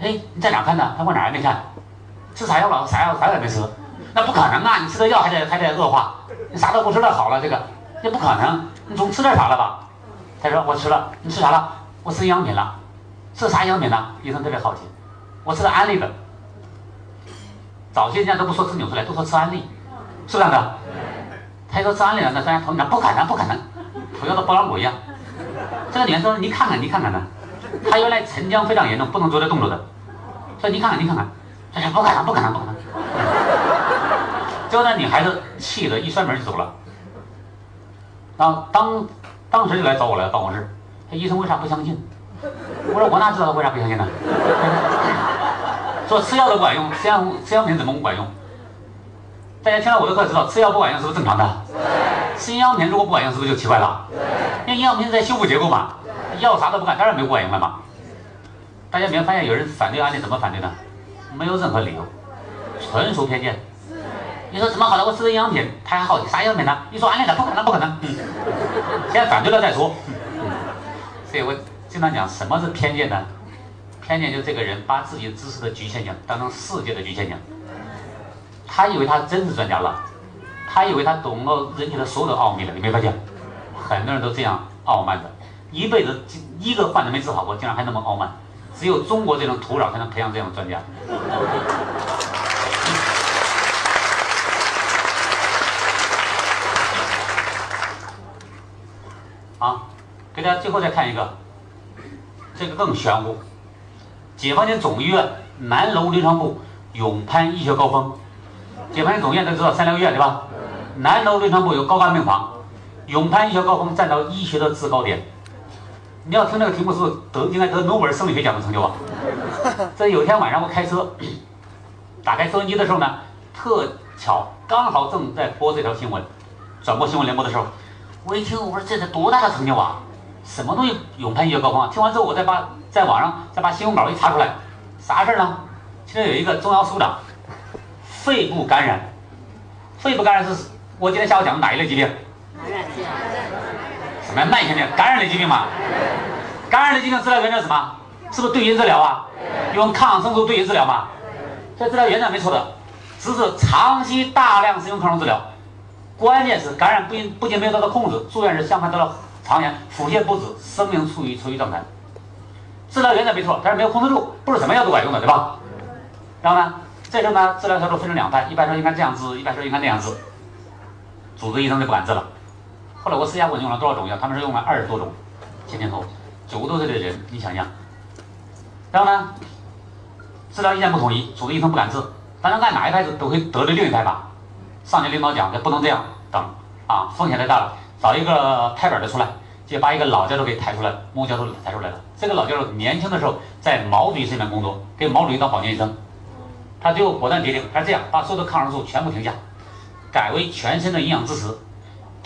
哎，你在哪看的？他问哪儿也没看，吃啥药了？啥药啥也没吃，那不可能啊！你吃的药还得还得恶化，你啥都不吃了好了，这个那不可能，你总吃点啥了吧？他说我吃了，你吃啥了？我吃营养品了，吃啥营养品呢？医生特别好奇，我吃的安利的，早些年都不说吃纽崔莱，都说吃安利，是这样的。他说吃安利了那专家同意了，不可能，不可能，同样的包狼狗一样。这个女人说：“你看看，你看看呢，他原来沉江非常严重，不能做这动作的。说你看看，你看看，他说不可能，不可能，不可能。最后那女孩子气得一摔门就走了。然后当当时就来找我来办公室，他医生为啥不相信？我说我哪知道他为啥不相信呢？(laughs) 说吃药都管用，吃药吃药品怎么不管用？大家听了我的课知道吃药不管用是不是正常的？吃营养品如果不管用是不是就奇怪了？因为营养品在修复结构嘛，药啥都不干，当然没过瘾了嘛。大家没有发现有人反对安利怎么反对呢？没有任何理由，纯属偏见。你说怎么好了？我吃的营养品，他还好奇啥营养品呢？你说安利的不可能，不可能。嗯，先反对了再说。所以我经常讲什么是偏见呢？偏见就这个人把自己知识的局限性当成世界的局限性。他以为他真是专家了，他以为他懂了人体的所有的奥秘了。你没发现，很多人都这样傲慢的，一辈子一个患者没治好过，竟然还那么傲慢。只有中国这种土壤才能培养这样的专家。啊，给大家最后再看一个，这个更玄乎。解放军总医院南楼临床部永攀医学高峰。解放军总医院都知道三疗医院对吧？南楼临床部有高干病房，永攀医学高峰站到医学的制高点。你要听这个题目是得应该得诺贝尔生理学奖的成就啊！(laughs) 这有一天晚上我开车，打开收音机的时候呢，特巧刚好正在播这条新闻，转播新闻联播的时候，我一听我说这得多大的成就啊！什么东西勇攀医学高峰啊？听完之后我再把在网上再把新闻稿一查出来，啥事儿呢？现在有一个中央苏长，肺部感染，肺部感染是我今天下午讲的哪一类疾病？感染性。来慢性病？感染类疾病嘛？感染类疾病治疗原则什么？是不是对因治疗啊？用抗生素对因治疗嘛？这治疗原则没错的，只是长期大量使用抗生素治疗，关键是感染不仅不仅没有得到控制，住院时相反得了肠炎，腹泻不止，生命处于处于状态。治疗原则没错，但是没有控制住，不是什么药都管用的，对吧？然后呢，这时候呢，治疗小组分成两派，一般说应该这样治，一般说应该那样治，主治医生就不敢治了。后来我私下问用了多少种药，他们是用了二十多种，前前后九十多岁的人，你想想。然后呢，治疗意见不统一，主治医生不敢治。但是按哪一派治都会得罪另一派吧。上级领导讲，这不能这样，等啊，风险太大了，找一个拍板的出来，就把一个老教授给抬出来了，孟教授抬出来了。这个老教授年轻的时候在毛主席身边工作，给毛主席当保健医生，他最后果断决定，他是这样，把所有的抗生素全部停下，改为全身的营养支持。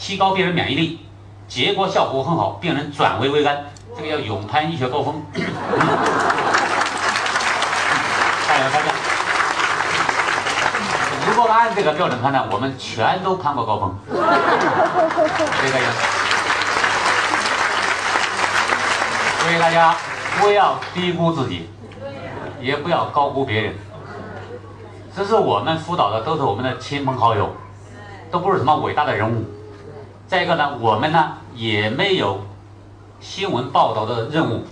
提高病人免疫力，结果效果很好，病人转危为安，这个叫勇攀医学高峰。加 (laughs) 油大家！如果按这个标准判断，我们全都攀过高峰。谢谢大家。所以大家不要低估自己，也不要高估别人。这是我们辅导的，都是我们的亲朋好友，都不是什么伟大的人物。再一个呢，我们呢也没有新闻报道的任务，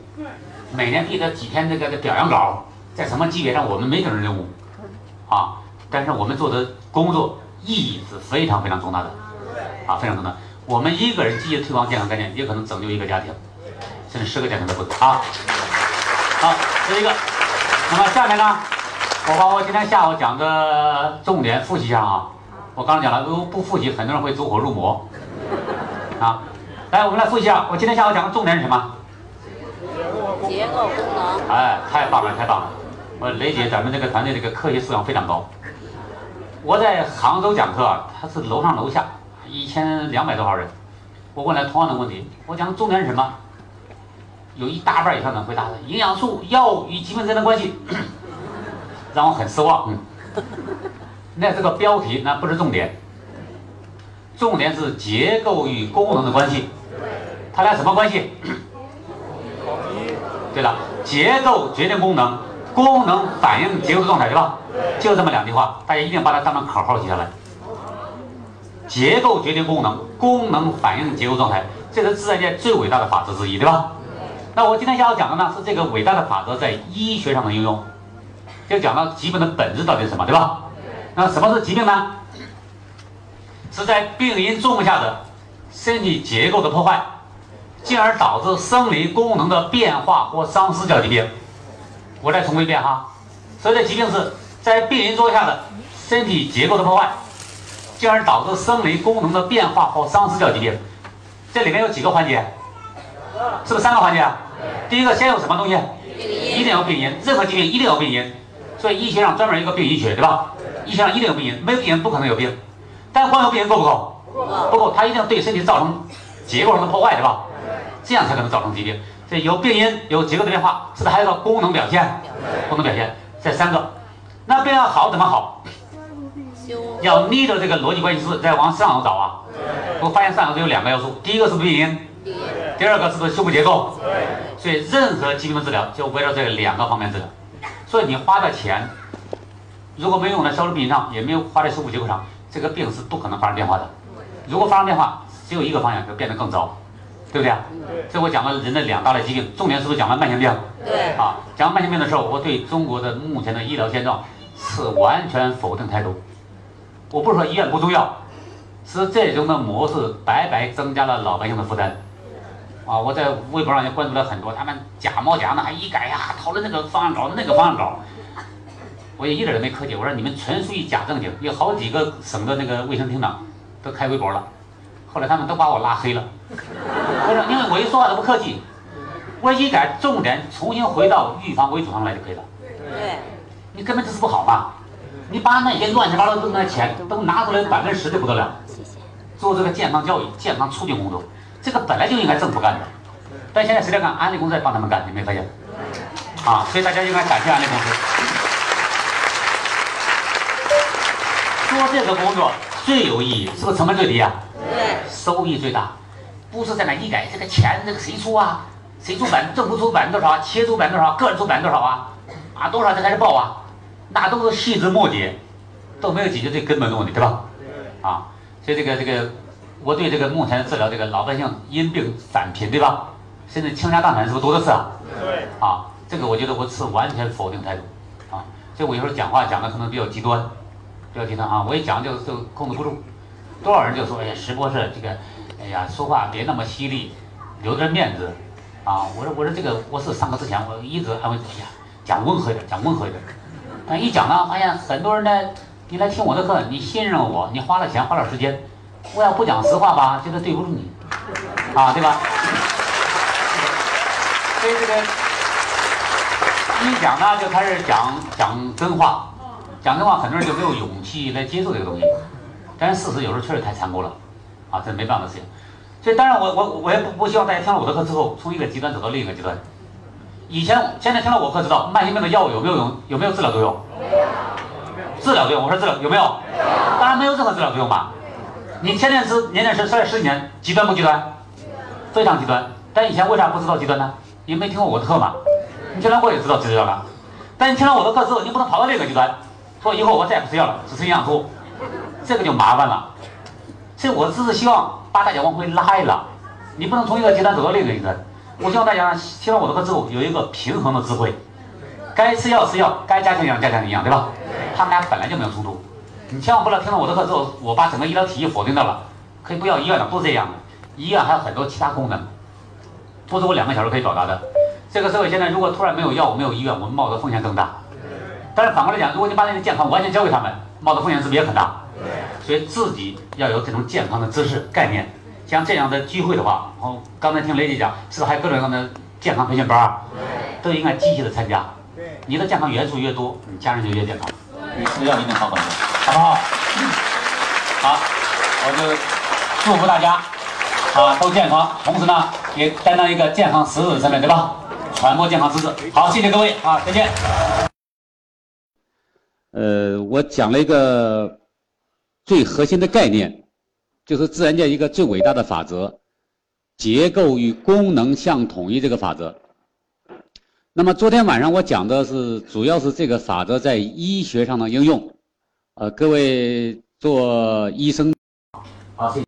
每年递的几篇这个的表扬稿，在什么级别上我们没这种任务，啊，但是我们做的工作意义是非常非常重大的，啊，非常重大。我们一个人积极推广健康概念，也可能拯救一个家庭，甚至十个家庭都不止啊。好，这是一个。那么下面呢，我把我今天下午讲的重点复习一下啊。我刚才讲了，如果不复习，很多人会走火入魔。啊，来，我们来复习一下。我今天下午讲的重点是什么？结构功能。哎，太棒了，太棒了！我雷姐，咱们这个团队这个科学素养非常高。我在杭州讲课啊，他是楼上楼下，一千两百多号人。我问了同样的问题，我讲的重点是什么？有一大半以上的回答的营养素、药物与疾病之间的关系，(coughs) 让我很失望。嗯，那这个标题那不是重点。重点是结构与功能的关系，它俩什么关系？对了，结构决定功能，功能反映结构的状态，对吧？就这么两句话，大家一定把它当成口号记下来。结构决定功能，功能反映结构状态，这是自然界最伟大的法则之一，对吧？那我今天下午讲的呢，是这个伟大的法则在医学上的应用，就讲到疾病的本质到底是什么，对吧？那什么是疾病呢？是在病因作用下的身体结构的破坏，进而导致生理功能的变化或丧失叫疾病。我再重复一遍哈，所以这疾病是在病因作用下的身体结构的破坏，进而导致生理功能的变化或丧失叫疾病。这里面有几个环节？是不是三个环节？第一个先有什么东西？一定有病因，任何疾病一定有病因。所以医学上专门一个病因学，对吧？医学上一定有病因，没有病因不可能有病。但光有病因够不够？不够，它一定对身体造成结构上的破坏，对吧？这样才可能造成疾病。这有病因，有结构的变化，是不是还有个功能表现？功能表现这三个，那病要好怎么好？要逆着这个逻辑关系式再往上头找啊！我发现上头只有两个要素，第一个是病因，第二个是不是修复结构？所以任何疾病的治疗就围绕这两个方面治疗。所以你花的钱，如果没用在消除病因上，也没有花在修复结构上。这个病是不可能发生变化的，如果发生变化，只有一个方向，就变得更糟，对不对啊？这我讲了人的两大类疾病，重点是不是讲了慢性病？对。啊，讲慢性病的时候，我对中国的目前的医疗现状是完全否定态度。我不是说医院不重要，是这种的模式白白增加了老百姓的负担。啊，我在微博上也关注了很多，他们假冒假的还一改呀，讨论那个方案稿，那个方案稿。我也一点都没客气，我说你们纯属于假正经。有好几个省的那个卫生厅长都开微博了，后来他们都把我拉黑了。我说因为我一说话都不客气，我一点重点重新回到预防为主上来就可以了。对。你根本就是不好嘛！你把那些乱七八糟的那钱都拿出来，百分之十就不得了。做这个健康教育、健康促进工作，这个本来就应该政府干的，但现在谁在干？安利公司在帮他们干，你没发现？啊，所以大家应该感谢安利公司。做这个工作最有意义，是不是成本最低啊？对。收益最大，不是在那医改，这个钱这个谁出啊？谁出百？政府出百分之多少？企业出百分之多少？个人出百分之多少啊？啊，多少才开始报啊？那都是细枝末节，都没有解决最根本的问题，对吧？啊，所以这个这个，我对这个目前治疗这个老百姓因病返贫，对吧？甚至倾家荡产是不是多的是啊？对。啊，这个我觉得我持完全否定态度，啊，所以我有时候讲话讲的可能比较极端，不要紧张啊，我一讲就就控制不住，多少人就说，哎呀，石博士这个，哎呀，说话别那么犀利，留点面子，啊，我说我说这个我是上课之前我一直安慰，哎呀，讲温和一点，讲温和一点。但一讲呢，发现很多人呢，你来听我的课，你信任我，你花了钱，花了时间，我要不讲实话吧，觉得对不住你，啊，对吧？所以这个一讲呢，就开始讲讲真话，讲真话，很多人就没有勇气来接受这个东西。但是事实有时候确实太残酷了，啊，这没办法的事情。所以当然，我我我也不不希望大家听了我的课之后，从一个极端走到另一个极端。以前现在听了我课知道慢性病的药物有没有用？有没有治疗作用？治疗作用，我说治疗有没有？当然没有任何治疗作用吧。你天天吃，年年吃，吃了十几年，极端不极端？非常极端。但以前为啥不知道极端呢？你没听过我的课嘛？你听了我也知道极端了。但你听了我的课之后，你不能跑到另一个极端，说以后我再也不吃药了，只吃营养素，这个就麻烦了。所以我只是希望把大家往回拉一拉，你不能从一个极端走到另一个极端。我希望大家听了我的课之后有一个平衡的智慧，该吃药吃药，该加强营养加强营养，对吧？他们俩本来就没有冲突。你千万不能听了我的课之后，我把整个医疗体系否定掉了。可以不要医院了，不是这样的。医院还有很多其他功能，不是我两个小时可以表达的。这个社会现在如果突然没有药、没有医院，我们冒的风险更大。但是反过来讲，如果你把你的健康完全交给他们，冒的风险是不是也很大？所以自己要有这种健康的知识概念。像这样的聚会的话，哦，刚才听雷姐讲，是不是还有各种各样的健康培训班啊？都应该积极的参加。对，你的健康元素越多，你家人就越健康。你是要一定好很多，好不好？(laughs) 好，我就祝福大家啊都健康，同时呢也担当一个健康使者的身份，对吧？传播健康知识。好，谢谢各位啊，再见。呃，我讲了一个最核心的概念。就是自然界一个最伟大的法则，结构与功能相统一这个法则。那么昨天晚上我讲的是，主要是这个法则在医学上的应用。呃，各位做医生，好，谢谢。